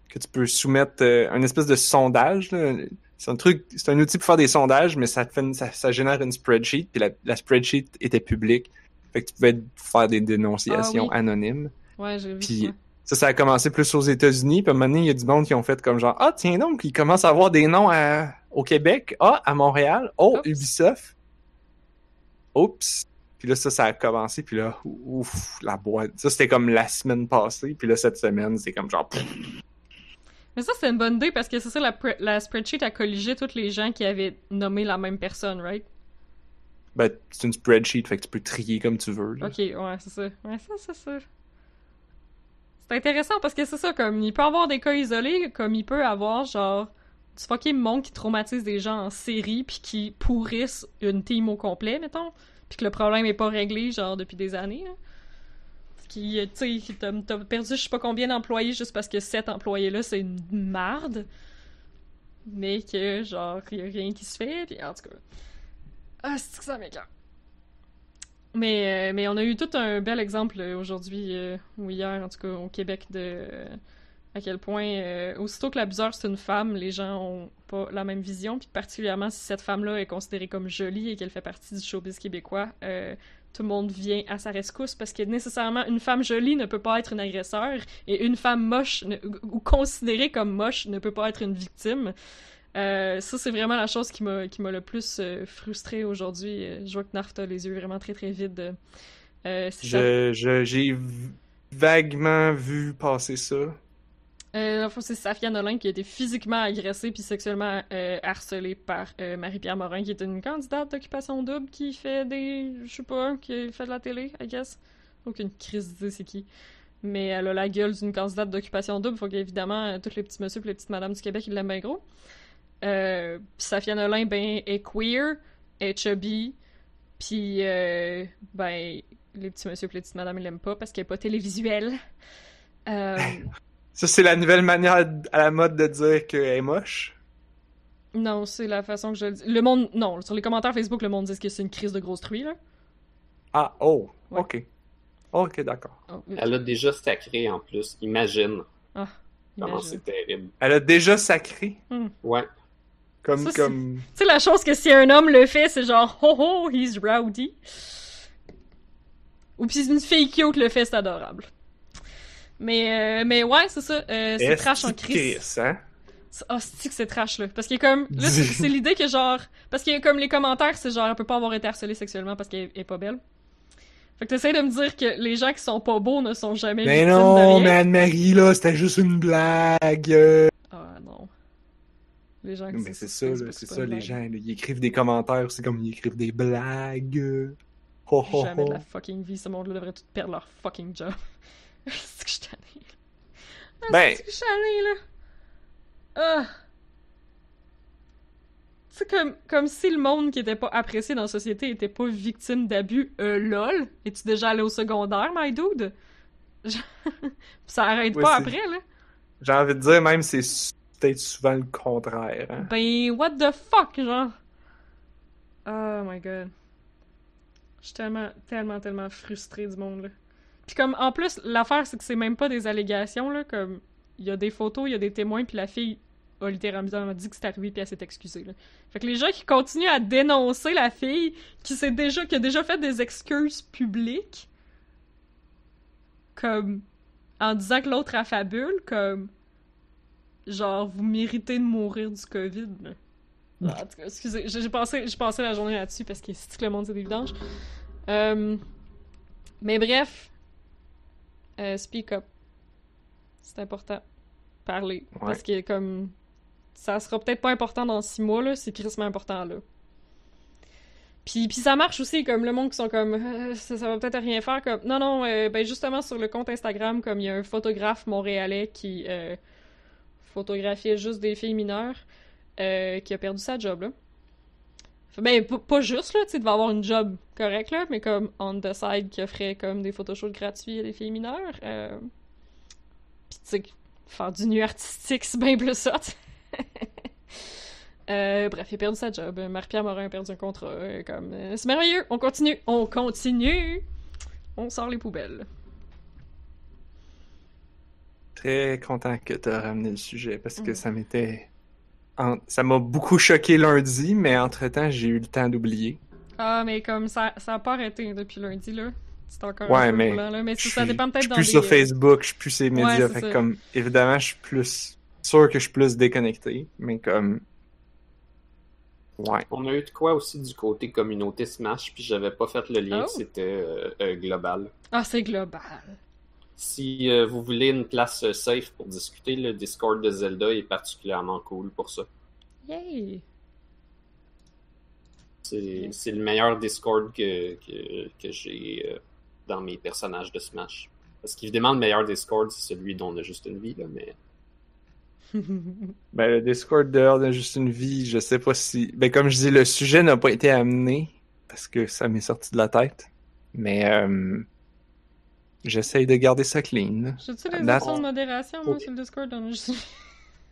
que tu peux soumettre, euh, un espèce de sondage, là. C'est un truc, c'est un outil pour faire des sondages, mais ça te fait ça, ça génère une spreadsheet, puis la, la spreadsheet était publique. Fait que tu pouvais faire des dénonciations Ah oui. anonymes. Ouais, j'ai vu Puis ça. Ça, ça a commencé plus aux États-Unis. Puis à un moment donné, il y a du monde qui ont fait comme genre Ah, tiens donc, ils commencent à avoir des noms à... au Québec. Ah, à Montréal. Oh, Oups. Ubisoft. Oups. Puis là, ça, ça a commencé. Puis là, ouf, la boîte. Ça, c'était comme la semaine passée. Puis là, cette semaine, c'est comme genre. Mais ça, c'est une bonne idée parce que c'est ça, la, la spreadsheet a colligé tous les gens qui avaient nommé la même personne, right? Ben, c'est une spreadsheet, fait que tu peux trier comme tu veux. là. Ok, ouais, c'est ça. Ouais, ça, c'est ça. C'est intéressant parce que c'est ça, comme il peut avoir des cas isolés, comme il peut avoir genre du fucking monde qui traumatise des gens en série puis qui pourrissent une team au complet, mettons, puis que le problème est pas réglé genre depuis des années. Qui, tu sais, t'as perdu je sais pas combien d'employés juste parce que cet employé-là c'est une marde, mais que genre y a rien qui se fait, puis en tout cas. Ah, c'est que ça m'écoeure. Mais, euh, mais on a eu tout un bel exemple euh, aujourd'hui, euh, ou hier en tout cas, au Québec, de à quel point, euh, aussitôt que l'abuseur c'est une femme, les gens ont pas la même vision, puis particulièrement si cette femme-là est considérée comme jolie et qu'elle fait partie du showbiz québécois, tout le monde vient à sa rescousse parce que nécessairement une femme jolie ne peut pas être une agresseur et une femme moche ne- ou considérée comme moche ne peut pas être une victime. Euh, ça, c'est vraiment la chose qui m'a qui m'a le plus euh, frustrée aujourd'hui. Euh, Je vois que Narf a les yeux vraiment très très vides. Euh. Je, je- j'ai vaguement vu passer ça. Euh, c'est Safia Nolin qui a été physiquement agressée puis sexuellement harcelée par Marie-Pierre Morin, qui est une candidate d'occupation double qui fait des. Je sais pas, qui fait de la télé, I guess. Aucune crise d'idée c'est qui. Mais elle a la gueule d'une candidate d'occupation double, faut qu'évidemment, tous les petits messieurs et les petites madames du Québec, ils l'aiment bien gros. Euh, Safia Nolin, ben, est queer, est chubby, puis, euh, ben, les petits messieurs et les petites madames, ils l'aiment pas parce qu'elle est pas télévisuelle. Euh, <laughs> Ça, c'est la nouvelle manière à la mode de dire qu'elle est moche? Non, c'est la façon que je le dis. Le monde, non, sur les commentaires Facebook, le monde dit que c'est une crise de grosse truie, là. Ah, oh, Ouais. ok. Ok, d'accord. Oh, Elle a déjà sacré en plus. Imagine ah, comment c'est terrible. Elle a déjà sacré? Ouais. Comme, Ça, c'est- comme. Tu sais, la chose que si un homme le fait, c'est genre, oh oh, he's rowdy. Ou si une fille cute le fait, c'est adorable. Mais, euh, mais ouais, c'est ça, euh, c'est trash en que crise. Hein? Ah, c'est que c'est trash, là? Parce a comme. Là, <laughs> c'est l'idée que genre. Parce a comme les commentaires, c'est genre, elle peut pas avoir été harcelée sexuellement parce qu'elle est pas belle. Fait que t'essayes de me dire que les gens qui sont pas beaux ne sont jamais Mais non, mais Anne-Marie, là, c'était juste une blague. Ah. Les gens Mais c'est ça, là, c'est ça, les gens, là, ils écrivent des commentaires, c'est comme ils écrivent des blagues. Ho, ho, Jamais de la fucking vie, ce monde-là devrait tout perdre leur fucking job. <laughs> c'est que je suis tannée. Ah, Ben- C'est que je tannée, là. Ah. C'est comme, comme si le monde qui était pas apprécié dans la société était pas victime d'abus. Euh, lol. Es-tu déjà allé au secondaire, my dude? Je- <laughs> Ça arrête pas après, là. J'ai envie de dire, même, c'est peut-être souvent le contraire. Hein? Ben, what the fuck, genre? Oh my god. Je suis tellement, tellement, tellement frustrée du monde, là. Puis comme, en plus, l'affaire, c'est que c'est même pas des allégations, là, comme, il y a des photos, il y a des témoins, puis la fille a littéralement dit que c'était arrivé puis elle s'est excusée. Là. Fait que les gens qui continuent à dénoncer la fille qui s'est déjà qui a déjà fait des excuses publiques comme en disant que l'autre affabule comme genre vous méritez de mourir du Covid. Ah, en tout cas, excusez, j'ai j'ai passé la journée là-dessus parce que c'est que le monde c'est des vidanges. Euh, mais bref, euh, speak up. C'est important. Parler. Ouais. Parce que comme ça sera peut-être pas important dans six mois, là, c'est crissement important là. Puis, puis ça marche aussi, comme le monde qui sont comme Euh, ça, ça va peut-être rien faire comme non non euh, ben justement sur le compte Instagram comme il y a un photographe montréalais qui euh, photographiait juste des filles mineures euh, qui a perdu sa job là. Ben pas juste là, tu sais, avoir une job correcte mais comme on the side qui offrait comme des photoshoots gratuits à des filles mineures. Euh... Puis tu faire du nu artistique c'est bien plus ça. <laughs> Euh, bref, il a perdu sa job. Marie-Pierre Morin a perdu un contrat. euh, comme, c'est merveilleux. On continue. On continue. On sort les poubelles. Très content que tu as ramené le sujet parce que Mhm. ça m'était. en- Ça m'a beaucoup choqué lundi, mais entre-temps, j'ai eu le temps d'oublier. Ah, mais comme ça, ça a pas arrêté depuis lundi, là. C'est encore Ouais, un peu mais roulant, là. Mais Je ça suis- dépend je peut-être suis dans plus des... sur euh, Facebook, je suis plus ces médias. Ouais, fait comme, évidemment, je suis plus sûr que je suis plus déconnecté, mais comme. Ouais. On a eu de quoi aussi du côté communauté Smash, puis j'avais pas fait le lien Oh. que c'était euh, euh, global. Ah, c'est global. Si euh, vous voulez une place euh, safe pour discuter, le Discord de Zelda est particulièrement cool pour ça. Yay! C'est c'est le meilleur Discord que, que, que j'ai euh, dans mes personnages de Smash. Parce qu'évidemment, le meilleur Discord, c'est celui dont on a juste une vie, là, mais Ben, le Discord dehors de juste une vie, je sais pas si. Ben, comme je dis, le sujet n'a pas été amené parce que ça m'est sorti de la tête. Mais euh, j'essaye de garder ça clean. J'ai-tu des That's- options de modération, moi, sur le Discord?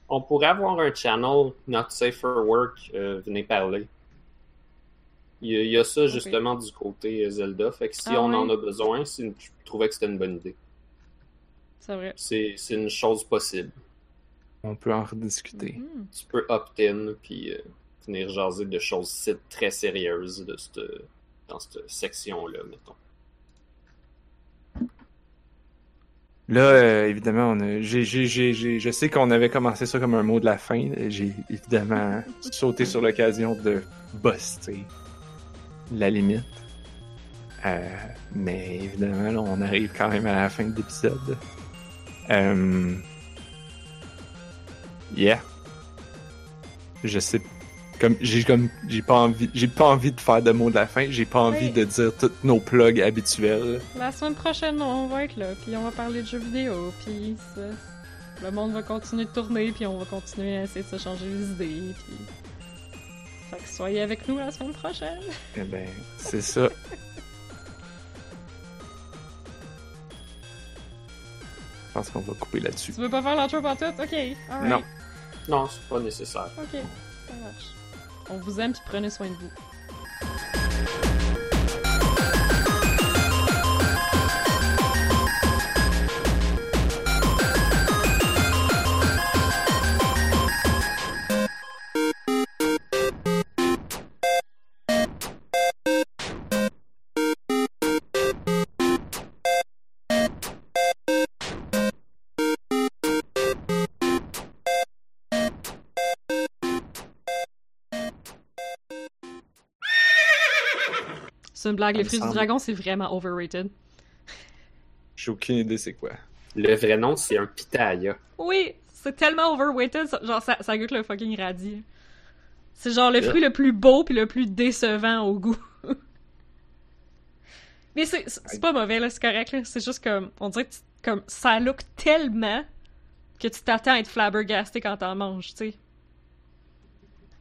On pourrait avoir un channel Not Safe for Work, euh, venez parler. Il y, a, il y a ça justement du côté euh, Zelda, fait que si Ah on ouais? en a besoin, c'est une- je trouvais que c'était une bonne idée. C'est vrai. C'est une chose possible. On peut en rediscuter. Mhm. Tu peux opt-in puis euh, venir jaser de choses très sérieuses de cette, dans cette section-là, mettons. Là, euh, évidemment, on a, j'ai, j'ai, j'ai, j'ai- je sais qu'on avait commencé ça comme un mot de la fin. J'ai évidemment sauté sur l'occasion de buster la limite. Euh, mais évidemment, là, on arrive quand même à la fin de l'épisode. Euh... Yeah. Je sais. Comme j'ai comme j'ai pas envie j'ai pas envie de faire de mots de la fin, j'ai pas envie Oui. de dire tous nos plugs habituels. La semaine prochaine, on va être là, puis on va parler de jeux vidéo, puis ça- le monde va continuer de tourner, puis on va continuer à essayer de se changer les idées, puis... Fait que soyez avec nous la semaine prochaine! Eh ben, c'est ça. Je pense qu'on va couper là-dessus. Tu veux pas faire l'intro pour tout? Ok, alright. Non. Non, c'est pas nécessaire. Ok, ça marche. On vous aime, prenez soin de vous. Une blague, Ça les fruits du dragon, c'est vraiment overrated. <laughs> J'ai aucune idée c'est quoi. Le vrai nom, c'est un pitaya. Oui, c'est tellement overrated, ça- genre ça, ça goûte le fucking radis. C'est genre le Yeah. fruit le plus beau puis le plus décevant au goût. <laughs> Mais c'est pas mauvais là, c'est correct là. C'est juste comme on dirait que tu- comme ça look tellement que tu t'attends à être flabbergasté quand t'en manges, tu sais.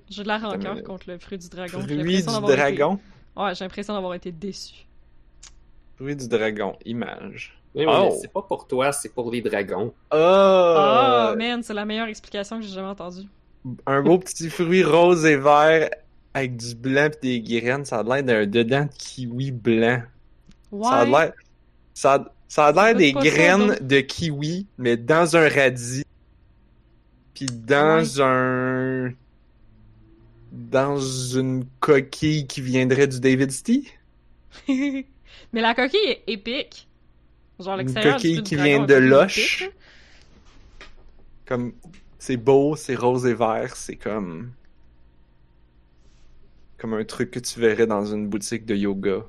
J'ai de la rancœur contre le fruit du dragon. Fruit du été- dragon? Ouais, j'ai l'impression d'avoir été déçu. Fruit du dragon. Image. Oui, Oh. mais c'est pas pour toi, c'est pour les dragons. Oh! Oh man, c'est la meilleure explication que j'ai jamais entendue. Un beau petit fruit rose et vert avec du blanc pis des graines. Ça a l'air d'un dedans de kiwi blanc. Ouais. Ça a l'air. Ça ça a l'air goûte des graines de kiwi, mais dans un radis. Puis dans un... Dans une coquille qui viendrait du David Stee? <laughs> Mais la coquille est épique. Genre Une du coquille qui vient de Loche. Comme... C'est beau, c'est rose et vert, c'est comme... Comme un truc que tu verrais dans une boutique de yoga.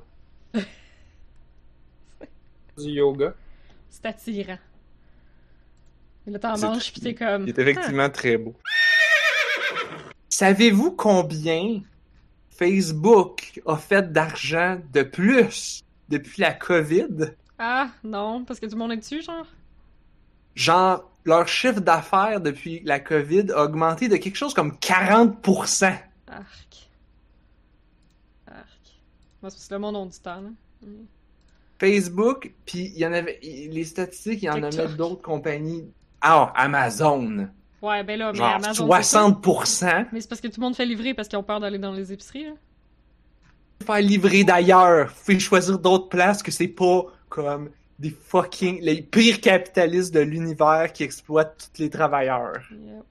<laughs> Du yoga. C'est attirant. Et là, t'en C'est manges, pis t'es comme. Il est effectivement très beau. Savez-vous combien Facebook a fait d'argent de plus depuis la COVID? Ah, non, parce que tout le monde est dessus, genre? Genre, leur chiffre d'affaires depuis la COVID a augmenté de quelque chose comme 40%. Arc. Arc. Moi, c'est parce que le monde a du temps, là. Mm. Facebook, puis il y en avait les statistiques, il y en avait d'autres compagnies. Ah, Amazon. Ouais, ben là, mais Genre Amazon. c'est ça. 60%. Mais c'est parce que tout le monde fait livrer parce qu'ils ont peur d'aller dans les épiceries, là. faire livrer d'ailleurs. Pouvez choisir d'autres places que c'est pas comme des fucking les pires capitalistes de l'univers qui exploitent tous les travailleurs. Yep.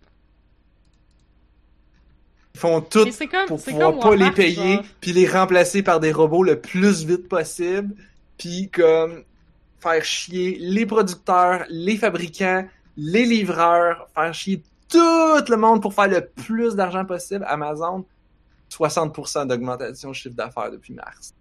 Ils font tout comme. pour pouvoir comme pas les payer puis les remplacer par des robots le plus vite possible puis comme faire chier les producteurs, les fabricants, les livreurs, faire chier tout le monde pour faire le plus d'argent possible. Amazon 60% d'augmentation chiffre d'affaires depuis mars.